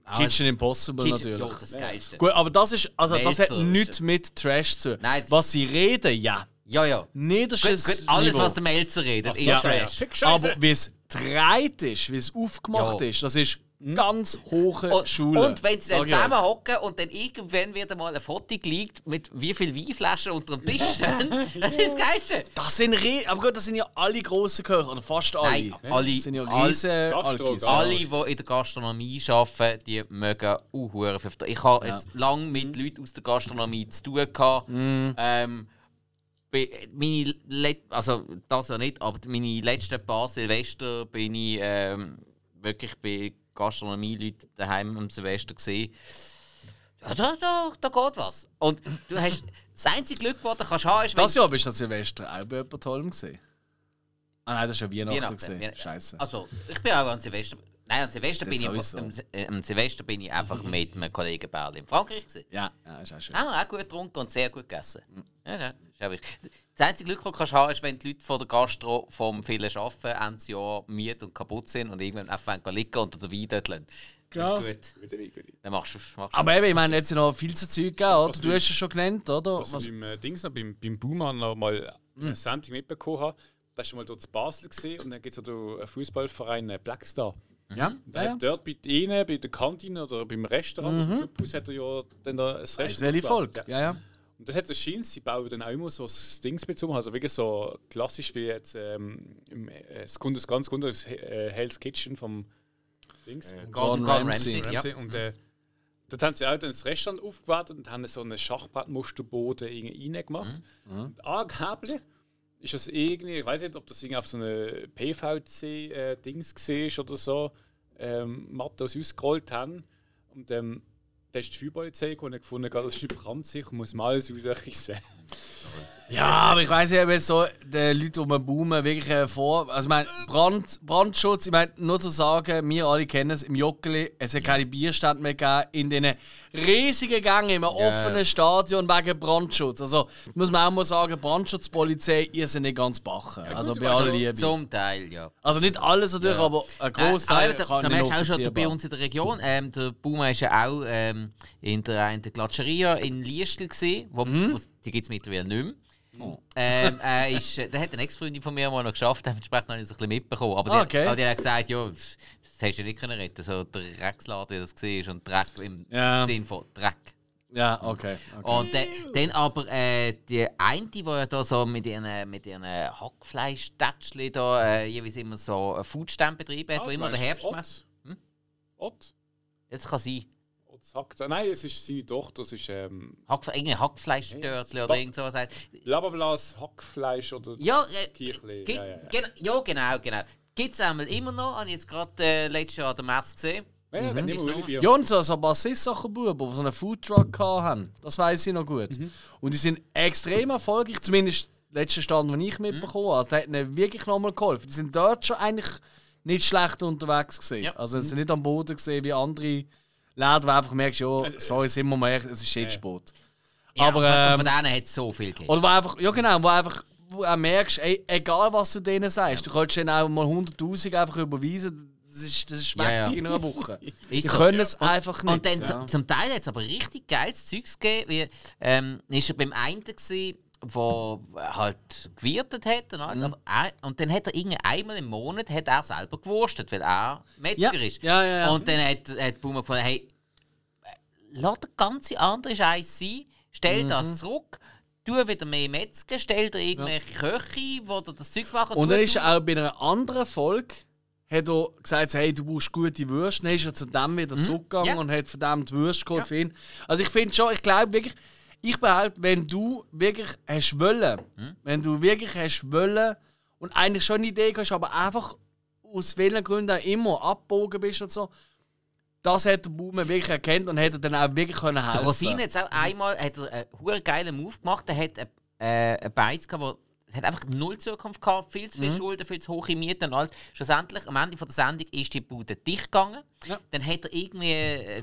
ah, Kitchen Impossible Kitchen- natürlich. Ja, das Geilste. Gut, aber das ist, also das hat nichts mit Trash zu tun. Was sie reden, ja. Ja, ja. Gut, Niederstes gut, alles, Niveau. was der Melzer redet, ist ja. Trash. Aber wie es dreht ist, wie es aufgemacht Ja. ist, das ist ganz hohe Und, Schule. und wenn sie dann zusammenhocken und dann irgendwann wieder mal ein Foto liegt mit wie viel Weinflaschen unter dem Tisch stehen, das ist das Geilste. Das sind Re aber gut, das sind ja alle grossen Köche, oder fast alle. Nein, alle- Das sind ja riesen Alkis. Alle, die in der Gastronomie arbeiten, die mögen auch Ich habe jetzt lange mit Leuten aus der Gastronomie zu tun gehabt. Ähm, bei- meine Le also das ja nicht, aber meine letzten paar Silvester bin ich ähm, wirklich bei Gastronomie-Leuten daheim am Silvester gesehen. Ja, da, da, da geht was. Und du hast das einzige Glück, das du kannst haben, ist, Das Jahr bist du an Silvester auch bei jemand Tollem gesehen. Ah nein, das war ja Weihnachten. Weihnachten. gesehen. Weihnachten. Scheiße. Also, ich bin auch an Silvester. Nein, an Silvester, Das bin ich, sowieso. am, äh, am Silvester bin ich einfach mit einem Kollegen Berl in Frankreich. Gewesen. Ja, ja, ist auch schön. Haben wir auch gut getrunken und sehr gut gegessen. Ja, ja, ist auch wichtig. Das einzige Glück, das du kannst haben, ist, wenn die Leute von der Gastro vom vielen Arbeiten Ende des Jahr müde und kaputt sind und irgendwann einfach liegen und den Wein dort lassen. Ja. Das ist gut. Dann machst du machst du- Aber eben, ich meine, jetzt noch viel zu Zeug gegeben, oder? Was Du du- hast es schon genannt, oder? Was Was, ich beim äh, Dings noch, beim, beim Baumann noch mal eine Sendung mitbekommen habe, da ist mal dort in Basel gesehen und dann gibt es ja da einen Fußballverein äh, Blackstar. ja, Der ja, hat dort bei ihnen, bei der Kantine oder beim Restaurant, mhm. Clubhaus, hat er ja dann da ein Weiss Restaurant. welche. Folge? Ja, ja. Und das hat der Schein, sie bauen dann auch immer so Dings bezogen, also wirklich so klassisch wie jetzt ähm, im, äh, das ganz runter, das äh, Hell's Kitchen vom Dings. Gordon, Gordon Gordon Ramsay. Ramsay, ja. Ramsay. Und äh, dort haben sie auch dann das Restaurant aufgewartet und haben so einen Schachbrettmusterboden irgendwie reingemacht. Und angeblich ist das irgendwie, ich weiß nicht, ob das irgendwie auf so eine PVC-Dings war oder so, ähm, Matte aus ausgerollt haben. Und ähm, da ist die Feuerpolizei gekommen und gefunden, das ist brandsicher, muss man alles rausrissen. Ja, aber ich weiß nicht, ob jetzt so die Leute, die man boomen, wirklich äh, vor. Also, ich meine, Brand, Brandschutz, ich meine, nur zu sagen, wir alle kennen es, im Joggeli, es hat keine Bierstände mehr gegeben, in diesen riesigen Gängen, im offenen Stadion wegen Brandschutz. Also, muss man auch mal sagen, Brandschutzpolizei, ihr seid nicht ganz bachen. also, bei aller Liebe. Zum Teil, ja. Also, nicht alles natürlich, aber ein Äh, Großteil aber da, da merkst du auch schon bei uns in der Region. Ähm, der Buma war ja auch ähm, in der einen Glatscheria in Liestel, gewesen, wo, Mhm. die gibt es mittlerweile nicht mehr. Oh. Ähm, er ist, äh, der hat eine Ex-Freundin von mir mal noch geschafft, dementsprechend habe ich es ein bisschen mitbekommen. Aber, Ah, die, okay. aber die hat gesagt, ja, das hast du nicht können retten so der Drecksladen, wie das war, und Dreck im Ja. Sinn von Dreck. Ja, okay. okay. Und äh, dann aber äh, die eine, die ja da so mit ihren, mit ihren Hackfleischtätschli da äh, jeweils immer so einen Foodstand betrieben hat, wo immer der Herbstmess. Ott? Ott? Das kann sein. Sagt Nein, es ist seine Tochter, es ist ähm, Hack, irgendwie Hackfleischdörtli Ja, oder irgend sowas. heißt. Blabablas, Hackfleisch oder Ja, äh, Kirchli. Ja, ja, ja. gen- ja, genau, genau. Gibt es einmal immer noch, habe ich jetzt gerade äh, letztes Jahr an der Messe gesehen. Ja, Bier. Ja, und so, so ein paar Sisssachen-Buben, die so einen Foodtruck haben. Das weiß ich noch gut. Und die sind extrem erfolgreich, zumindest der letzte Stand, den ich mitbekommen habe. Also, der hat ihnen wirklich nochmal geholfen. Die sind dort schon eigentlich nicht schlecht unterwegs gesehen. Ja. Also, sie sind nicht am Boden gesehen wie andere Läden, wo du einfach merkst, ja, sorry, sind wir mal ehrlich, es ist jetzt spät. Ja, Aber, von, ähm, von denen hat es so viel gegeben. Oder wo einfach, ja genau, wo einfach wo du merkst, ey, egal was du denen sagst, du kannst denen auch mal 100'000 einfach überweisen, das ist, das ist weg Ja, ja. in einer Woche. [LAUGHS] Die so. können es einfach nicht. Und dann ja. zu- zum Teil hat es aber richtig geiles Zeugs gegeben. Wie, ähm, ist er beim einen gewesen, der halt gewirtet hat und alles, Mhm. aber er, und dann hat er irgendwie einmal im Monat hat er selber gewurstet, weil er Metzger Ja. ist. Ja, ja. Und dann hat, hat Boomer gefunden, hey, lass den ganze andere Scheiß sein, stell Mhm. das zurück, tu wieder mehr Metzger, stell dir irgendwelche Köche, die dir das Zeugs machen. Und dann ist er auch bei einer anderen Folge hat er gesagt, hey, du brauchst gute Würste. Dann ist er zu dem wieder zurückgegangen Mhm. Ja. und hat verdammt Würste geholt für ihn. Also ich finde schon, ich glaube wirklich, ich behaupte, wenn du wirklich hast wollen, Mhm. wenn du wirklich hast wollen und eigentlich schon eine Idee hast, aber einfach aus welchen Gründen auch immer abgebogen bist und so, das hat der Baumann wirklich erkannt und er dann auch wirklich können helfen Der Rosin hat auch einmal hat er einen geilen Move gemacht. Er hat äh, einen Beiz gehabt, wo es hat einfach null Zukunft gehabt, viel zu viel Mhm. Schulden, viel zu hohe Mieten und alles. Schlussendlich, am Ende von der Sendung ist die Bude dicht gegangen. Ja. Dann hat er irgendwie äh,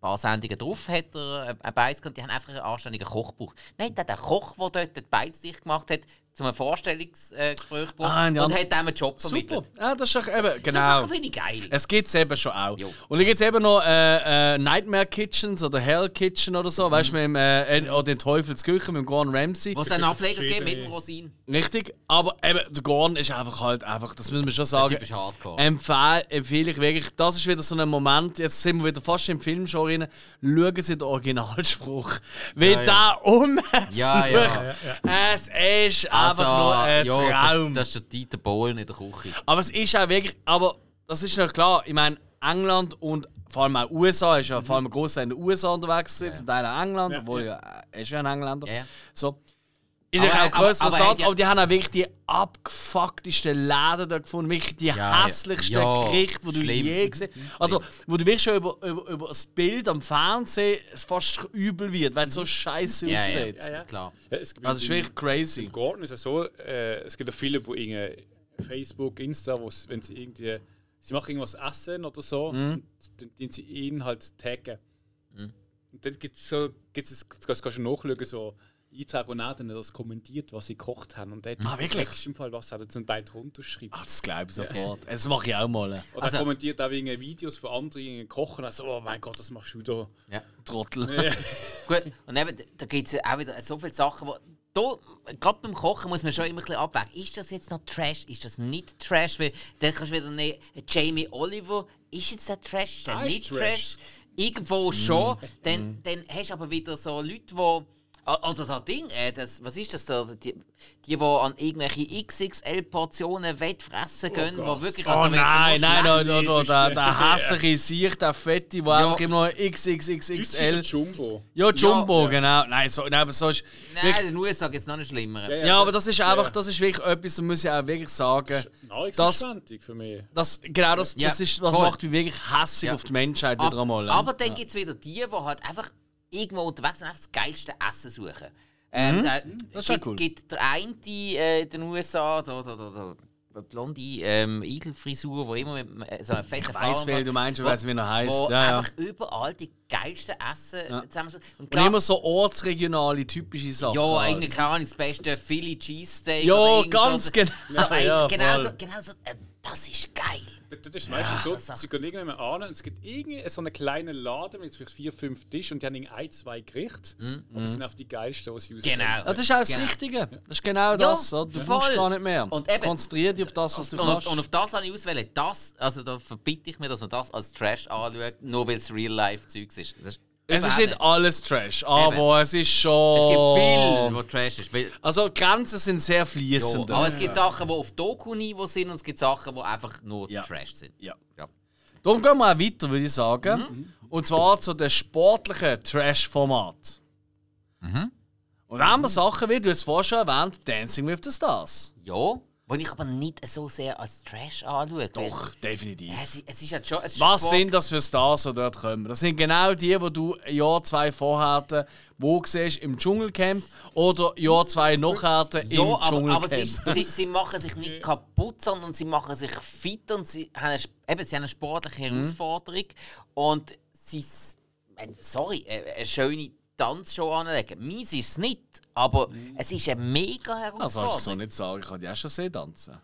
paar Sendungen drauf, hat er äh, einen Beiz gehabt, die haben einfach einen anständigen Koch gebraucht. Nein, der, Koch, der dort den Beiz gemacht hat, zu einem Vorstellungsgespräch gebracht Ah, und hat dem einen Job Super. vermittelt. Ja, das ist doch eben, genau. Sachen finde ich geil. Es gibt es eben schon auch. Jo. Und dann gibt es eben noch äh, äh, Nightmare Kitchens oder Hell Kitchen oder so, weißt du, mit dem, äh, äh, oder den Teufelsküche mit dem Gordon Ramsay. Wo es einen Ableger gibt mit dem Rosin. Richtig, aber eben, der Gordon ist einfach halt einfach, das müssen wir schon sagen. Typisch Hardcore. Empfehl, empfehle ich wirklich, das ist wieder so ein Moment, jetzt sind wir wieder fast im Film schon rein, schauen Sie den Originalspruch. Wie Ja, ja. der um. Ja, ja. Es ist einfach nur ein Also, ja, Traum. Das, das ist der Dieter Bohlen in der Küche. Aber es ist auch wirklich, aber das ist noch klar, ich meine, England und vor allem auch USA, ist ja vor allem ein Großteil in den USA unterwegs, gewesen, zum Teil auch England, Ja, obwohl ja, er ist ja ein Engländer. Ja, ja. So. Ist Aber- ja auch aber- grösser aber ja- aber die haben auch wirklich die abgefucktesten Läden da gefunden, wirklich die ja. hässlichsten Ja, Gerichte, die du schlimm. je gesehen hast. Also, wo du wirklich schon über, über, über das Bild am Fernsehen es fast übel wird, weil es so scheiße Ja, ja, aussieht. ja. klar. Ja, es gibt Also, es ist wirklich crazy. Im Gordon ist es so, äh, es gibt ja viele, die irgendwie Facebook, Insta, wo wenn sie irgendwie, sie machen irgendwas essen oder so, Mhm. und dann den sie ihn halt taggen. Und dann gibt es so, gibt's das kannst du nachschauen, so Eintrag und dann das kommentiert, was sie gekocht haben. Und der Ah, wirklich? Im Fall, was er zum Teil drunter geschrieben. Ach, das glaube ich sofort. Das mache ich auch mal. Oder Also- er kommentiert auch irgendwie Videos von anderen kochen. Also, oh mein Gott, das machst du da. Ja. Trottel. [LAUGHS] Gut, und eben, da gibt es auch wieder so viele Sachen, wo. Da, gerade beim Kochen muss man schon immer ein bisschen abwägen. Ist das jetzt noch Trash? Ist das nicht Trash? Weil dann kannst du wieder nehmen, Jamie Oliver, ist jetzt der Trash? Ist der Ah, nicht Trash? Trash. Irgendwo schon. Dann, dann hast du aber wieder so Leute, die Oder das Ding, äh, das, was ist das da? Die, die, die an irgendwelche XXL-Portionen wettfressen wo wirklich... Oh also wenn sie nein, nur nein, schlecht- nein, der, der, hässliche Sicht, der Fette, der einfach immer Das ist XXXXL. Jumbo. Ja, Jumbo, Ja. genau. Nein, so, nein, aber so ist. Nein, in den USA gibt es noch einen schlimmeren. Ja, Ja, aber das ist einfach, das ist wirklich etwas, da muss ich auch wirklich sagen. Nahrungsverschwendung für mich. Das, genau, das, Ja, das, ist, das macht mich wirklich hässlich Ja. auf die Menschheit Ab- wieder einmal. Aber dann gibt es wieder die, die halt einfach irgendwo unterwegs sind, einfach das geilste Essen suchen. Ähm, Mhm. Das ist ja gibt, cool. gibt der eine äh, in den USA, da, da, da, da, blonde ähm, Igelfrisur, wo immer mit äh, so einer fetten Ich weiss, wer du meinst, weiss, wie er heisst. Wo Ja, ja. einfach überall die geilsten Essen zusammen sind. Und Und klar, immer so ortsregionale, typische Sachen. ja, halt. irgendwie, keine Ahnung, das beste Philly Cheesesteak. Ja, oder irgend ganz so. genau. So, Ja, genau, so, genau so. Äh, das ist geil. Das das ist meistens so, das- sie gehen irgendwann an und es gibt irgendwie so einen kleinen Laden mit vielleicht vier, fünf Tischen und die haben ein, zwei Gerichte. Aber das sind auch die geilsten, die sie Genau. Ja, das ist auch das Genau. Richtige. Das ist genau das. Oder? Du voll. musst gar nicht mehr. Und eben- Konzentrier dich auf das, was du Und auf, kannst. und auf das habe ich auswählen. Das, also da verbitte ich mir, dass man das als Trash anschaut, nur weil es Real-Life-Zeugs ist. Das ist es ist nicht alles Trash, aber Eben. es ist schon. Es gibt viel, wo Trash ist. Weil, Also Grenzen sind sehr ja, fließend. aber es gibt Sachen, die auf Doku-Niveau sind und es gibt Sachen, die einfach nur Ja. Trash sind. Ja. Ja. Darum gehen wir auch weiter, würde ich sagen. Mhm. Und zwar zu den sportlichen Trash-Format. Mhm. Und da haben wir Sachen wie, du hast es vorher schon erwähnt, Dancing with the Stars. Ja, wo ich aber nicht so sehr als Trash anschaue. Doch, definitiv. Ja, Es, es ist halt schon. Es ist Was Sport. sind das für Stars, die dort kommen? Das sind genau die, die du Jahr, zwei vorher wo siehst im Dschungelcamp oder Jahr, zwei nachher im Ja, aber, Dschungelcamp. aber ist, sie, sie machen sich nicht kaputt, sondern sie machen sich fit und sie haben eine, eben, sie haben eine sportliche Mhm. Herausforderung. Und sie. äh, Sorry, äh, eine schöne Tanzshow anlegen. Meins ist es nicht, aber es ist eine mega das kannst du so Herausforderung. nicht sagen. Ich habe die auch schon gesehen tanzen.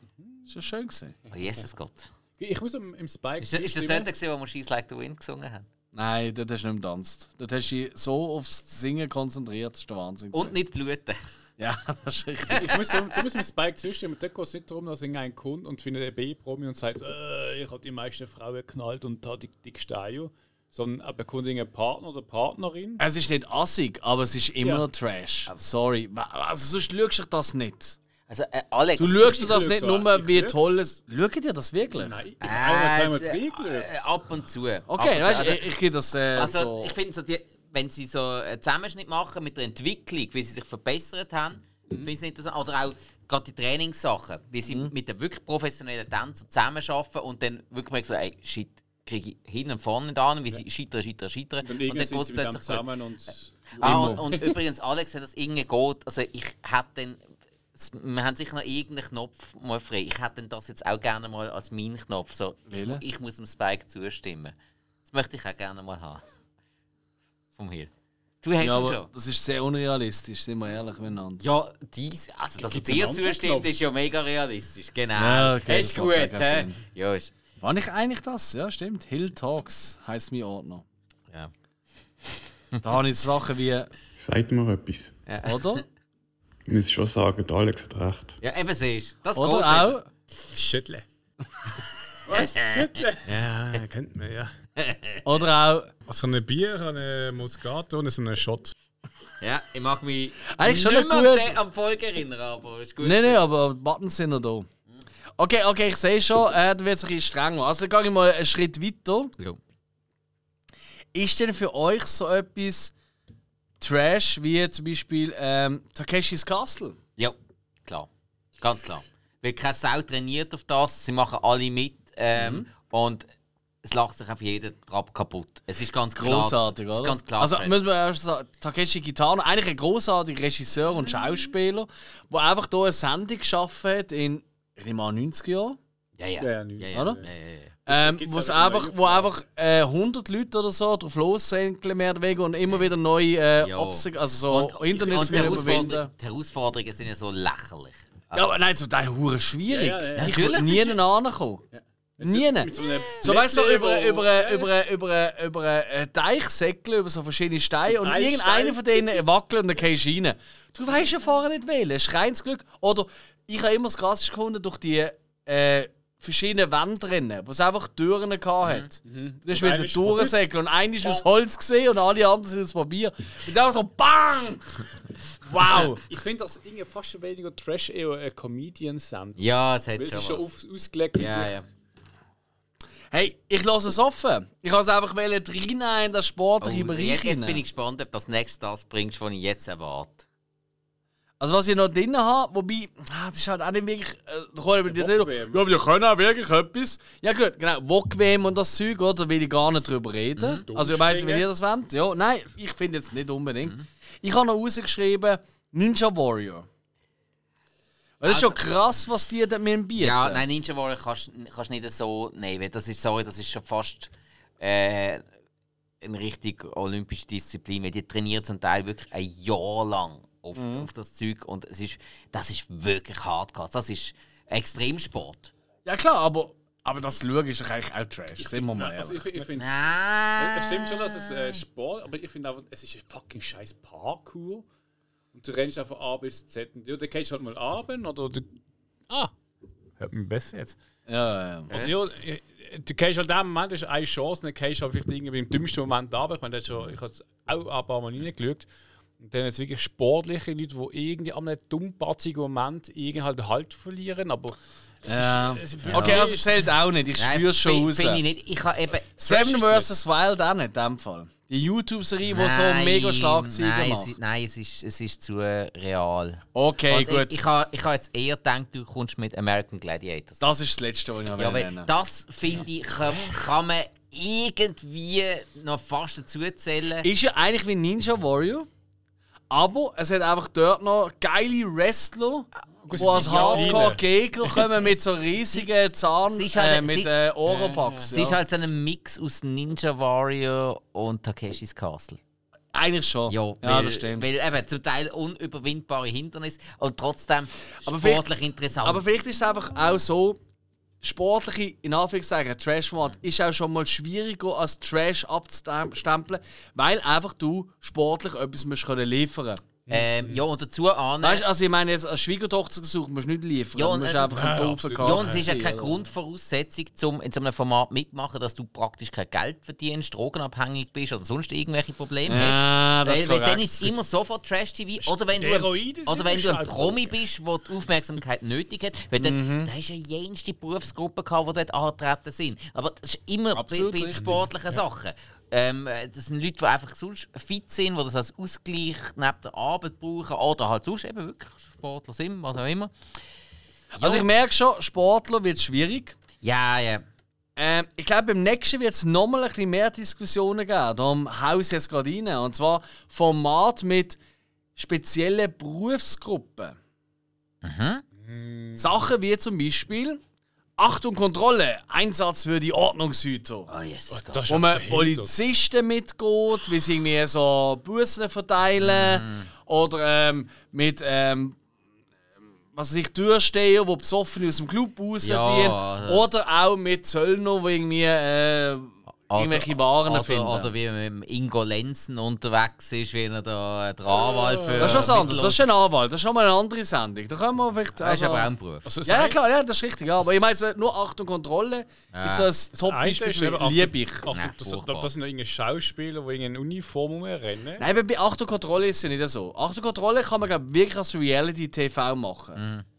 Ist ja schön gesehen. Oh, Jesus Gott. Ich muss im, im Spike. Ist, das- ist das dort, gewesen, wo wir She's Like the Wind gesungen haben? Nein, dort hast du nicht mehr getanzt. Dort hast du dich so aufs Singen konzentriert. Das ist der Wahnsinn. Und gewesen. nicht bluten. Ja, [LAUGHS] das ist richtig. Ich muss, du musst im Spike zustimmen. Dort geht es nicht darum, dass irgendein kommt und findet einen B-Promi und sagt, äh, ich habe die meisten Frauen geknallt und habe die dickste Eier. Sondern er bekommt einen Partner oder Partnerin. Es ist nicht assig, aber es ist immer Ja. noch Trash. Sorry. Also sonst schaust du das nicht. Also, äh, Alex. Du schaust dir das nicht so. nur, wie toll es... Schaut dir das wirklich? Nein, ich Äh, habe jetzt einmal äh, reingeschaut. äh, ab und zu. Okay, und zu. weißt du, Also- ich, ich gehe das äh, Also so... ich finde so, die, wenn sie so einen Zusammenschnitt machen mit der Entwicklung, wie sie sich verbessert haben, Mhm. finde ich es interessant. Oder auch gerade die Trainingssachen, wie sie mit den wirklich professionellen Tänzern zusammenarbeiten und dann wirklich mal so, ey, shit, kriege ich hin und vorne an, wie sie scheitern, scheitern, scheitern. Und sind geht's sie wieder plötzlich gut. zusammen und. Ah, und, und übrigens, Alex, wenn das irgendwie geht, also ich hätte dann, wir haben sicher noch irgendeinen Knopf mal frei. Ich hätte dann das jetzt auch gerne mal als meinen Knopf. So, ich, ich muss dem Spike zustimmen. Das möchte ich auch gerne mal haben. Vom hier. Du hast ja, ihn schon. das ist sehr unrealistisch, sind wir ehrlich miteinander. Ja, dies, also dass er dir zustimmt, Knopf? ist ja mega realistisch. Genau. Ja, okay, ist gut, ja. Ja, ist. War nicht eigentlich das? Ja, stimmt. Hill Talks heisst mein Ordner. Ja. Da habe ich Sachen wie... Sagt mir etwas. Oder? Ich muss schon sagen, der Alex hat recht. ja, eben siehst Das Oder geht auch... [LAUGHS] Schüttle. Ja, kennt man, ja. Oder auch... So ein Bier, eine Moscato und so einen Shot. nicht. Ja, ich mag mich Eigentlich schon nicht mehr gute- sehr am Folge erinnern, aber ist gut. Nein, nein, aber die Buttons sind noch da. Okay, okay, ich sehe schon, äh, da wird es ein bisschen strenger. Also dann gehe ich mal einen Schritt weiter. Ja. Ist denn für euch so etwas Trash wie zum Beispiel ähm, Takeshis Castle? Ja, klar. Ganz klar. Weil keine Sau trainiert auf das, sie machen alle mit ähm, Mhm. und es lacht sich auf jeden Trab kaputt. Es ist ganz klar. Großartig, es ist oder? ganz klar. also müssen wir erst sagen, Takeshi Kitano, eigentlich ein großartiger Regisseur und Schauspieler, der einfach hier eine Sendung geschaffen hat in, ich nehme an, 90 Jahren. ja, ja. Ja, ja, ja, ja, Oder? Ja, ja, ja. Ähm, gibt's wo es aber einfach, wo einfach äh, 100 Leute oder so drauf lossenkeln, mehr oder weniger, und immer wieder neue äh, Ja. Obstacle, also so Und, Hindernis und die, überwinden. Herausforderungen, die Herausforderungen sind ja so lächerlich. Ja, aber nein, zum Teil hure schwierig. Ja, ja, ja. Ich würde nie ankommen. Nie. Mit so, weißt du, über, über, ja, über, über, über einen Teich säckeln, über so verschiedene Steine und Ein irgendeiner von denen wackelt und dann gehst du rein. Du weißt ja vorher nicht wählen, reines Glück. Oder ich habe immer das Krasseste gefunden durch die äh, verschiedenen Wände wo es einfach Türen gehabt hat. Du hast ist Tourensäckel und einer ist aus Holz gesehen und alle anderen sind aus Papier. Es ist einfach so BANG! Wow! [LAUGHS] Ich finde das irgendwie fast schon weniger Trash, eher ein Comedian-Send. Ja, es hat Weil es schon ist schon was. auf, ausgelegt. Ja, ja. Hey, ich lasse es offen. Ich kann es einfach reinnehmen in das sportliche Oh, Bereich. jetzt, jetzt bin ich gespannt, ob das nächste das bringst, was ich jetzt erwarte. Also was ich noch drin habe, wobei, ah, das ist halt auch nicht wirklich, äh, da kann ich mir sagen, Wok-WM. ja, aber die können auch wirklich etwas. Ja gut, genau, Wok-WM und das Zeug, oder, da will ich gar nicht drüber reden. Also ich weiss, wie ihr das wollt. Ja, nein, ich finde jetzt nicht unbedingt. Ich habe noch rausgeschrieben, Ninja Warrior. Weil das ist schon krass, was die da mir bieten. Ja, nein, Ninja Warrior kannst du nicht so nehmen. Das ist, sorry, das ist schon fast äh, eine richtig olympische Disziplin. Weil die trainieren zum Teil wirklich ein Jahr lang auf, auf das Zeug. Und es ist, das ist wirklich hart. Das ist Extremsport. Ja klar, aber, aber das Schauen ist eigentlich auch Trash, sind wir mal Also ehrlich. ich, ich finde Ah. es stimmt schon, dass es äh, Sport, aber ich finde einfach, es ist ein fucking scheiß Parkour. Und du rennst einfach A bis Z. Und ja, dann gehst du halt mal abend oder du, Ah, hört mich besser jetzt. Ja, ja. Also, ja, du gehst halt in dem Moment, das ist eine Chance, dann gehst du halt vielleicht irgendwie im dümmsten Moment ab. Ich meine, schon, ich habe es auch ein paar Mal reingeschaut. Und dann jetzt wirklich sportliche Leute, die irgendwie an einem dummpatzigen Moment irgendwie halt den Halt verlieren. Aber ja. es ist- Okay, also zählt auch nicht, ich spüre es schon raus. Finde ich nicht. Ich habe eben. Seven vs. Wild auch nicht in dem Fall. Die YouTube-Serie, die so mega Schlagzeilen nein, macht. Es, ist- nein, es ist, es ist zu äh, real. Okay, Und gut. Ich, ich habe ich ha jetzt eher gedacht, du kommst mit American Gladiators. das ist das Letzte, was ich noch Ja, nennen das finde ich, kann, kann man irgendwie noch fast dazu zählen. Ist ja eigentlich wie Ninja Warrior, aber es hat einfach dort noch geile Wrestler, die als Hardcore-Gegner kommen mit so riesigen [LAUGHS] Zahn, Sie halt- äh, mit sie- äh, Ohrenpacks. Es ja. ist halt so ein Mix aus Ninja Warrior und Takeshis Castle. Eigentlich schon. Ja, ja weil, das stimmt. Weil eben zum Teil unüberwindbare Hindernisse und trotzdem Aber sportlich interessant. Aber vielleicht ist es einfach auch so, sportliche, in Anführungszeichen, Trash-Format ist auch schon mal schwieriger als Trash abzustempeln, weil einfach du sportlich etwas musst. können liefern ähm, ja, und dazu an. Weißt du, also ich meine jetzt als Schwiegertochter gesucht, musst du nicht liefern. Ja, du und, musst äh, einfach einen doofen. Charakter Ja, und es ist ja keine? Grundvoraussetzung, um in so einem Format mitmachen, dass du praktisch kein Geld verdienst, drogenabhängig bist oder sonst irgendwelche Probleme Ja, hast. das ist weil, weil dann ist es immer sofort Trash-TV. Oder wenn du, ein, oder wenn du ein. Promi bist, der die Aufmerksamkeit nötig hat. Weil Mhm. da ist ja jenste Berufsgruppe, gehabt, die dort angetreten sind. Aber das ist immer bei, Absolut bei richtig. sportlichen Sachen. Ähm, äh, das sind Leute, die einfach sonst fit sind, die das als Ausgleich neben der Arbeit brauchen oder halt sonst eben wirklich Sportler sind, was auch immer. Also ich merke schon, Sportler wird schwierig. Ja, ja. Ähm, ich glaube, beim nächsten wird es nochmal ein bisschen mehr Diskussionen geben. Darum haus jetzt gerade rein. Und zwar Format mit speziellen Berufsgruppen. Sachen wie zum Beispiel Achtung, Kontrolle, Einsatz für die Ordnungshüter. Oh, Jesus Gott. Das ist Wo ja man behindert. Polizisten mitgeht, wie sie irgendwie so Bussen verteilen. Oder ähm, mit ähm, was weiß ich, Türsteher, die besoffen aus dem Club rausgehen. Ja, äh. Oder auch mit Zöllner, die irgendwie äh, irgendwelche Waren oder, finden. Oder wie man mit dem Ingo Lenzen unterwegs ist, wie er da der Anwalt für. das ist was anderes, das ist ein Anwalt, das ist nochmal eine andere Sendung. Da können wir vielleicht. Das ist also- aber auch ein Beruf. Also, das ja, ja, klar, ja, das ist richtig. Ja. Aber ich meine, nur Achtung Kontrolle ist so ein eine Top-Beispiel für Liebe ich. Achtung, Nein, das, furchtbar. das sind ja irgendwelche Schauspieler, die in einer Uniform rumrennen. Nein, aber bei Achtung Kontrolle ist es ja nicht so. Achtung Kontrolle kann man glaub, wirklich als Reality-TV machen. Mhm.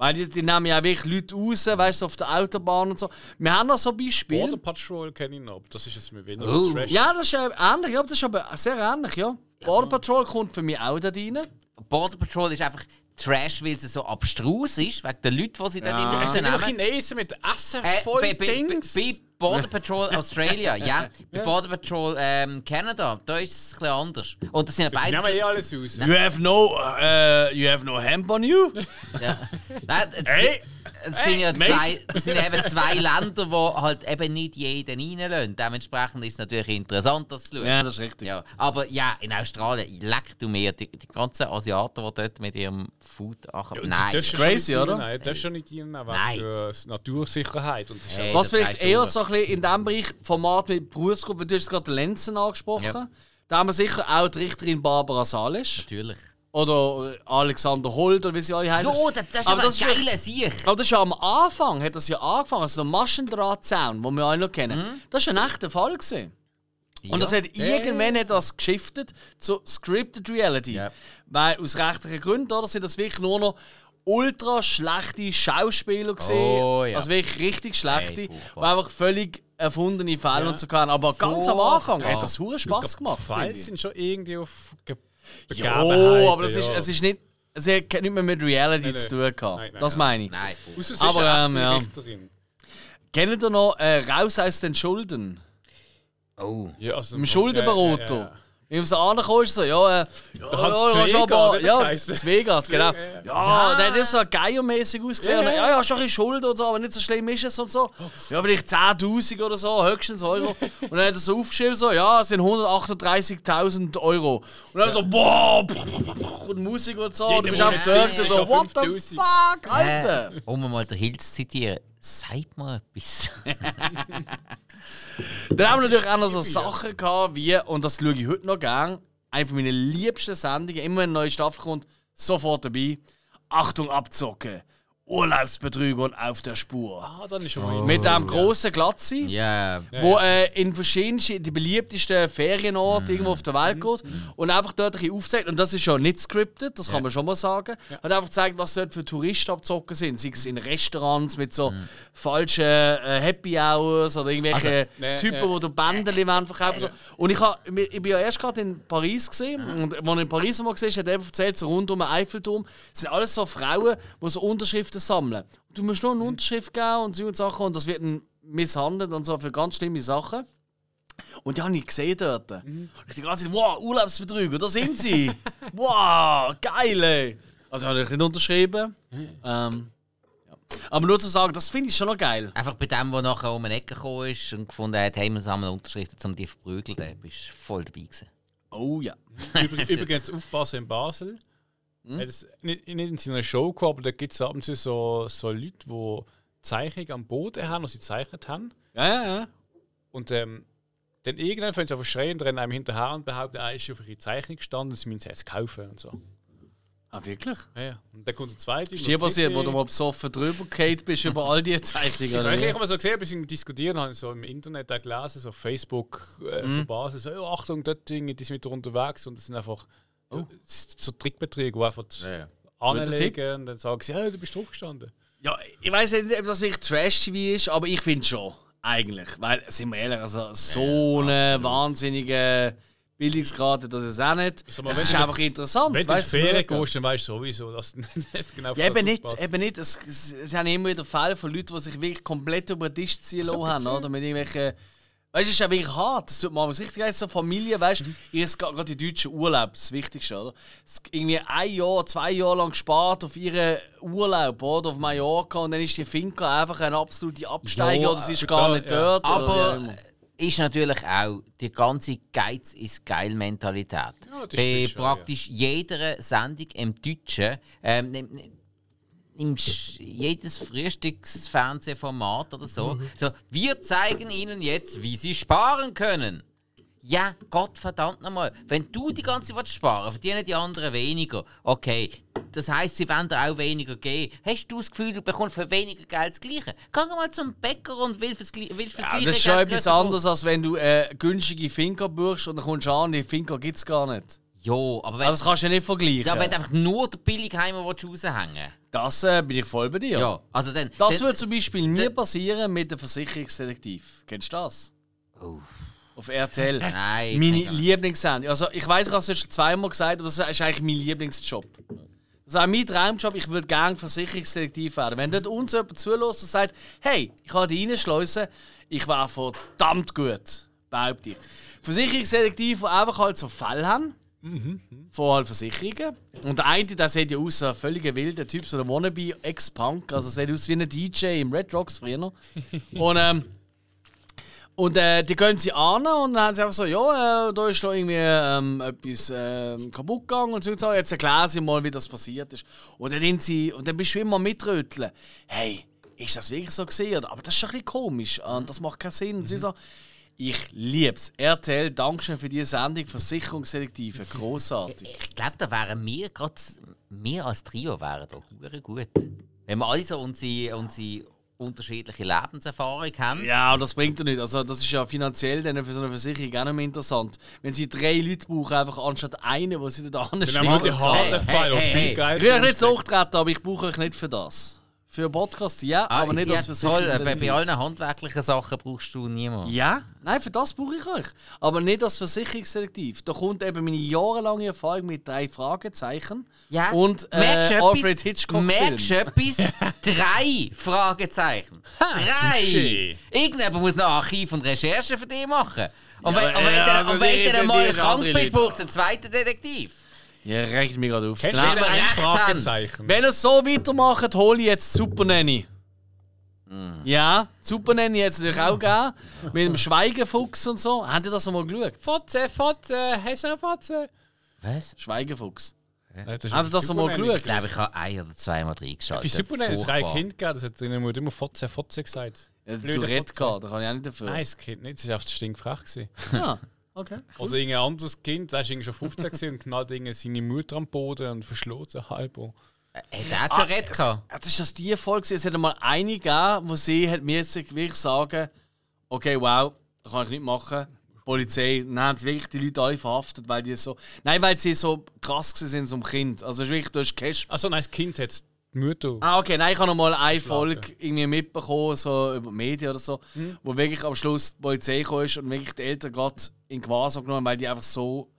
Weil die, die nehmen ja wirklich Leute raus, weißt du, auf der Autobahn und so. Wir haben noch so Beispiele. Border Patrol kenne ich noch, aber das ist jetzt mir weniger Oh. Trash. Ja, das ist äh, ähnlich, ja, das ist aber sehr ähnlich, ja. Border Patrol kommt für mich auch da rein. Border Patrol ist einfach Trash, weil es so abstrus ist, wegen den Leuten, die sie dort immer Es sind rausnehmen. Chinesen mit Essen Äh, voll Dings. Border [LAUGHS] Patrol Australia, ja. Bei Border Patrol ähm, Canada, da ist es ein bisschen anders. Und das sind ja Die nehmen eh alles raus. You have no, uh, you have no hemp on you? Ja. [LAUGHS] Nein, Hey! Es sind ja zwei, [LAUGHS] es sind eben zwei Länder, die halt eben nicht jeden reinlassen. Dementsprechend ist es natürlich interessant, das zu schauen. Ja, das ist richtig. Ja, aber ja, in Australien, leck du mir, die, die ganzen Asiaten, die dort mit ihrem Food ach, Und Nein. das ist schon Crazy, nicht oder? Nein, das ist schon nicht rein, Nein. wegen der Natursicherheit. Und das ist Hey. ja- Was das vielleicht eher so ein bisschen in diesem Bereich Format mit Berufsgruppen, du hast gerade Lenzen angesprochen. Ja. Da haben wir sicher auch die Richterin Barbara Salisch. Natürlich. Oder Alexander Holt oder wie sie alle heißen. Jo, das, das ist aber aber das ein ist, geiler Sieg. aber das ist ja am Anfang, hat das ja angefangen, also der Maschendrahtzaun, den wir alle noch kennen. Das war ein echter Fall. Gewesen. Und das hat irgendwann hat das geschiftet zu Scripted Reality. Ja. Weil aus rechtlichen Gründen, oder, sind das wirklich nur noch ultra schlechte Schauspieler gesehen. Oh, ja. Also wirklich richtig schlechte, Hey, die einfach völlig erfundene Fälle und so kann. Aber ganz am Anfang hat das hure Spaß gemacht. Finde ich. sind schon irgendwie auf Ge Jo, aber das ist, ja. es ist nicht. Es hat nicht mehr mit Reality Nein, zu tun gehabt. Nein, nein, das meine ich. Nein, voll. Außer es Aber, ähm, ja. Richterin. Kennt ihr noch äh, Raus aus den Schulden? Oh. Ja, also, Im Schuldenberater. Ja, ja, ja. Wie man so angekommen ist, so, ja, äh, ja, ja, hast Zwegert, aber, ja. Zwegert, genau. Ja, ja. Ja, der hat ja so geiermäßig ausgesehen. Ja, Ja, ja. ja, ja, schon ein bisschen Schuld und so, aber nicht so schlimm ist es und so. Ja, vielleicht 10.000 oder so, höchstens Euro. Und dann hat er so aufgeschrieben, so, ja, es sind 138.000 Euro. Und dann so, boah, und Musik und so. Und du bist einfach dort so, schon what the 5.000. fuck, Alter. Äh, um mal den Hilz zu zitieren. Sagt mal etwas. [LAUGHS] Dann haben wir natürlich auch noch so Sachen gehabt, wie, und das schaue ich heute noch gern, eine von meinen liebsten Sendungen, immer wenn eine neue Staffel kommt, sofort dabei. Achtung, abzocken. Urlaubsbetrüger und auf der Spur. Ah, dann ist schon mal Mit einem grossen Glatzi, Ja. wo äh, in verschiedensten, die beliebtesten Ferienorte irgendwo auf der Welt geht und einfach dort ein bisschen aufzeigt. Und das ist schon nicht scripted, das kann man schon mal sagen. Hat einfach gezeigt, was dort für Touristen abzocken sind. Sei es in Restaurants mit so falschen äh, Happy Hours oder irgendwelche nee, Typen, nee. die durch Bändeli wollen verkaufen. So. Und ich, hab, ich bin ja erst gerade in Paris gesehen und als ich in Paris mal gesehen hat er erzählt, so rund um den Eiffelturm, sind alles so Frauen, die so Unterschriften sammeln. Und du musst nur eine Unterschrift geben und so und Sachen und das wird dann misshandelt und so für ganz schlimme Sachen. Und die habe ich gesehen dort. Und ich die ganze Zeit, wow, Urlaubsbetrüger, da sind sie! [LAUGHS] wow, geil, ey! Also habe ich nicht unterschrieben. Ähm, ja. Aber nur zu sagen, das finde ich schon noch geil. Einfach bei dem, der nachher um eine Ecke gekommen ist und gefunden hat, hey, wir sammeln Unterschriften, um die zu verprügeln, bist voll dabei gewesen. Oh ja. [LAUGHS] Übr- Übrigens, aufpassen in Basel. Hat es nicht, nicht in seiner Show gehabt, aber da gibt es ab und zu so, so Leute, die Zeichnung am Boden haben und sie gezeichnet haben. Ja, ja, ja. Und ähm, dann irgendwann fangen sie einfach schreien und rennen einem hinterher und behaupten, er ist auf ihre Zeichnung gestanden und sie müssen sie jetzt kaufen und so. Ah, wirklich? Ja, ja. Und dann kommt der zweite. Ist dir passiert, wo du mal besoffen drüber gefallen bist über all die Zeichnungen? Ich, ich habe mal so gesehen, ein bisschen diskutieren, habe ich so im Internet auch gelesen, so auf Facebook äh, Mhm. Basis, so, oh, Achtung, dort Dinge, die sind wieder unterwegs und das sind einfach Oh. so Trickbeträge, die einfach Ja. anlegen und dann sagen sie, ja, du bist draufgestanden. Ja, ich weiß nicht, ob das wirklich Trash-TV ist, aber ich finde schon. Eigentlich. Weil, sind wir ehrlich, also so eine wahnsinnige Bildungsgrad hat das ist auch nicht. Es ist einfach interessant. Wenn du in die weißt Ferien wirklich. gehst, dann weißt du sowieso, dass [LAUGHS] nicht genau Ja, eben nicht, eben nicht. Es, es, es haben immer wieder Fälle von Leuten, die sich wirklich komplett über den Tisch ziehen lassen haben, oder? Mit irgendwelchen. Weißt du, es ist ja wirklich hart. Das tut man richtig leid. So Familie, weißt du, ihr habt gerade die deutschen Urlaub, das Wichtigste, oder? Irgendwie ein Jahr, zwei Jahre lang gespart auf ihren Urlaub, oder? Auf Mallorca und dann ist die Finca einfach eine absolute Absteiger Ja, oder sie ist total, gar nicht ja. dort. Aber immer. ist natürlich auch die ganze Geiz ist geil Mentalität. Ja, das Bei praktisch jeder Sendung im Deutschen, ähm, im jedes Frühstücksfernsehformat oder so, Mhm. so, wir zeigen Ihnen jetzt, wie Sie sparen können. Ja, Gott verdammt nochmal. Wenn du die ganze Zeit sparen verdienen die anderen weniger. Okay, das heisst, sie wollen dir auch weniger geben. Hast du das Gefühl, du bekommst für weniger Geld das Gleiche? Geh mal zum Bäcker und will fürs, Gli- will fürs Ja, Gleiche das ist schon etwas anderes, als wenn du äh, günstige Finca buchst und dann kommst du an, die Finca gibt es gar nicht. Jo, aber wenn, Also das kannst du ja nicht vergleichen. ja, wenn du einfach nur den Billigheimer willst raushängen das äh, bin ich voll bei dir. Ja, also dann. Das dann, würde zum Beispiel nie passieren mit dem Versicherungsdetektiv. Kennst du das? Oh. Auf RTL. [LAUGHS] Nein, Meine. Lieblingssendung. Also ich weiß, ich habe es schon zweimal gesagt, aber das ist eigentlich mein Lieblingsjob. Das ist auch mein Traumjob. Ich würde gerne Versicherungsdetektiv werden. Wenn dort uns jemand zulässt und sagt, hey, ich kann dich reinschleusen, ich wäre verdammt gut, behaupte ich. Versicherungsdetektiv, die einfach halt so Fälle haben. Von halt Versicherungen. Und der eine, der sieht ja aus wie ein völliger wilder Typ, so ein Wannabe Ex-Punk. Also sieht aus wie ein DJ im Red Rocks früher. [LAUGHS] und ähm, und äh, die gehen sie an und dann haben sie einfach so, ja, äh, da ist da irgendwie ähm, etwas ähm, kaputt gegangen und so. und so. Jetzt erklären sie mal, wie das passiert ist. Und dann, sind sie, und dann bist du immer mitröteln. Hey, ist das wirklich so gesehen? Aber das ist schon ein bisschen komisch und das macht keinen Sinn. Und sie so, Ich lieb's. RTL, Dankeschön für diese Sendung. Versicherungsselektive. Großartig. Ich glaube, da wären wir gerade, wir als Trio wären da hure gut. Wenn wir alle so unsere, unsere unterschiedliche Lebenserfahrung haben. Ja, aber das bringt ja nicht. Also, das ist ja finanziell dann für so eine Versicherung auch nicht mehr interessant. Wenn sie drei Leute brauchen, einfach anstatt einen, wo sie da Dann haben wir die harten hey, hey, hey. Geld Ich will euch nicht so auftreten, aber ich brauche euch nicht für das. Für Podcasts ja, Ah, aber nicht ja, als toll, Versicherungsselektiv. bei, allen handwerklichen Sachen brauchst du niemanden. Ja, nein, für das brauche ich euch. Aber nicht als Versicherungsselektiv. Da kommt eben meine jahrelange Erfahrung mit drei Fragezeichen Ja, und äh, du Alfred etwas? Hitchcock Merkst du etwas? [LAUGHS] Drei Fragezeichen. Drei! Irgendjemand muss noch Archiv und Recherche für dich machen. Und wenn, Ja, wenn, ja, du- also wenn die du dann mal sind die krank bist, braucht es einen zweiten Detektiv. Ja, regt mich gerade auf. Kennst du jeden wir ein recht haben. Fragezeichen? Wenn ihr so weitermacht, hole ich jetzt Super Nanny. Mm. Ja, Super Nanny hat es natürlich auch gegeben. Mit dem Schweigefuchs und so. Habt ihr das einmal geschaut? Fotze, Fotze, hast du eine Fotze? Was? Schweigefuchs. Ist Habt ihr das Super Nanny. geschaut? Ich glaube, ich habe ein oder zweimal reingeschaltet. Bei Superman hat es ein Furchtbar. Kind gegeben, das hat ihnen immer Fotze, Fotze gesagt. Ja, du redest da kann ich auch nicht dafür. Nein, das Kind nicht, das war einfach stinkfrech. gewesen. [LAUGHS] Ah, okay. Oder irgendein anderes Kind, das war irgendwie schon 15 gewesen und knallt irgendwie seine Mutter am Boden und verschlägt sie halb. an. Hat er auch schon Red gehabt? Jetzt ist das die Folge. Es hat einmal eine gegeben, wo sie hat mir jetzt wirklich sagen, okay, wow, das kann ich nicht machen. Die Polizei, dann haben sie wirklich die Leute alle verhaftet, weil die so. Nein, weil sie so krass sind zum Kind. Also es ist wirklich, du hast Cash. Also nein, das Kind hat Mutter. Ah, okay, nein, ich habe noch mal eine Folge irgendwie mitbekommen, so über die Medien oder so, wo wirklich am Schluss die Polizei gekommen ist und wirklich die Eltern gerade in Gewahrsam genommen haben, weil die einfach so.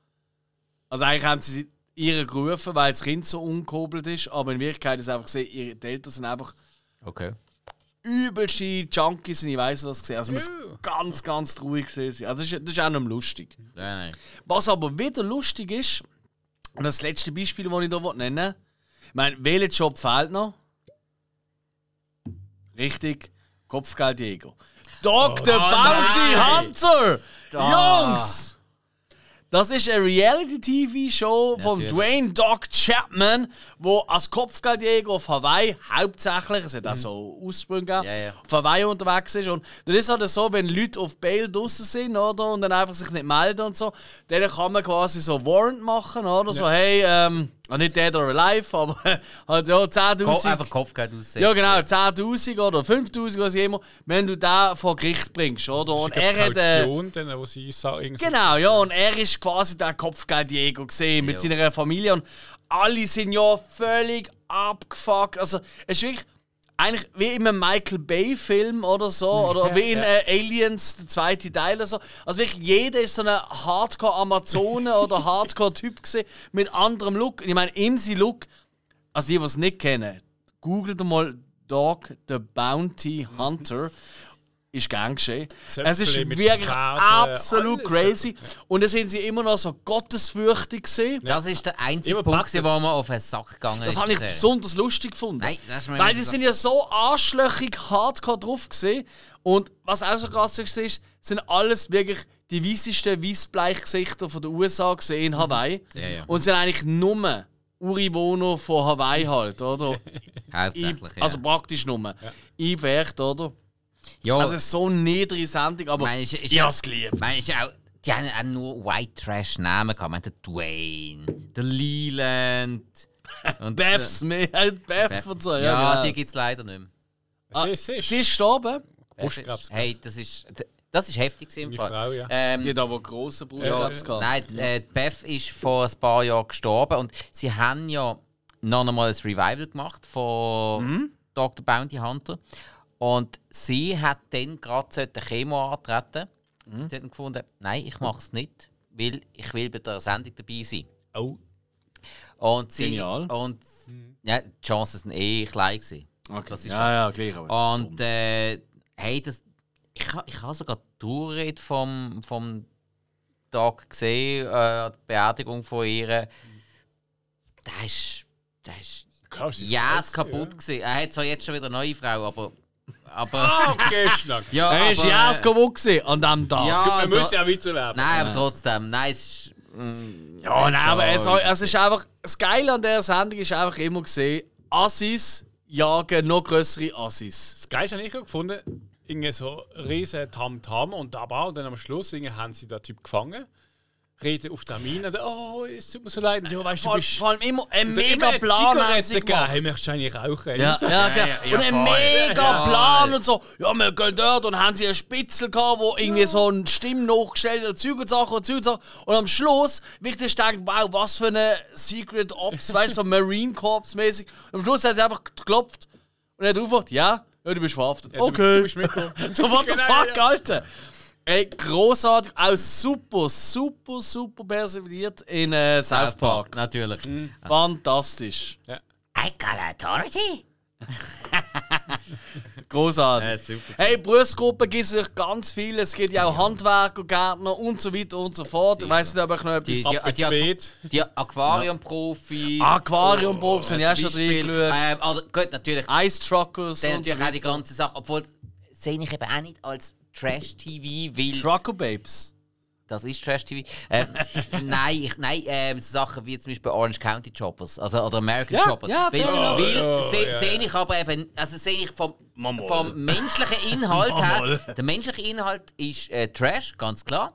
Also eigentlich haben sie ihre gerufen, weil das Kind so ungehobelt ist, aber in Wirklichkeit ist einfach gesehen, ihre die Eltern sind einfach Okay. übelste Junkies und ich weiß was gesehen. Also muss ganz, ganz traurig gewesen sein. Also das ist, das ist auch noch lustig. Nein, nein. Was aber wieder lustig ist, und das letzte Beispiel, das ich hier nennen will, ich meine, welcher Job fehlt noch? Richtig, Kopfgeldjäger. Dr. Bounty nein. Hunter! Da. Jungs! Das ist eine Reality-TV-Show von. Dwayne Doc Chapman, wo als Kopfgeldjäger auf Hawaii hauptsächlich, es hat auch so Ursprünge gegeben, Ja, ja. auf Hawaii unterwegs ist. Und dann ist es halt so, wenn Leute auf Bail draußen sind oder, und dann einfach sich nicht melden und so, dann kann man quasi so Warrant machen, oder? So, hey, ähm, ah, nicht dead or alive, aber [LAUGHS] halt ja, Ko 10.000. einfach Kopfgeld aussehen. Ja, genau, 10.000 oder 5.000, was immer, wenn du da vor Gericht bringst, oder? Und er hat. Äh, Kaution, dann, wo sie sagen, irgendwie Genau, ja, und er ist quasi der Kopfgeldjäger gesehen mit seiner Familie und alle sind ja völlig abgefuckt. Also, es ist wirklich eigentlich wie in einem Michael Bay-Film oder so, oder wie in äh, Aliens, der zweite Teil oder so. Also wirklich jeder ist so ein Hardcore-Amazone [LAUGHS] oder Hardcore-Typ gesehen mit anderem Look. Ich meine, im Look, also die, die es nicht kennen, googelt mal Dog the Bounty Hunter. Ist gern geschehen. Es ist wirklich Pferden, absolut alles. crazy. Und dann sind sie immer noch so gottesfürchtig gesehen. Das ist der einzige Immer Punkt, wo man auf den Sack gegangen ist. Das habe ich besonders lustig gefunden. Nein, das ist mir Weil die sind ja so arschlöchig hardcore drauf gesehen. Und was auch so krass ist, ist, sind alles wirklich die weißesten Weißbleichgesichter von den USA gesehen in Hawaii. Ja, ja. Und sind eigentlich nur Ureinwohner von Hawaii halt, oder? [LAUGHS] Hauptsächlich, ja. Also praktisch nur. Einwert, oder? Ja, Also so eine niedrige Sendung, aber Meine, ist, ist ich ja- hab's geliebt. meine, ist auch, die haben auch nur White Trash Namen gehabt. Man, der Dwayne, der Leland. [LAUGHS] Und Beth Smith, äh, Beth Beth- und so, ja, Ja, genau. die gibt es leider nicht mehr. Ah, Sie- sie ist- Sie ist gestorben. Brustkrebs. Hey, das ist, das ist heftig im Fall. Frau, ja. Ähm, Die hat aber grossen Brustkrebs gehabt. Nein, äh, Beth ist vor ein paar Jahren gestorben und sie haben ja noch einmal ein Revival gemacht von Mhm. Dr. Bounty Hunter. Und sie hat dann gerade die Chemo antreten. Mhm. Sie hat dann gefunden, nein, ich mache es nicht, weil ich will bei der Sendung dabei sein. Oh. Und sie, Genial. Und ja, die Chancen sind eh klein gewesen. Okay. Das ist ja, ja, gleich. Aber Und äh, hey, das, ich, ha- ich habe sogar die Tourrede vom, vom Tag gesehen, äh, die Beerdigung von ihr. Der ist, der ist Krass, ja alt, kaputt gewesen. Er hat zwar jetzt schon wieder eine neue Frau, aber. Aber Ah, okay, Schnack. [LAUGHS] ja, er ist aber, ja äh, kaputt gewesen an diesem Tag. ja, Wir müssen ja weiterwerben. Nein, aber trotzdem. Nein, es ist. mm, Ja, nein, aber es, es ist einfach. Das Geile an dieser Sendung ist einfach immer gesehen, Assis jagen noch größere Assis. Das Geilste habe ich auch gefunden, irgendwie so riesen Tamtam und aber und dann am Schluss irgendwie haben sie den Typ gefangen. Reden auf der Mine, und dann, oh, es tut mir so leid. Ja, weißt Vor, du bist vor allem immer ein mega Plan Zigaretten gegeben. Hey, möchtest du eigentlich rauchen? Ja, ja, ja, ja, ja, Und ein mega Plan und so. Ja, wir gehen dort und haben sie einen Spitzel gehabt, wo irgendwie so eine Stimme nachgestellt hat, Zeug und Sachen und Zeug und Sachen. Und am Schluss wird ich gedacht, wow, was für eine Secret Ops, weißt du, so Marine Corps mäßig. Und am Schluss hat sie einfach geklopft und er hat aufgemacht, ja, ja, du bist verhaftet. Du- okay. du bist [LAUGHS] so, what the Genau, fuck. Alter? Ey, großartig, auch super, super, super persifliert in äh, South Park. Natürlich. Fantastisch. I got authority. Großartig. Ja, super. Hey, Berufsgruppen gibt es natürlich ganz viele. Es gibt ja auch Handwerker, Gärtner und so weiter und so fort. Ich weiß nicht, ob ich noch etwas. Die, die, die, Spät. die Aquarium-Profis. Aquarium-Profis, oh, habe ich auch schon reingeschaut. Ähm, oder, gut, natürlich. Ice Truckers Dann und so natürlich auch die ganze Sache. Obwohl, sehe ich eben auch nicht als Trash-TV, weil. Trucker Babes. Das ist Trash-TV. Ähm, [LAUGHS] nein, ich, nein ähm, so Sachen wie zum Beispiel Orange County Choppers also, oder American Ja, Choppers. ja, weil enough. weil Ja, se- ja, sehe ich aber eben, also sehe ich vom, vom menschlichen Inhalt her, der menschliche Inhalt ist äh, Trash, ganz klar.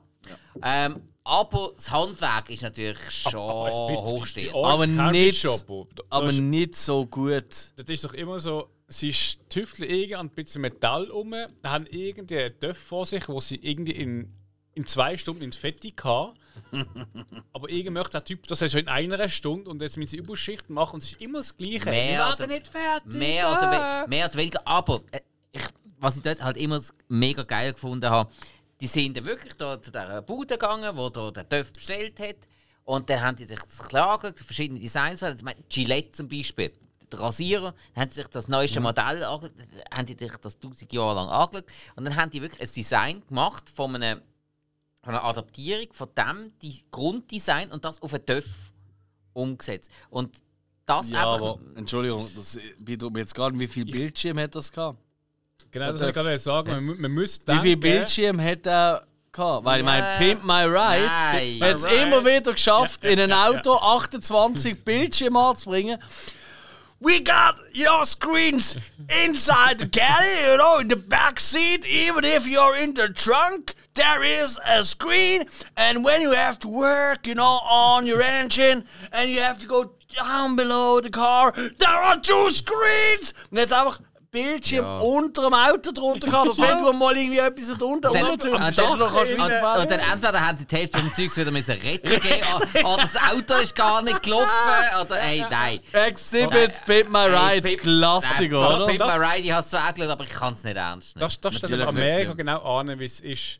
Ähm, aber das Handwerk ist natürlich schon hochstehend. Aber nicht, aber aber nicht so gut. das ist doch immer so, sie tüfteln irgendwie an ein bisschen Metall um, haben irgendwie einen Töpf vor sich, wo sie irgendwie in, in zwei Stunden ins Fetti haben. [LAUGHS] aber irgendwie möchte der Typ das schon in einer Stunde und jetzt müssen sie Überschichten machen und es ist immer das Gleiche. Mehr Wir oder- nicht fertig. Mehr oder, Ah. we mehr oder weniger. Aber äh, ich, was ich dort halt immer mega geil gefunden habe, die sind dann wirklich da zu dieser Bude gegangen, wo da der Töff bestellt hat. Und dann haben die sich das klar angeschaut, verschiedene Designs. Ich meine, Gillette zum Beispiel, der Rasierer, dann haben sie sich das neueste Modell angeschaut, haben die sich das tausend Jahre lang angeschaut. Und dann haben die wirklich ein Design gemacht von einer, von einer Adaptierung von dem die Grunddesign und das auf einen Töff umgesetzt. Und das Ja, einfach. aber Entschuldigung, das beeindruckt mich jetzt gerade, wie viel Bildschirm hat das gehabt? Genau, das wollte ich gerade sagen. Man, man muss Wie viel denken- Bildschirm hat er gehabt? Weil mein Ja. Pimp My Ride hat es immer wieder geschafft, Ja, ja, in ein ja, Auto 28 Bildschirme anzubringen. We got, you know, screens inside the caddy, you know, in the back seat. Even if you're in the trunk, there is a screen. And when you have to work, you know, on your engine, and you have to go down below the car, there are two screens. Jetzt einfach Bildschirm Ja. unter dem Auto drunter gehabt, dass [LAUGHS] wenn du mal irgendwie etwas drunter rumtust, und dann kannst du entweder haben sie die Hälfte vom Zeugs wieder müssen retten gehen, [LAUGHS] oder, oder das Auto ist gar nicht gelaufen, oder hey, nein. Exhibit Pimp My Ride, Pimp- Klassiker, Nein, oder? Pimp My Ride, ich habe es zwar angeschaut, aber ich kann es nicht ernst nehmen. Das, das stellt Amerika genau an, wie es ist.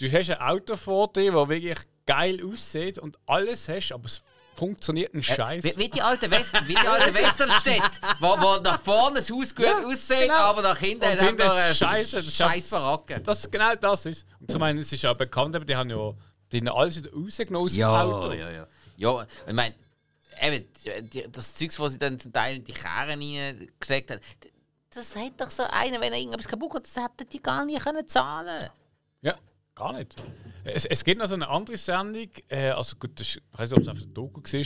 Du hast ein Auto vor dir, das wirklich geil aussieht und alles hast, aber es funktioniert ein Scheiß. Wie, wie die alten Western, wie die alten Westernstädte, wo, wo nach vorne das Haus gut aussieht, genau. aber nach hinten hat eine Scheiße, das scheiß schafft's- Baracke. Das genau das ist. Und zum einen, es ist ja bekannt, aber die haben ja die haben alles wieder rausgenommen aus dem Ja, Auto. ja, ja. Ja, ich meine, eben, das Zeugs, was sie dann zum Teil in die Kerne reingesteckt haben, das hat doch so einer, wenn er irgendwas kaputt hat, das hätten die gar nicht können zahlen Ja, gar nicht. Es, es gibt noch so eine andere Sendung, äh, also gut, das ich weiß nicht, ob es auf der Doku war.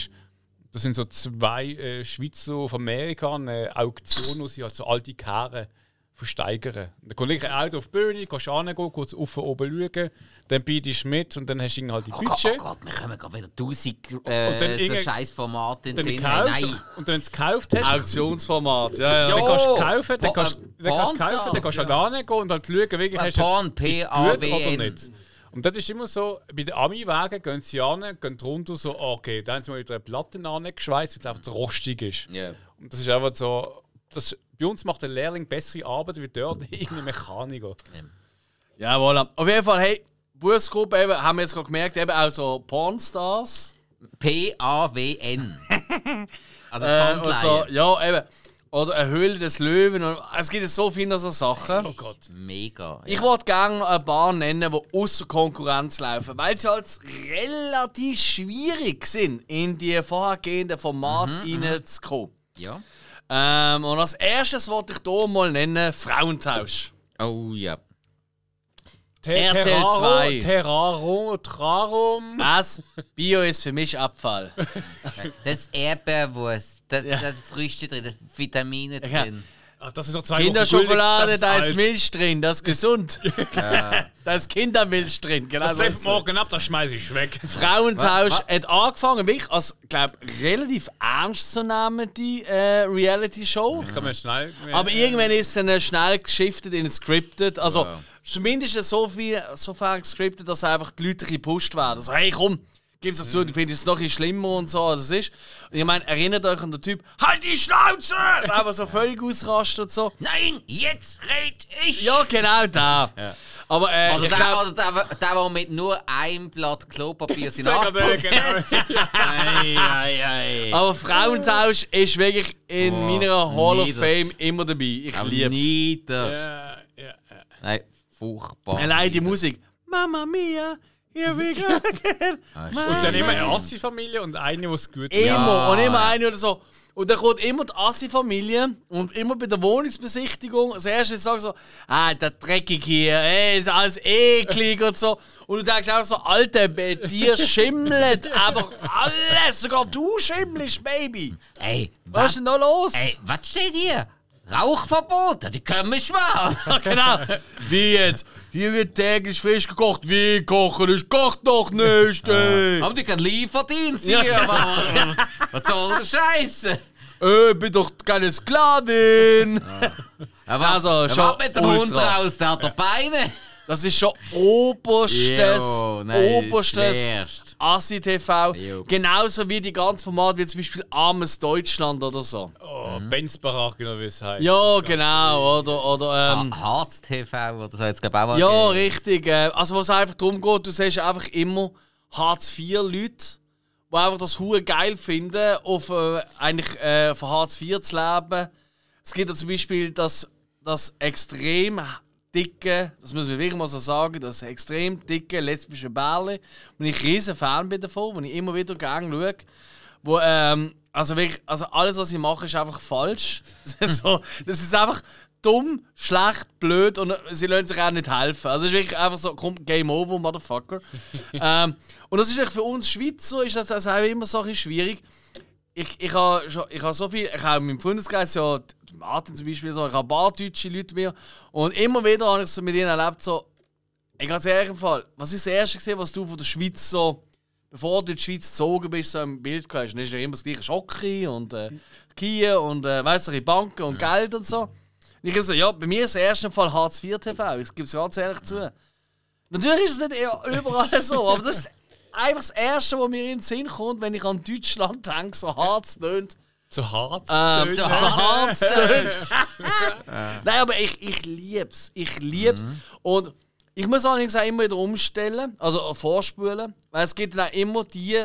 Das sind so zwei äh, Schweizer auf Amerika, eine Auktion, wo sie halt so alte Karren versteigern. Dann kommt wirklich ein Auto auf die Bühne, kannst hingehen, kurz auf und oben schauen, dann bietest du mit und dann hast du irgendwie halt die Oh Gott, Budget. oh Gott, wir kommen gerade wieder tausend Und dann äh, so scheiß Formate in den dann Sinn. kaufst, Nein. und wenn du es gekauft hast, Auktionsformat, ja, ja. Dann kannst du kaufen, dann kannst, dann kannst du kaufen, dann kannst du halt hingehen und halt schauen, wirklich Äh, hast du jetzt, gut oder nicht. Und das ist immer so, bei den Ami-Wagen gehen sie an, gehen runter so, ah, okay, da haben sie mal wieder eine Platte angeschweißt, weil es einfach zu rostig ist. Ja. Und das ist einfach so, das, bei uns macht der Lehrling bessere Arbeit wie dort [LAUGHS] irgendein Mechaniker. Ja, voilà. Auf jeden Fall, hey, Berufsgruppe eben, haben wir jetzt gerade gemerkt, eben auch so Pornstars. P-A-W-N. [LAUGHS] Also Äh, und Pfandleihe. so, ja, eben. Oder eine Höhle des Löwen. Und, es gibt so viele so Sachen. Oh Gott. Mega. Ich wollte gerne noch ein paar nennen, die außer Konkurrenz laufen, weil sie halt relativ schwierig sind, in die vorhergehenden Formate reinzukommen. Ja. Ähm, und als erstes wollte ich hier mal nennen Frauentausch. Oh ja. Te- RTL Terraro, 2. Terraro, Trarum. Das Bio ist für mich Abfall. Das Erdbeerwurst, das, das Früchte drin, das Vitamine Ja. Ach, das ist doch zwei Kinderschokolade, da ist alt. Milch drin, das ist gesund. [LAUGHS] da ist Kindermilch drin, genau. Das so läuft ist es. morgen ab, das schmeiße ich weg. Frauentausch Wa- hat angefangen, wirklich als, glaube relativ ernst zu nehmen, die äh, Reality-Show. Kann man schnell. Aber irgendwann ist es dann schnell geschiftet in scripted. Also zumindest so viel so viel gescriptet, dass einfach die Leute gepusht werden. Also hey komm, gib's doch zu, du findest es noch ein schlimmer und so, als es ist. Und ich meine, erinnert euch an den Typ, halt die Schnauze! [LAUGHS] Der einfach so völlig ausrastet und so. Nein, jetzt red ich! Ja, genau da. Aber äh, ich der, glaube, oder der, der, der mit nur einem Blatt Klopapier [LAUGHS] seinen Sag Arsch aber, putzt. genau. [LAUGHS] Aber Frauentausch ist wirklich in Oh, meiner Hall of niederst. Fame immer dabei. Ich liebe es. niederst. Ja, ja, ja. Nein, furchtbar. Allein die Musik. Mamma mia, here we go again. Ah, Und sie haben immer eine Assi-Familie und eine, die es gut Immer. Ja. Und immer eine oder so. Und dann kommt immer die Assi-Familie und immer bei der Wohnungsbesichtigung. Das erste sagen so, ah, der dreckig hier, ey, ist alles eklig und so. Und du denkst auch so, Alter, bei dir [LAUGHS] schimmelt einfach alles. Sogar du schimmelst, Baby. Ey, Was ist was, denn da los? ey, was steht hier? Rauchverbot? Die können mich schwören. [LAUGHS] genau. Wie jetzt? Hier wird täglich frisch gekocht. Wie kochen? Ich koch doch nicht, ey. Aber die können Lieferdienst Ja, hier. genau. aber- [LAUGHS] Was soll der Scheiße? Äh, bin doch keine Sklavin. Aber Also, schon mit dem Hund raus, der hat doch Beine. Das ist schon oberstes, Jo, nein, oberstes. Jo. Genauso wie die ganzen Formate, wie zum Beispiel Armes Deutschland oder so. Oh, Benz Barack, genau wie es heißt. Ja, genau. Oder, oder ähm, Harz TV oder so, jetzt glaube ich auch mal. ja, gegeben. richtig. Äh, also, was einfach darum geht, du siehst einfach immer Hartz-IV-Leute, die einfach das Hure geil finden, auf äh, eigentlich äh, von Hartz IV zu leben. Es gibt ja zum Beispiel das, das extrem dicke, das muss man wirklich mal so sagen, das extrem dicke lesbische Bärli, wo ich riesen Fan bin davon, wo ich immer wieder gerne schaue. Wo, ähm, also wirklich, also alles, was ich mache, ist einfach falsch. [LAUGHS] Das ist, so, das ist einfach dumm, schlecht, blöd und sie lassen sich auch nicht helfen. Also es ist wirklich einfach so, komm, Game over, Motherfucker. [LAUGHS] ähm, und das ist für uns Schweizer ist das auch immer so ein schwierig. Ich, ich habe schon, ich habe so viel, ich habe in meinem Freundeskreis ja, Martin zum Beispiel, so, ich habe ein paar deutsche Leute mir und immer wieder habe ich so mit ihnen erlebt, so, ich ganz ehrlich Fall, was ist das Erste gesehen, was du von der Schweiz so, bevor du in die Schweiz gezogen bist, so im Bild hast? Dann ist ja immer das gleiche Schocki und äh, Kia und äh, weißt du, Banken und Geld und so. Und ich habe so, ja, bei mir ist das erste Fall Hartz IV TV, ich gebe es ganz ehrlich zu. Natürlich ist es nicht eher überall so, aber das ist einfach das Erste, was mir in den Sinn kommt, wenn ich an Deutschland denke, so hart es tönt. Zu Harz. Ähm, So so hart. hart es. [LAUGHS] [LAUGHS] Nein, aber ich, ich liebe es. Ich liebe es. Und ich muss allerdings auch immer wieder umstellen, also äh, vorspulen, weil es gibt dann auch immer die,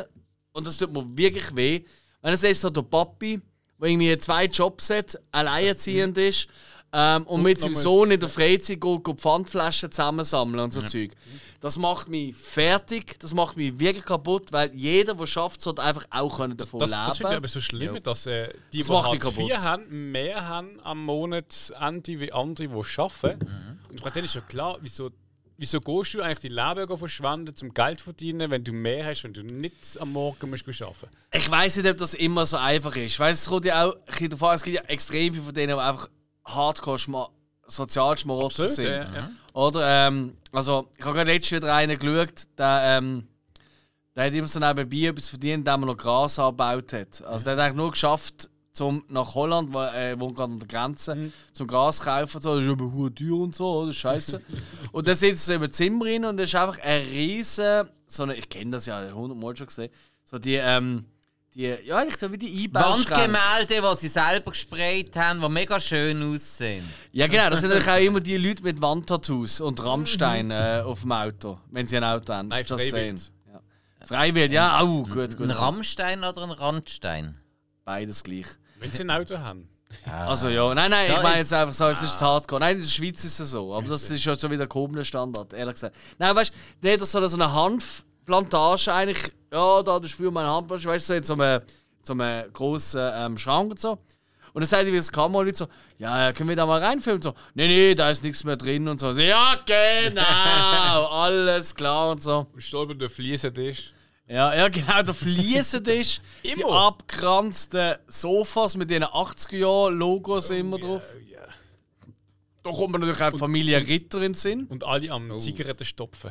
und das tut mir wirklich weh, wenn es ist so der Papi, der irgendwie zwei Jobs hat, alleinerziehend ist ähm, und mit seinem Sohn in der Freizeit geht, geht Pfandflaschen zusammensammeln und so Zeug. Das macht mich fertig, das macht mich wirklich kaputt, weil jeder, der schafft, sollte einfach auch können davon Das, leben. das finde ich aber so schlimm, dass äh, die, Das die Hartz IV haben, mehr haben am Monatsende wie andere, die arbeiten. Und bei denen ist ja klar, wieso, wieso gehst du eigentlich die Leben verschwenden, zum Geld verdienen, wenn du mehr hast, wenn du nicht am Morgen musst arbeiten? Ich weiß nicht, ob das immer so einfach ist. Weil es kommt ja auch es gibt ja extrem viele von denen, die einfach hardcore schma Sozialschmarotzer sind. ja, ja. Oder, ähm, also, ich habe gerade letztens wieder einen geschaut, der, ähm, der hat immer so nebenbei etwas verdient, indem er noch Gras angebaut hat. Also, der hat eigentlich nur geschafft, zum nach Holland, wo er äh, wohnt gerade an der Grenze, Mhm. zum Gras kaufen. So. Das ist aber hure teuer und so, oder? Scheiße. [LAUGHS] und dann sitzt er im Zimmer rein und das ist einfach ein riesen, so eine, ich kenne das ja hundertmal schon gesehen, so die, ähm, die, ja, eigentlich so wie die Einbauschränke. Wandgemälde, die sie selber gesprayt haben, die mega schön aussehen. Ja, genau. Das sind natürlich auch immer die Leute mit Wandtattoos und Rammstein äh, auf dem Auto, wenn sie ein Auto haben. Nein, Freiwild. saying. Ja. Freiwild, ja, au, gut, gut. Ein Rammstein oder ein Randstein? Beides gleich. Wenn sie ein Auto haben. Also ja, nein, nein, ich meine jetzt- einfach so, es ist hardcore. Nein, in der Schweiz ist es so, aber das ist ja schon wieder ein gehobener Standard, ehrlich gesagt. Nein, weißt du, der hat so eine, so eine Hanfplantage eigentlich, ja, da, das ist für meine Hanfplantage, weißt du, so in so einem, so einem grossen ähm, Schrank und so. Und dann sagt die das Kamera so, ja, ja, können wir da mal reinfilmen? So, nee, nee, da ist nichts mehr drin und so. so ja, genau, [LAUGHS] alles klar und so. Stolper der Fliesentisch. Ja, ja, genau, der Fliesentisch, [LAUGHS] die Immer. abgeranzten Sofas mit diesen 80er-Jahr-Logos immer drauf. Da kommt mir natürlich auch die Familie Ritter in den Sinn. Und alle Oh. am Zigaretten stopfen.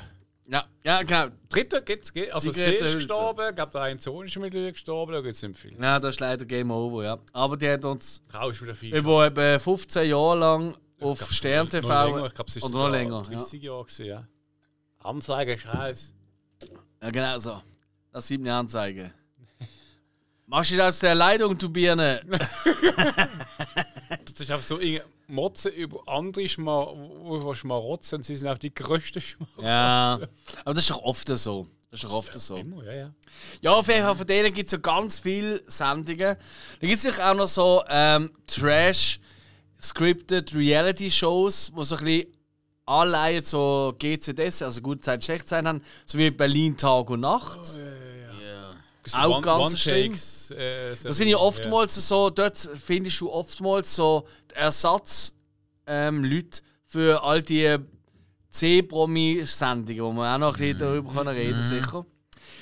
Ja, ja genau. Dritter geht. Also sie ist gestorben, gab da ein Sohn ist mittlerweile gestorben, da geht's nicht viel. Ja, das ist leider Game Over, ja. Aber die hat uns über etwa 15 Jahre lang auf glaub, Stern noch TV länger, ich glaube, es ist oder noch länger. Ja. 30 Jahre gewesen, ja. Anzeige, Scheiß. ja, genau so. Das sieht mir Anzeige. Machst du das aus der Leitung, du Birne? [LAUGHS] Das ist einfach so Motzen über andere Schmar Schmarotzen und sie sind auch die größten Schmarotzen. Ja. Aber das ist doch oft so. Das ist oft so. Immer, ja, ja. Ja, auf jeden Fall von denen gibt es so ganz viele Sendungen. Da gibt es auch noch so ähm, Trash-Scripted Reality-Shows, wo so ein bisschen anleihen, so GCDs, also gut Zeit, schlecht sein haben, so wie Berlin Tag und Nacht. Ja. Auch ganz schlimm. Takes, äh, Das sind ja oftmals so, dort findest du oftmals so Ersatz ähm, Leute für all die C-Promi-Sendungen, wo wir auch noch ein bisschen darüber können reden sicher.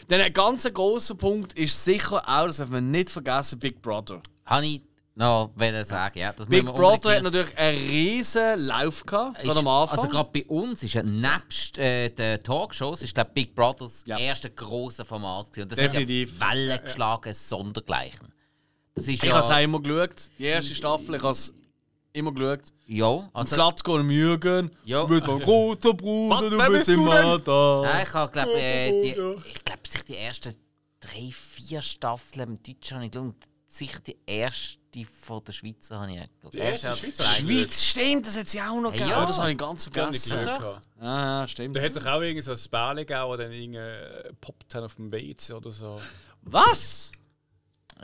Dann ein ganz grosser Punkt ist sicher auch, das darf man nicht vergessen, Big Brother. Habe ich noch wollen sagen, ja. Das Big Brother hat natürlich einen riesen Lauf gehabt, Ist- gerade am Anfang. Also gerade bei uns ist ja nebst äh, den Talkshows ist der Big Brother das Ja. erste große Format gewesen. Und das Definitiv. hat ja Wellen geschlagen, sondergleichen. Das ist ich ja... habe es auch immer geschaut, die erste Staffel, ich habe es immer geschaut. ja, also... Zlatko und Jürgen, Ja. du bist mein großer Bruder, Was, du bist immer da. Nein, ich habe glaube äh, die, ich glaube sich die ersten drei, vier Staffeln im Deutschen habe ich geschaut. Sicher die erste von der Schweizer habe ich auch geschaut. Die erste ist Schweizer? Schweiz, stimmt, das hat sie auch noch Hey, gegeben. ja. Oh, das habe ich ganz vergessen. Gehabt. Ah, ja, stimmt. Da hat sich auch irgendwie so ein Bärle gegeben, der dann irgendwie äh, poppt hat auf dem WC oder so. Was?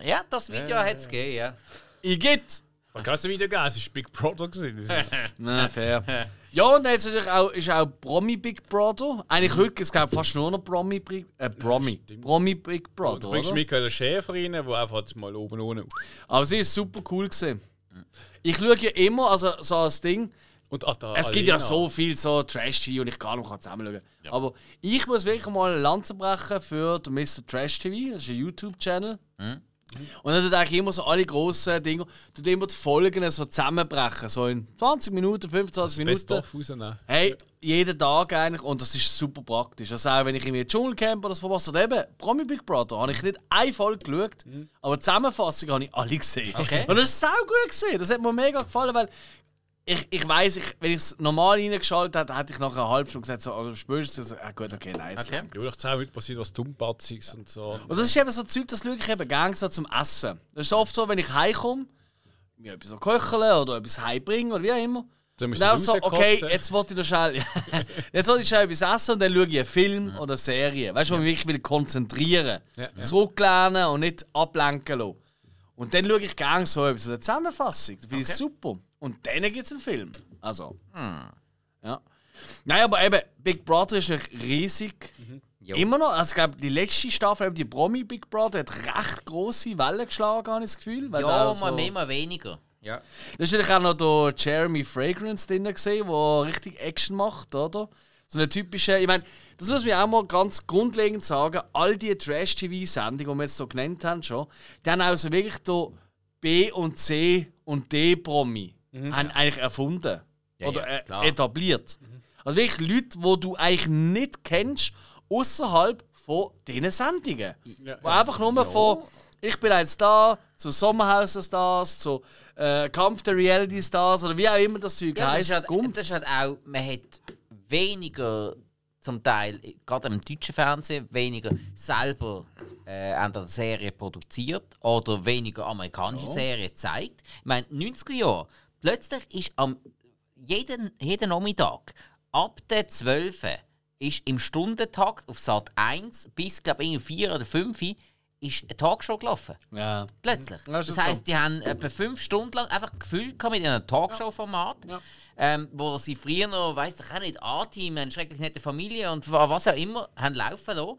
Ja, das Video hat es gegeben, ja. Igitt? Man kann es wieder geben, es war Big Brother. [LAUGHS] Na, fair. [LAUGHS] ja, und dann ist natürlich auch, ist auch Promi Big Brother. Eigentlich heute, es gibt fast nur noch Promi, Big- äh, Promi, Promi Big Brother, Du bringst oder? Michael Schäfer rein, der einfach mal oben ohne. Aber sie ist super cool gewesen. Ich schaue ja immer, also so als Ding, Und ach, da es gibt ja so viel so Trash-TV und ich kann noch zusammen schauen. Aber ich muss wirklich mal eine Lanze brechen für den Mr. Trash TV, das ist ein YouTube-Channel. Und dann tut eigentlich immer so alle grossen Dinge, tut immer die Folgen so zusammenbrechen, so in 20 Minuten, 25 Best Minuten. rausnehmen. Hey, jeden Tag eigentlich und das ist super praktisch. Also auch wenn ich irgendwie Dschungelcamp oder so was oder eben Promi Big Brother, habe ich nicht eine Folge geschaut, aber die Zusammenfassung habe ich alle gesehen. Okay. Und das ist sau gut gesehen. Das hat mir mega gefallen, weil ich, ich weiss, ich, wenn ich es normal reingeschaltet hätte, hätte ich nach einer halben Stunde gesagt, so, oder spätestens, so, ah gut, okay, nein. jetzt Okay. Ja, nach 10 Minuten passiert was Dummpatziges und so. Und das ist eben so Zeug, das schaue ich eben gerne so zum Essen. Das ist oft so, wenn ich heimkomme, mir etwas köcheln oder etwas heimbringen oder wie auch immer. Dann Und dann so, okay, jetzt wollte ich noch schnell, [LAUGHS] jetzt wollte ich schnell etwas essen und dann schaue ich einen Film oder eine Serie. Weißt du, wo ich mich wirklich will konzentrieren Ja, ja. zurücklehnen und nicht ablenken lassen. Und dann schaue ich gerne so etwas, eine Zusammenfassung. Das finde ich super. Und dann gibt es einen Film. Also. Ja. Nein, aber eben, Big Brother ist riesig. Jo. Immer noch. Also, ich glaube, die letzte Staffel, eben die Promi Big Brother, hat recht grosse Wellen geschlagen, habe ich das Gefühl. weil Ja, auch so- mal mehr, mal weniger. Ja. da ist natürlich auch noch der Jeremy Fragrance drin, gewesen, der richtig Action macht, oder? So eine typische. Ich meine, das muss man auch mal ganz grundlegend sagen: all die Trash-TV-Sendungen, die wir jetzt so genannt haben, schon, die haben also wirklich da B und C und D-Promi haben eigentlich erfunden. Ja, oder ja, äh, etabliert. Also wirklich Leute, die du eigentlich nicht kennst, außerhalb von diesen Sendungen. Ja, Wo einfach nur von ich bin jetzt da, zu Sommerhaus der Stars, zu äh, Kampf der Reality Stars oder wie auch immer das Zeug Ja, das, heisst, ist halt, das ist halt auch, man hat weniger zum Teil, gerade im deutschen Fernsehen, weniger selber äh, an der Serie produziert oder weniger amerikanische Serien gezeigt. Ich meine, 90er Jahre, plötzlich ist am jeden, jeden Nachmittag ab der 12 ist im Stundentakt auf Sat 1 bis, glaube ich, 4 oder 5 ist eine Talkshow gelaufen. ja. Plötzlich. Ja, das das heisst, die haben etwa fünf Stunden lang einfach gefüllt gehabt mit einem Talkshow-Format, ähm, wo sie früher noch, weiss ich auch nicht, A-Team, eine schrecklich nette Familie und was auch immer, haben laufen lassen.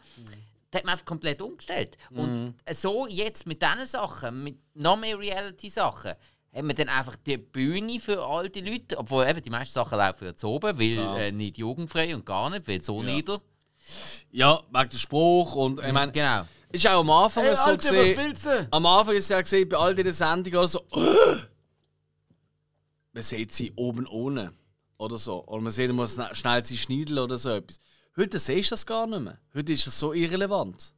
Da hat man einfach komplett umgestellt. Und so jetzt mit diesen Sachen, mit noch mehr Reality-Sachen, haben wir dann einfach die Bühne für all die Leute, obwohl eben die meisten Sachen laufen jetzt oben, weil äh, nicht jugendfrei und gar nicht, weil so nieder. ja, wegen dem Spruch und ich meine, Genau. ist auch am Anfang so Alter, gesehen. Am Anfang ist es ja gesehen, bei all diesen Sendungen also, [GASPS] man sieht sie oben ohne. Oder so. Oder man sieht sna- schnell sie schneiden oder so etwas. Heute siehst du das gar nicht mehr. Heute ist das so irrelevant.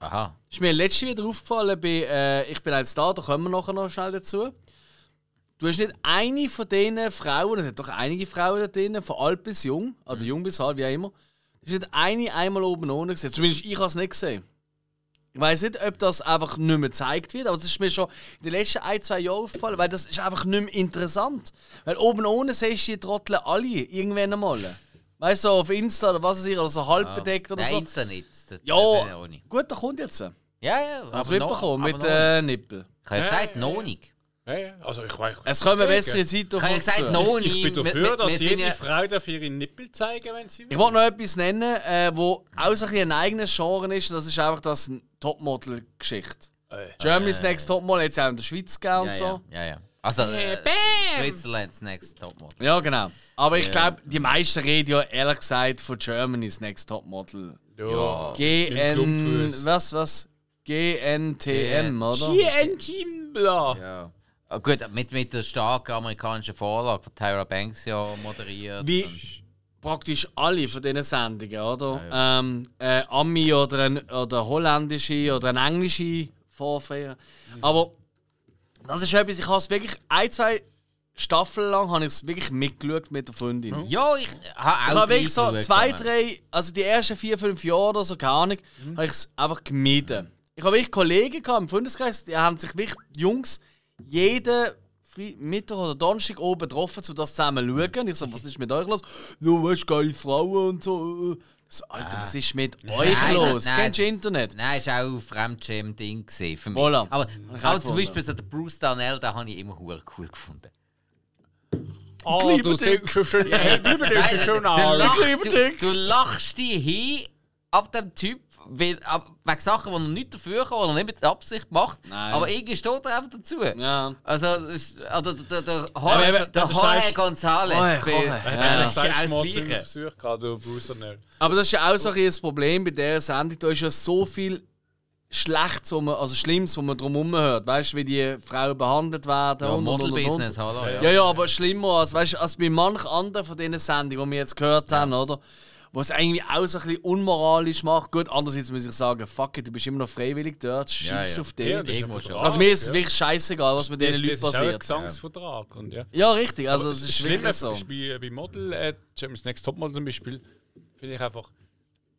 Aha. Ist mir letztes wieder aufgefallen bei äh, Ich bin jetzt da, da kommen wir nachher noch schnell dazu. Du hast nicht eine von diesen Frauen, es hat doch einige Frauen da drin, von alt bis jung, oder jung bis alt, wie auch immer. Du hast nicht eine einmal oben ohne gesehen. Zumindest ich habe es nicht gesehen. Ich weiß nicht, ob das einfach nicht mehr gezeigt wird, aber das ist mir schon in den letzten ein, zwei Jahren aufgefallen, weil das ist einfach nicht mehr interessant. Weil oben ohne siehst du die Trottel alle irgendwann einmal. Weißt du, so auf Insta oder was weiß ich, oder so halb bedeckt oder Nein, so. Insta nicht. Das, Ja, gut, da kommt jetzt. Ja, ja. du aber mitbekommen? noch- Mit noch äh, Nippel. Ich habe ja gesagt, noch nicht. Also ich weiß. Es kommen bessere Zeiten Ich auf uns gesagt, nicht. Ich bin dafür, wir- dass wir jede ja- Frau darf ihre Nippel zeigen, wenn sie will. Ich wollte noch etwas nennen, äh, wo auch so ein, ein eigenes Genre ist. Das ist einfach das Topmodel-Geschichte. Äh. Germany's Next Topmodel hat es auch in der Schweiz gegeben und Ja, so. ja, ja, ja. Also, äh, Switzerland's Next Topmodel. Ja, genau. Aber ich glaube, die meisten reden ja ehrlich gesagt von Germany's Next Topmodel. Ja. GN. Was, was? GNTM, oder? GN Bla. Ja. Ah, gut, mit, mit der starken amerikanischen Vorlage von Tyra Banks ja moderiert. Wie praktisch alle von diesen Sendungen, oder? Ähm, äh, Ami oder ein oder holländische oder eine englische Vorfahren. Aber das ist etwas, ich habe es wirklich ein, zwei Staffeln lang habe ich es wirklich mitgeschaut mit der Freundin. Ja, ich habe Ich auch habe wirklich so zwei, drei, also die ersten vier, fünf Jahre oder so, keine Ahnung, habe ich es einfach gemieden. Ich habe wirklich Kollegen gehabt im Freundeskreis, die haben sich wirklich, Jungs, jeden Mittwoch oder Donnerstag oben getroffen, um das zusammen zu schauen. Ich so, was ist mit euch los? Ja, weißt du, geile Frauen und so. Ich So, Alter, was ist mit euch Nein, los? nein, Kennst du das- Internet? Nein, ist auch ein Fremdschäm-Ding gewesen für mich. Voilà. Aber ich auch zum. Beispiel so der Bruce Darnell, den habe ich immer cool gefunden. Oh, du siehst schon schön. Den du, schon du, an. lachst, liebe du, dich. du lachst dich hin ab dem Typ, weil, ab, wegen Sachen, die er nicht dafür kann, die er nicht mit Absicht macht. Nein. Aber irgendwie steht er einfach dazu. Ja. Also, oder der, der, der, Jorge, der das Jorge González. Bei- Jorge. das Ja. ist ja auch das Gleiche. Aber das ist ja auch so ein Problem bei dieser Sendung. Da ist ja so viel Schlechtes, wo man, also Schlimmes, was man drumherum hört. Weißt du, wie die Frauen behandelt werden? Ja, und, und, und, und, Model-Business, und. hallo. Ja. Ja, ja, aber schlimmer als, weißt, du, als bei manch anderen von diesen Sendungen, die wir jetzt gehört haben, oder? Was eigentlich auch so ein bisschen unmoralisch macht. Gut, andererseits muss ich sagen, fuck it, du bist immer noch freiwillig dort, scheiß ja. auf dich. Ja, ein. Vertrag, also mir ist es ja. wirklich scheißegal, was mit diesen Leuten das ist auch ein passiert. Gesangsvertrag. Und, ja. Ja, richtig, also das das ist wirklich so. bei, bei Model, äh, Germany's Next Topmodel zum Beispiel, finde ich einfach,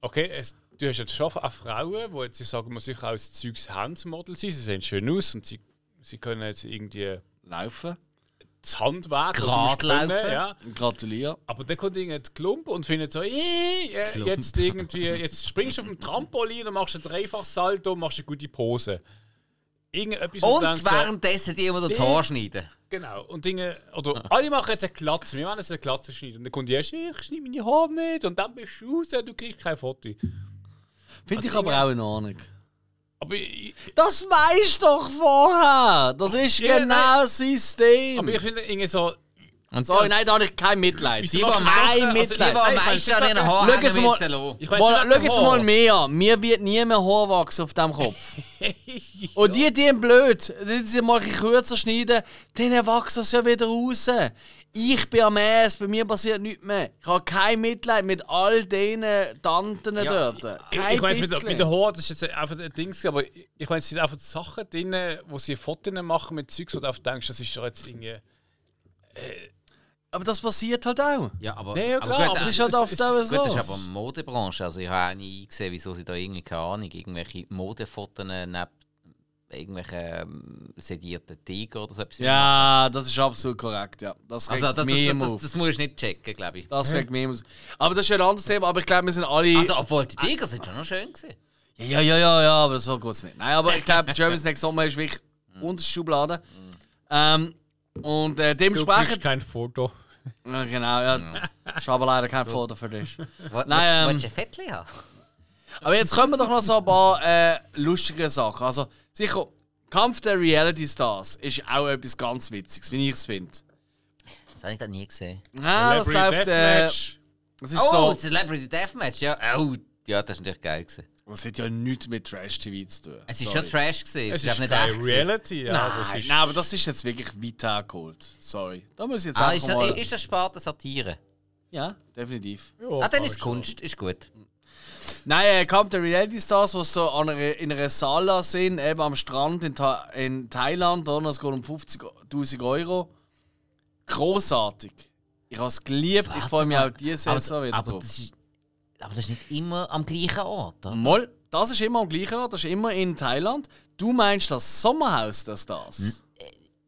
okay, es, du hast jetzt schon auch Frauen, die jetzt, ich sage mal, sicher auch das Zeugs haben zum Model sein, sie sehen schön aus und sie, sie können jetzt irgendwie Laufen, das Handwerk das Gerade sie können, laufen. ja. gratuliere. Aber dann kommt irgendwie die Klump und findet so, äh, jetzt irgendwie, jetzt springst du auf dem Trampolin und machst ein Dreifach-Salto und machst eine gute Pose. Irgendetwas, Und so, währenddessen die immer den Haar schneiden. Genau. Und Dinge, oder alle machen jetzt eine Glatze. Wir wollen jetzt eine Glatze schneiden. Und dann kommt die erst, ich schneide meine Haare nicht. Und dann bist du raus, du kriegst kein Foto. Finde ich aber auch in Ordnung. Aber ich, Das weißt doch vorher! Das ist Ja, genau nein. das System! aber ich finde irgendwie so. Und Sorry, nein, da habe ich kein Mitleid. Du das? Kein Also, Mitleid. Nein, ich ihren schau Haaren jetzt mal-. Ich Mal, schau jetzt mal mehr. Mir wird nie mehr Haar wachsen auf dem Kopf. [LAUGHS] Und die, die sind blöd, die sie mal ein kürzer schneiden, denen wächst es ja wieder raus. Ich bin am Ass, bei mir passiert nichts mehr. Ich habe kein Mitleid mit all diesen Tanten Ja, dort. Kein ich meine, mit, mit den Haaren, das ist jetzt einfach ein Ding, aber ich meine, es sind einfach Sachen drin, wo sie Fotos machen mit Zeugs, wo du denkst, das ist doch jetzt irgendwie. Aber das passiert halt auch. Ja, aber, Ja, ja, aber klar, gut, aber Das das ist halt oft es- auch Gut, so. das ist aber eine Modebranche. Also ich habe auch nie gesehen, wieso sie da irgendwie, keine Ahnung, irgendwelche Modefotos neben irgendwelchen ähm, sedierten Tiger oder so etwas Ja, das ist absolut korrekt, ja. Das Also das, das, das, das, das musst du nicht checken, glaube ich. Das immer auf. Aber das ist ja ein anderes Thema, aber ich glaube, wir sind alle... Also, obwohl die Tiger sind schon noch schön gewesen. Ja, ja, ja, ja, aber so geht es nicht. Nein, aber ich glaube, [LAUGHS] Germany's Next Sommer ist wirklich unterste Schublade. Ähm, und äh, Du dementsprechend. kein Foto. Ja, genau, ja. Ich habe leider kein Foto für dich. Nein, ähm, willst du ein Fettchen haben? Aber jetzt kommen wir doch noch so ein paar äh, lustige Sachen. Also, sicher, Kampf der Reality Stars ist auch etwas ganz Witziges, wie ich es finde. Das habe ich da nie gesehen. Ja, das Celebrity läuft. Äh, Deathmatch. das ist Oh, so. Celebrity Deathmatch, ja. Oh, ja, das ist natürlich geil gewesen. Das hat ja nichts mit Trash-TV zu tun. Es ist Sorry. schon Trash gewesen. Es Es ist nicht keine echt. Reality, ja. das Nein, ist, nein, aber das ist jetzt wirklich weit hergeholt. Sorry. Da muss ich jetzt Ah, ist, mal... das, ist das Sparte Satire? ja, definitiv. ja, Ah, dann ist. Kunst, ist gut. Nein, äh, Kampf der Reality Stars, die so an einer, in einer Sala sind, eben am Strand in, Tha in Thailand, da, es geht um 50.000 Euro. Großartig. Ich habe es geliebt, ich freue mich auch diese Aber, Saison wieder aber, drauf. das ist, aber das ist nicht immer am gleichen Ort, oder? Moll, das ist immer am gleichen Ort, das ist immer in Thailand. Du meinst das Sommerhaus, das das?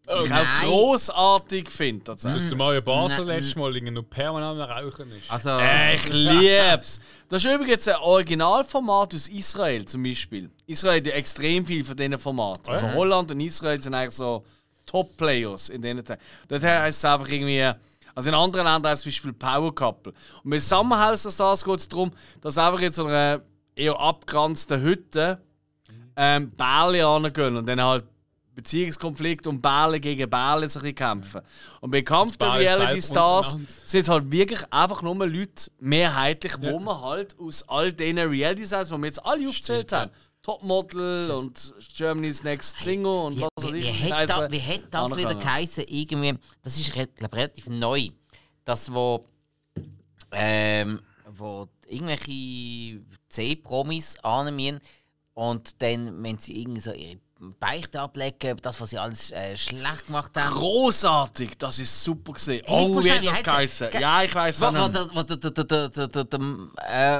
Ich auch Nein. großartig finde tatsächlich. Der Mario Basel letztes Mal irgendwie noch permanent Rauchen ist. Also, Äh, Ich lieb's. Das ist übrigens ein Originalformat aus Israel zum Beispiel. Israel hat ja extrem viel von diesen Formaten. Also. Holland und Israel sind eigentlich so Top-Players in diesen Teilen. Dort heisst es einfach irgendwie. Also in anderen Ländern heißt es zum Beispiel Power Couple. Und bei Summerhouse das geht es darum, dass einfach jetzt so einer eher abgeranzten Hütte ähm, Bälle angehen und dann halt Beziehungskonflikt und Bälle gegen Bälle so ein kämpfen. Und bei Kampf der Reality Stars sind es halt wirklich einfach nur Leute, mehrheitlich, wo man halt aus all diesen Reality Stars, die wir jetzt alle aufgezählt haben, Topmodel und Germany's Next Singer und wie, was weiß wie, ich, wie, hat heissen, da, wie das wieder geheißen? Irgendwie, das ist glaub, relativ neu. Das, wo, ähm, wo irgendwelche C-Promis annehmen und dann, wenn sie irgendwie so ihre Beichte ablegen, das, was sie alles äh, schlecht gemacht haben. Großartig, das ist super gesehen. Oh, wie hat das geheißen? der? Ja, ich weiß auch nicht. der, wo der, der, der, der, der, der, der,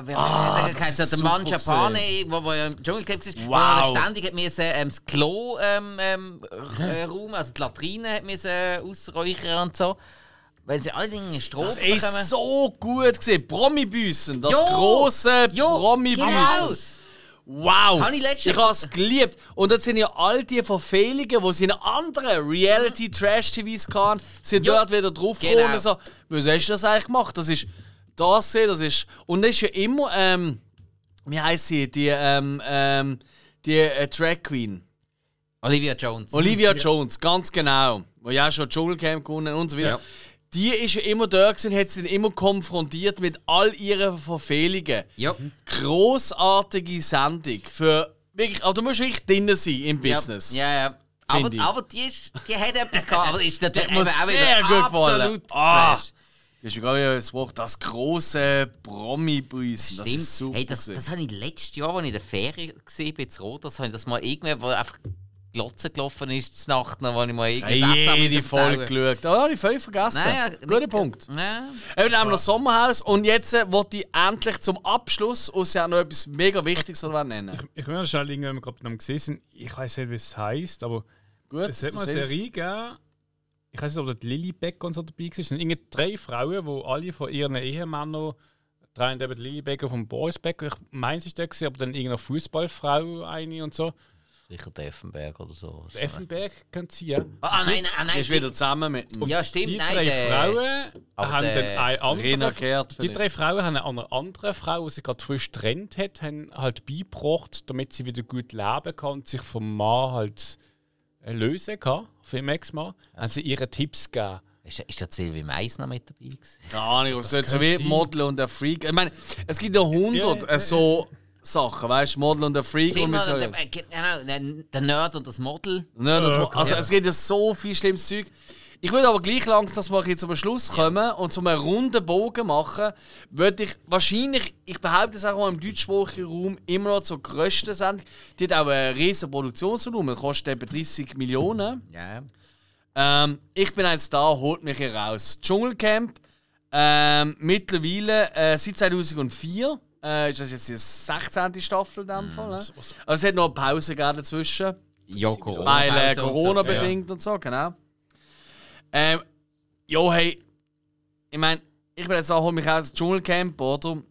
äh, Ah, das der, der, der Mann Japane, wo, wo ja im Dschungelcamp ist, wo er ständig hat müssen, ähm, das Klo ähm, ähm, äh, räumen, also die Latrine hat müssen äh, ausräuchern und so. Weil sie alle Dinge Das Strophen ist bekommen. so gut gesehen. Promi-Büssen, das Jo, große jo, Promi-Büssen. genau. Wow! Habe ich letztens- ich habe es geliebt. Und dort sind ja all die Verfehlungen, die sie in anderen Reality-Trash-TVs hatten, sind Jo, dort wieder draufgekommen. genau. So, was hast du das eigentlich gemacht? Das ist das, hier, das ist. Und das ist ja immer, ähm, wie heißt sie, die, ähm, ähm, die äh, Drag Queen. Olivia Jones. Olivia Jones, ganz genau. Die ja auch schon Dschungelcamp gewonnen und so weiter. Ja. Die ist ja immer da gewesen, und hat sie immer konfrontiert mit all ihren Verfehlungen. ja. Großartige Sendung. Für wirklich, aber du musst wirklich drin sein im Business. Ja, ja. Aber, Finde ich. aber die, ist, die hat etwas gehabt, aber ist natürlich [LAUGHS] eben auch sehr gut absolut Ah. Trash. Du hast ja gerade das Wort, das große Promi-Büssen. Das ist super. hey, das, das habe ich letztes Jahr, als ich in der Ferien war, bei Rot, das habe ich das mal irgendwann, wo einfach Glotze gelaufen ist, zur Nacht noch, wo ich mal irgendwas Ich Essen habe müssen Folge geschaut. Oh, habe ich völlig vergessen. Naja, Guter nicht- Punkt. Eben, dann haben wir noch Sommerhaus und jetzt äh, wollte ich endlich zum Abschluss uns ja noch etwas mega Wichtiges nennen. Ich will noch schnell irgendwie, wenn wir gerade noch gesehen sind, ich weiß nicht, wie es heisst, aber Gut, es hat mal das eine hilft. Serie gegeben. Ich weiß nicht, ob dort Lily Beck und so dabei war. Es sind irgendwie drei Frauen, die alle von ihren Ehemännern drei haben eben Lily Becker von Boris Becker. Ich meine, der, gewesen, aber dann irgendeine Fußballfrau eine und so. Richard Effenberg oder so. Effenberg könnte sie ja. Ah, nein, nein, nein. Ist wieder zusammen mit dem ja, stimmt, Die nein. drei der- Frauen haben der dann eine andere. Rena Kehrt. Die drei Frauen haben eine andere Frau, die sie gerade frisch getrennt hat, haben halt beigebracht, damit sie wieder gut leben kann und sich vom Mann halt äh, lösen kann, vom Ex-Mann. Haben sie ihre Tipps gegeben. Ist, ist der Silvi Meissner mit dabei gewesen? Keine Ahnung, was das so wie. Model und der Freak. Ich meine, es gibt ja hundert Ja, äh, so Sachen, weißt du, Model und der Freak und Stimmt, mit so. der, der, genau, der, der Nerd und das Model. Ne, das, Ja, also es gibt ja so viel schlimmes Zeug. Ich würde aber gleich langsam, dass wir ein bisschen zum Schluss kommen und zum einen runden Bogen machen, würde ich wahrscheinlich, ich behaupte es auch mal im deutschsprachigen Raum, immer noch zur grössten Sendung. Die hat auch einen riesen Produktionsvolumen, kostet etwa 30 Millionen. Ja. Ähm, ich bin jetzt da, holt mich hier raus. Dschungelcamp, ähm, mittlerweile äh, seit 2004, äh, ist das jetzt die 16. Staffel in dem Fall. Ne? Also es hat noch eine Pause gegeben dazwischen. Ja, Corona. Weil äh, Pause und so. Corona bedingt und so, genau. Ähm, jo, hey, ich meine, ich bin jetzt auch, hol mich aus dem Dschungelcamp, oder?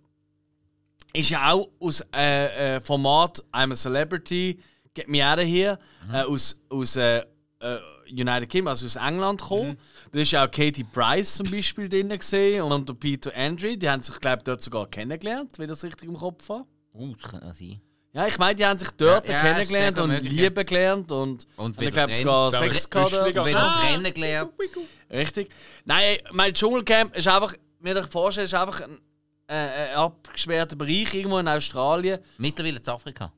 Ist ja auch aus äh, äh, Format I'm a Celebrity, Get Me Out of Here, äh, aus, aus äh, äh, United Kingdom, also aus England gekommen. Da ist ja auch Katie Price zum Beispiel drin gesehen und der Peter Andre, die haben sich, glaube dort sogar kennengelernt, wenn ich das richtig im Kopf habe. Uh, das kann sein. Ja, ich meine, die haben sich dort Ja, ja, kennengelernt sehr und ja. lieben gelernt und, Und und ich glaube sogar Das Sex auch gehabt. Und Wieder Ah. kennengelernt. Richtig. Nein, mein Dschungelcamp ist einfach, mir euch vorstellen, ist einfach ein, äh, abgesperrten Bereich irgendwo in Australien. Mittlerweile zu Afrika.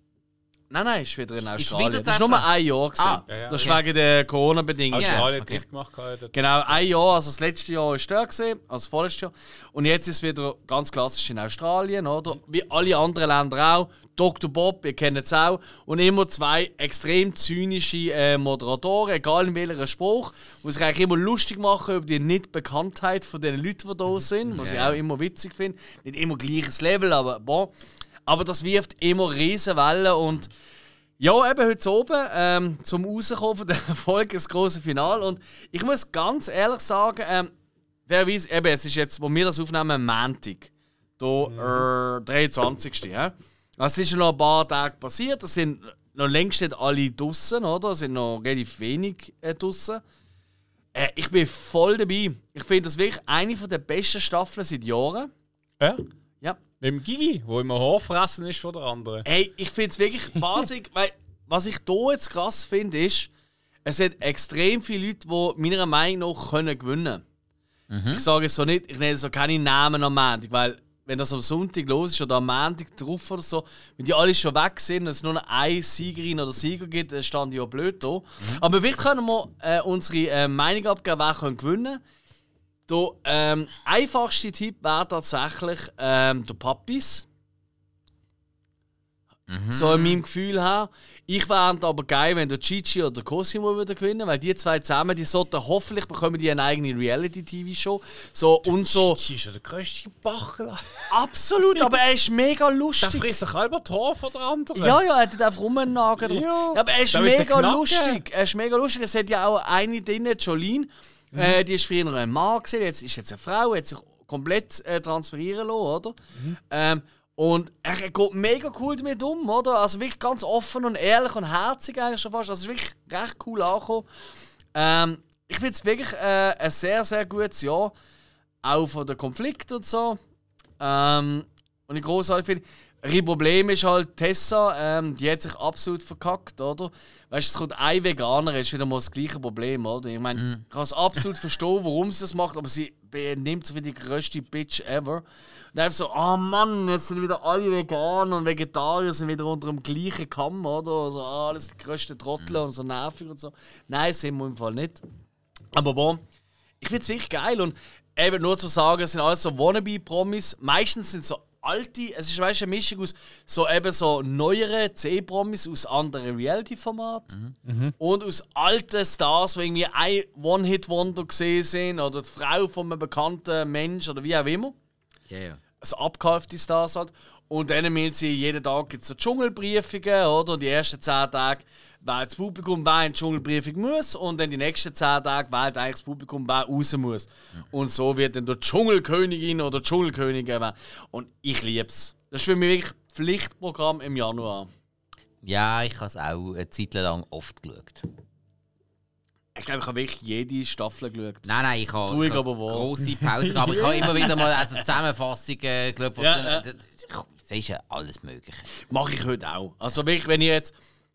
Nein, nein, ist wieder in Australien. wieder das ist zu nur ein Jahr. gewesen. Ah, ja, ja. das ist okay. wegen der Corona-Bedingungen. Australien okay. dicht gemacht. gehabt. Genau, ein Jahr, also das letzte Jahr war dort, gewesen, also das vorletzte Jahr. Und jetzt ist es wieder ganz klassisch in Australien, oder? Wie alle anderen Länder auch. Dr. Bob, ihr kennt es auch. Und immer zwei extrem zynische äh, Moderatoren, egal in welcher Spruch, die sich eigentlich immer lustig machen über die Nicht-Bekanntheit von den Leuten, die da sind, was ich auch immer witzig finde. Nicht immer gleiches Level, aber bon. Aber das wirft immer riesen Wellen und ja, eben heute oben ähm, zum Rauskommen von der [LAUGHS] Folge das große Finale. Und ich muss ganz ehrlich sagen, ähm, wer weiß, eben, es ist jetzt, wo wir das aufnehmen, Montag. Der äh, 23. Ja? Also, es ist noch ein paar Tage passiert. Es sind noch längst nicht alle draußen, oder? Es sind noch relativ wenig äh, draußen. Äh, ich bin voll dabei. Ich finde das wirklich eine der besten Staffeln seit Jahren. Ja? Ja. Mit dem Gigi, wo immer hochfressen ist von der anderen. Hey, ich finde es wirklich [LAUGHS] wahnsinnig, weil was ich hier jetzt krass finde, ist, es hat extrem viele Leute, die meiner Meinung nach können gewinnen können. Ich sage es so nicht, ich nenne so keine Namen am Montag, weil wenn das am Sonntag los ist oder am Montag drauf oder so, wenn die alle schon weg sind und es nur noch eine Siegerin oder Sieger gibt, dann stand ich ja blöd da. Aber vielleicht können wir äh, unsere äh, Meinung abgeben, wer kann gewinnen Der ähm, einfachste Tipp wäre tatsächlich ähm, der Papis. So in meinem Gefühl her. Ich fände aber geil, wenn der Gigi oder der Cosimo würden gewinnen, weil die zwei zusammen, die sollten hoffentlich bekommen die eine eigene Reality-TV-Show. So und so. Das ist ja der grösste Bachler. Absolut, aber er ist mega Der lustig. frisst sich halber Tor von der anderen. Ja, ja, er hat einfach rumnagen drauf. Ja. Aber er ist mega lustig. Er ist mega lustig. Es hat ja auch eine drin, Jolene. Mhm. Äh, die ist früher ein Mann gewesen, jetzt ist jetzt eine Frau, hat sich komplett äh, transferieren lassen, oder? Mhm. Ähm, und er geht mega cool damit um, oder? Also wirklich ganz offen und ehrlich und herzig eigentlich schon fast. Also es ist wirklich recht cool angekommen. Ähm, ich finde es wirklich äh, ein sehr, sehr gutes Jahr. Auch von den Konflikten und so. Ähm, und ich großartig finde, ein Problem ist halt, Tessa, ähm, die hat sich absolut verkackt, oder? Weißt du, es kommt ein Veganer, ist wieder mal das gleiche Problem, oder? Ich meine, ich kann es absolut [LAUGHS] verstehen, warum sie das macht, aber sie benimmt sich wie die größte Bitch ever. Und einfach so, ah Mann, jetzt sind wieder alle Veganer und Vegetarier sind wieder unter dem gleichen Kamm, oder? Also, ah, alles die größten Trottel und so nervig und so. Nein, sind wir im Fall nicht. Aber bon, ich finde es wirklich geil und eben nur zu sagen, es sind alles so Wannabe-Promis. Meistens sind so alte, es ist weißt, eine Mischung aus so eben so neuere C-Promis aus anderen Reality-Formaten und aus alten Stars, die irgendwie ein One-Hit-Wonder gesehen sind oder die Frau von einem bekannten Mensch oder wie auch immer Ja, ja. also abgekaufte Stars hat. Und dann will sie jeden Tag gibt's so Dschungelbriefungen, oder? Und die ersten 10 Tage wählt das Publikum, wer in die Dschungelbriefung muss. Und dann die nächsten 10 Tage wählt eigentlich das Publikum, wer raus muss. Und so wird dann der Dschungelkönigin oder Dschungelkönig gewählt. Und ich lieb's. Das ist für mich wirklich Pflichtprogramm im Januar. Ja, ich habe es auch eine Zeit lang oft geschaut. Ich glaube, ich habe wirklich jede Staffel geschaut. Nein, nein, ich habe ich habe aber wohl. grosse Pause gehabt. Aber ich habe immer wieder mal also Zusammenfassungen geschaut. Ja, ja. Das ist ja alles Mögliche. Mache ich heute auch. Also wirklich, wenn ich jetzt.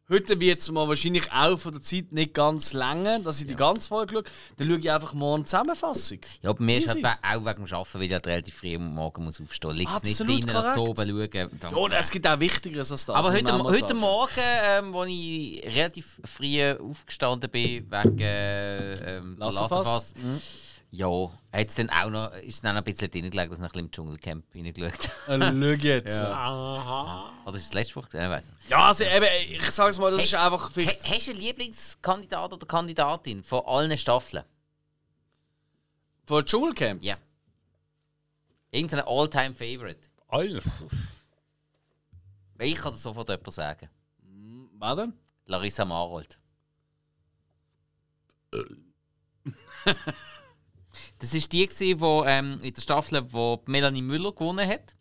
Heute wird es mir wahrscheinlich auch von der Zeit nicht ganz länger, dass ich die ganze Folge schaue. Dann schaue ich einfach mal eine Zusammenfassung. Ja, bei mir ist halt auch wegen dem Arbeiten, weil ich halt relativ früh am Morgen muss aufstehen muss. Liegt es nicht drin, das so korrekt. oben schauen. Dann- Ja, und es gibt auch Wichtigeres als das. Aber heute, heute. Morgen, ähm, als ich relativ früh aufgestanden bin, wegen äh, ähm, der Last of Ja, hat's dann auch noch, ist dann auch noch ein bisschen drin gelegen, dass ich noch ein bisschen im Dschungelcamp reingeschaut habe. Äh, Schau jetzt. Ja, Aha. Oder ist das letzte Woche? Ja, ich weiss nicht. also eben, ich sag's mal, das ist Hey, einfach vielleicht. Ha- Hast du einen Lieblingskandidat oder Kandidatin von allen Staffeln? Von Dschungelcamp? Ja. Irgendein All-Time-Favorite? All. Weil Ich kann das sofort jemand sagen. Wer denn? Larissa Marold. [LAUGHS] das ist die, die ähm, in der Staffel, wo Melanie Müller gewonnen hat.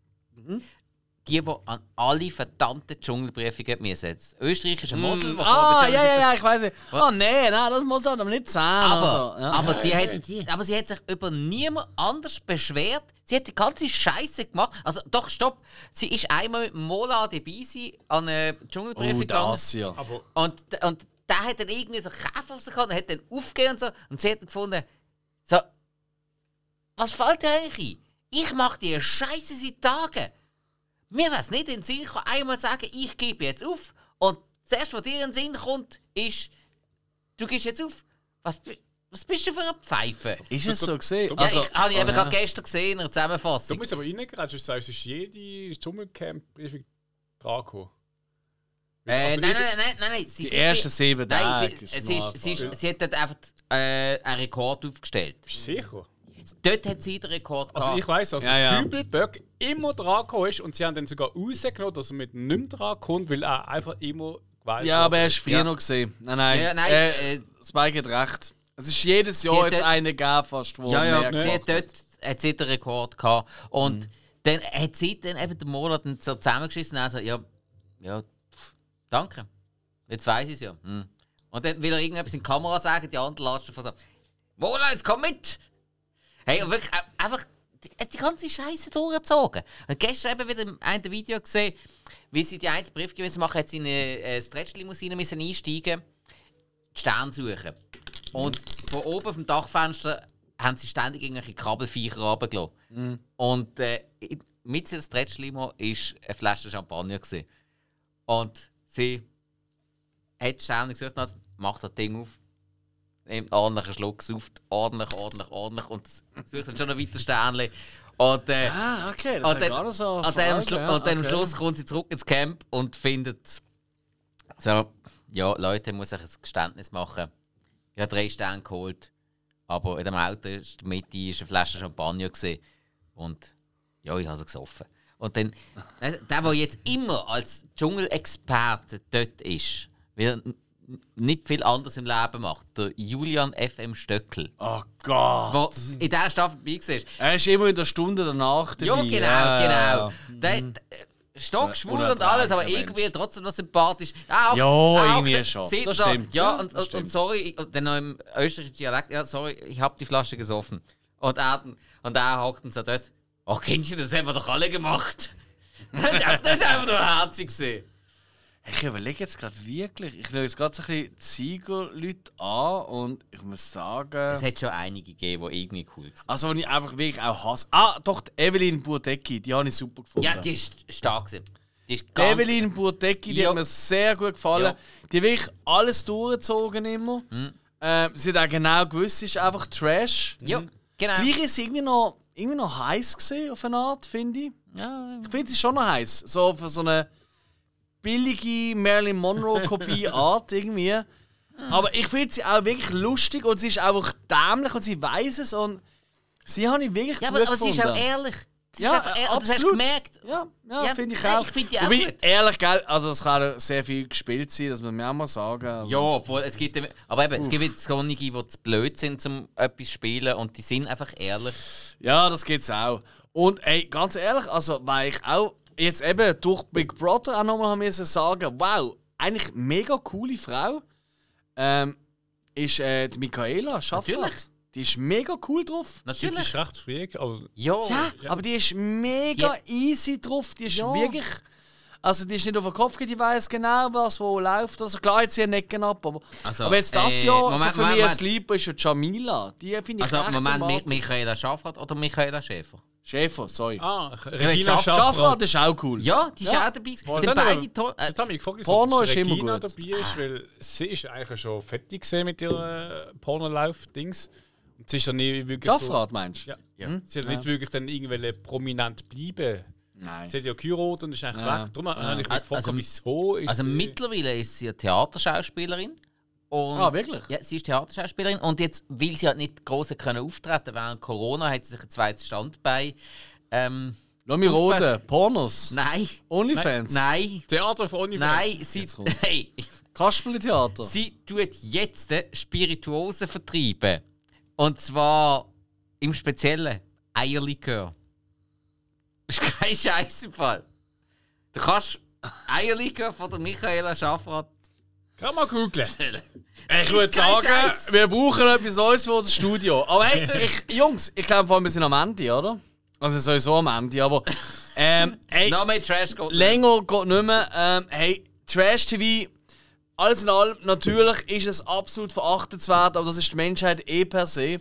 Die, die an alle verdammten Dschungelbriefungen müssen. Das österreichische Model, das Ah, ja, ja, ja, ich weiß nicht. Oh, nee, nein, das muss aber nicht sein. Aber, also, ja. aber, die Ja, hat, aber sie hat sich über niemand anders beschwert. Sie hat die ganze Scheiße gemacht. Also, doch, stopp. Sie ist einmal mit Mola dabei an eine Dschungelbriefung oh, gegangen. das ja. Aber Und, und der hat dann irgendwie so Käfer auf sich gehabt und hat dann aufgegeben und so. Und sie hat dann gefunden, so, was fällt dir eigentlich ein? Ich mache die Scheiße seit Tagen. Mir es nicht in den Sinn gekommen, einmal zu sagen, ich gebe jetzt auf. Und das erste, was dir in den Sinn kommt, ist, du gibst jetzt auf. Was, was bist du für eine Pfeife? Ist es so gesehen? Ja, ich habe ich eben ja. gerade gestern gesehen in einer Du Zusammenfassung. musst aber reingrätschen, du sagst, es ist jede Dschungelcamp-Briefing dran gekommen. Äh, Also nein, ich- nein, nein, nein, nein. Sie Die ersten sieben Nein, Tage sie, ist sie, ist, sie, ist, sie hat dort einfach äh, einen Rekord aufgestellt. Bist du sicher? Dort hat sie den Rekord Also gehabt. ich weiss, dass Ja, ja. Kübelböck immer dran gekommen ist und sie haben dann sogar rausgenommen, dass er mit nicht dran kommt, weil er einfach immer gewählt Ja, aber er ist früher noch gesehen. Nein, nein. Ja, nein, äh, äh, Spike hat recht. Es ist jedes Jahr jetzt dort- einer gegeben, fast, wo Ja, ja, mehr sie hat dort hat sie den Rekord gehabt. Und Mhm. dann hat sie dann eben den Monat dann so zusammengeschissen und also, ja, ja, pff, danke. Jetzt weiß ich es ja. Hm. Und dann will er irgendetwas in die Kamera sagen, die andere latscht davon so, Mola, jetzt komm mit! Hey, und wirklich äh, einfach die, die ganze Scheiße durchgezogen. Und gestern eben wieder in einem Video gesehen, wie sie die eine Brief gewesen machen, hat sie in eine äh, Stretch-Limousine müssen einsteigen, die Sterne suchen. Und von oben dem Dachfenster haben sie ständig irgendwelche Krabbelfiecher runtergelassen. Und äh, mit der Stretch-Limo war eine Flasche Champagner. Gewesen. Und sie hat ständig gesagt, also, macht das Ding auf, nimmt ordentlich einen Schluck, sauft ordentlich, ordentlich, ordentlich und sucht dann schon noch weiter Sternchen. Und, äh, Ah, okay, das und dann, gar nicht so und dann, am, verfolgt, Schlu ja, und dann am okay. Schluss kommt sie zurück ins Camp und findet so, ja, Leute, ich muss euch ein Geständnis machen. Ich habe drei Sterne geholt, aber in dem Auto ist in der Mitte ist eine Flasche Champagner gewesen. und ja, ich habe sie gesoffen. Und dann, [LAUGHS] der, der jetzt immer als Dschungelexperte dort ist, weil nicht viel anderes im Leben macht, der Julian F.M. Stöckel, Oh Gott. der in dieser Staffel dabei war. Er ist immer in der Stunde danach dabei. Ja, genau, ja, genau. Der, der, stockschwul und alles, aber Mensch. irgendwie trotzdem noch sympathisch. Auch- Ja, auch irgendwie schon. Das da, stimmt. Ja, und, und, und sorry, und dann noch im österreichischen Dialekt, ja, sorry, ich habe die Flasche gesoffen. Und er, und er hockt dann so dort, ach Kindchen, das haben wir doch alle gemacht. [LAUGHS] Das ist, einfach- das ist einfach nur herzig gewesen. Ich überlege jetzt gerade wirklich, ich schaue jetzt gerade so ein bisschen die Siegerleute an und ich muss sagen. Es hat schon einige gegeben, die irgendwie cool waren. Also, die ich einfach wirklich auch hasse. Ah, doch, die Evelyn Burdecki, die habe ich super gefunden. Ja, die ist stark gewesen. Die ist ganz... Evelyn Burdecki, die Ja. hat mir sehr gut gefallen. Ja. Die hat wirklich alles durchgezogen immer. Mhm. Ähm, sie hat auch genau gewusst, es ist einfach Trash. Ja, genau. Gleich ist sie irgendwie noch, irgendwie noch heiß gesehen auf eine Art, finde ich. Ja, Ich finde sie schon noch heiß. So für so eine billige Marilyn Monroe-Kopie-Art [LAUGHS] irgendwie. Aber ich finde sie auch wirklich lustig und sie ist einfach dämlich und sie weiß es und sie habe ich wirklich ja gut aber, aber sie ist auch ehrlich. Sie Ja, ist ehrlich. Und Das hast du absolut. gemerkt. Ja, ja, Ja, finde ich nein, auch. ich finde die auch Wobei, gut. ehrlich, gell, also es kann sehr viel gespielt sein, das muss man auch mal sagen. Also, Ja, obwohl, es gibt, aber eben, es gibt jetzt einige, die zu blöd sind, um etwas zu spielen und die sind einfach ehrlich. Ja, das geht's auch. Und ey, ganz ehrlich, also weil ich auch jetzt eben durch Big Brother auch nochmal haben müssen sagen, wow, eigentlich mega coole Frau. Ähm, ist äh, die Michaela Schaffrath. Natürlich. Die ist mega cool drauf. Die Natürlich. ist recht freak, aber Ja, Ja, aber die ist mega easy drauf. Die ist Ja. wirklich. Also die ist nicht auf den Kopf, die weiß genau, was wo läuft. Also klar, jetzt hier Necken ab, aber, Also, aber jetzt das äh, Jahr, Moment, so für Moment, mich ein Moment. Sleeper ist ja Jamila. Die finde ich also Moment. Michaela Schafrath oder Michaela Schäfer? Schäfer, sorry. Ah, Schaff- Regina Schafrath Schaffrath. ist auch cool. Ja, die ist Ja. auch dabei. Boah, sind dann beide toll. Äh, Ich habe mich gefragt, Porno ist immer gut. dabei ist, weil sie ist eigentlich schon fertig gesehen mit ihrer Pornolauf-Dings. Und sie ist dann nie wirklich Schaffrath meinst so... du? Ja. Ja. Sie hat nicht wirklich dann irgendwelche prominent bleiben. Nein. Sie hat ja geheiratet und ist eigentlich Ja. weg. Darum habe ich mich Also- gefragt, wieso ist also sie... mittlerweile ist sie eine Theaterschauspielerin. Und Ah, wirklich? Ja, sie ist Theaterschauspielerin und jetzt, weil sie halt nicht groß können auftreten während Corona, hat sie sich ein zweites Standbein. Ähm, Lass mich roten. Pornos. nein, Onlyfans. nein, Theater von Onlyfans. nein, sie, [LAUGHS] hey, Kasperle-Theater. sie tut jetzt Spirituosen vertreiben. Und zwar im Speziellen Eierlikör. Das [LAUGHS] ist kein Scheiß im Fall. Du kannst Eierlikör von der Michaela Schaffrath Kann man googeln. [LAUGHS] Ich würde sagen, Scheiß. wir brauchen etwas Neues für unser Studio. Aber hey, [LAUGHS] ich, Jungs, ich glaube, vor allem, wir sind am Ende, oder? Also sowieso am Ende, aber... Ähm, [LAUGHS] hey, No mehr Trash geht nicht. länger geht nicht mehr. Ähm, hey, Trash-TV, alles in allem, natürlich ist es absolut verachtenswert, aber das ist die Menschheit eh per se.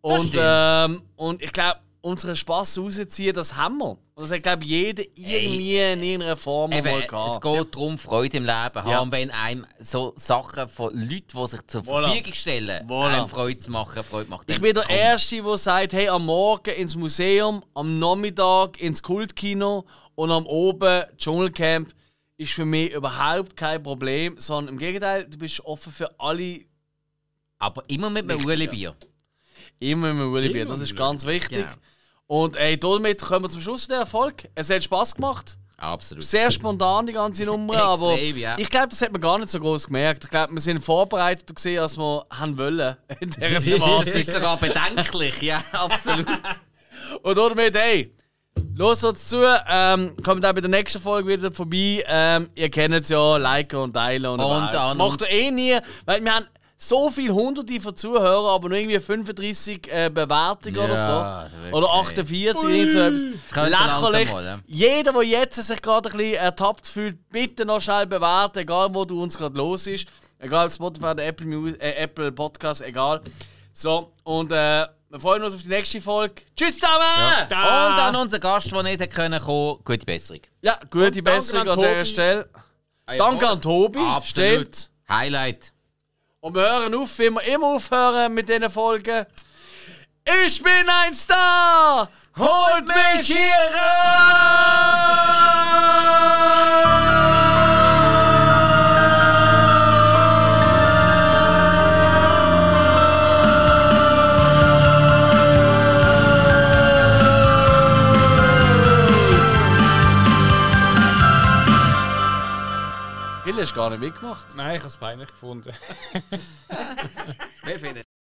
Und, ähm, und ich glaube, unseren Spass rausziehen, das haben wir. Und das hat, glaube ich, jeder irgendwie in irgendeiner Form Eben, mal es gehabt. geht darum, Freude im Leben Ja. haben, wenn einem so Sachen von Leuten, die sich zur Voilà. Verfügung stellen, Voilà. einem Freude zu machen, Freude macht. Ich bin der komm. Erste, der sagt, hey, am Morgen ins Museum, am Nachmittag ins Kultkino und am Oben Dschungelcamp ist für mich überhaupt kein Problem, sondern im Gegenteil, du bist offen für alle, Aber immer mit einem Ueli-Bier. immer mit Willy Bier. Das ist ganz wichtig. Genau. Und ey, damit kommen wir zum Schluss der Erfolg. Es hat Spaß gemacht. Absolut. Sehr spontan die ganze Nummer, [LAUGHS] aber Extrem, ja. ich glaube, das hat man gar nicht so groß gemerkt. Ich glaube, wir sind vorbereitet gesehen, als wir haben wollen [LAUGHS] in dieser Das Thematik. ist sogar bedenklich, ja, [LAUGHS] absolut. Und damit, hey, los uns zu. Ähm, kommt auch bei der nächsten Folge wieder vorbei. Ähm, ihr kennt es ja, liken und teilen und, Und überhaupt. an- Macht ihr eh nie, weil wir haben so viele hunderte von Zuhörern, aber nur irgendwie 35 äh, Bewertungen Ja, oder so. Oder 48, irgend so etwas. Lächerlich. mal, ja. Jeder, der jetzt sich gerade ein bisschen ertappt fühlt, bitte noch schnell bewerten, egal wo du uns gerade los ist. Egal ob Spotify oder Apple, Mu- äh, Apple Podcast, egal. So, und äh, wir freuen uns auf die nächste Folge. Tschüss zusammen! Und an unseren Gast, der nicht kommen, gute Besserung. Ja, gute Und danke Besserung an an dieser Tobi. Stelle. Ah, ja, Danke an Tobi. Absolut. Stimmt. Highlight. Und wir hören auf, wie wir immer aufhören mit diesen Folgen. Ich bin ein Star! Holt mich hier Hill hast gar nicht mitgemacht. Nein, ich habe es peinlich gefunden. [LAUGHS] [LAUGHS] Wir finden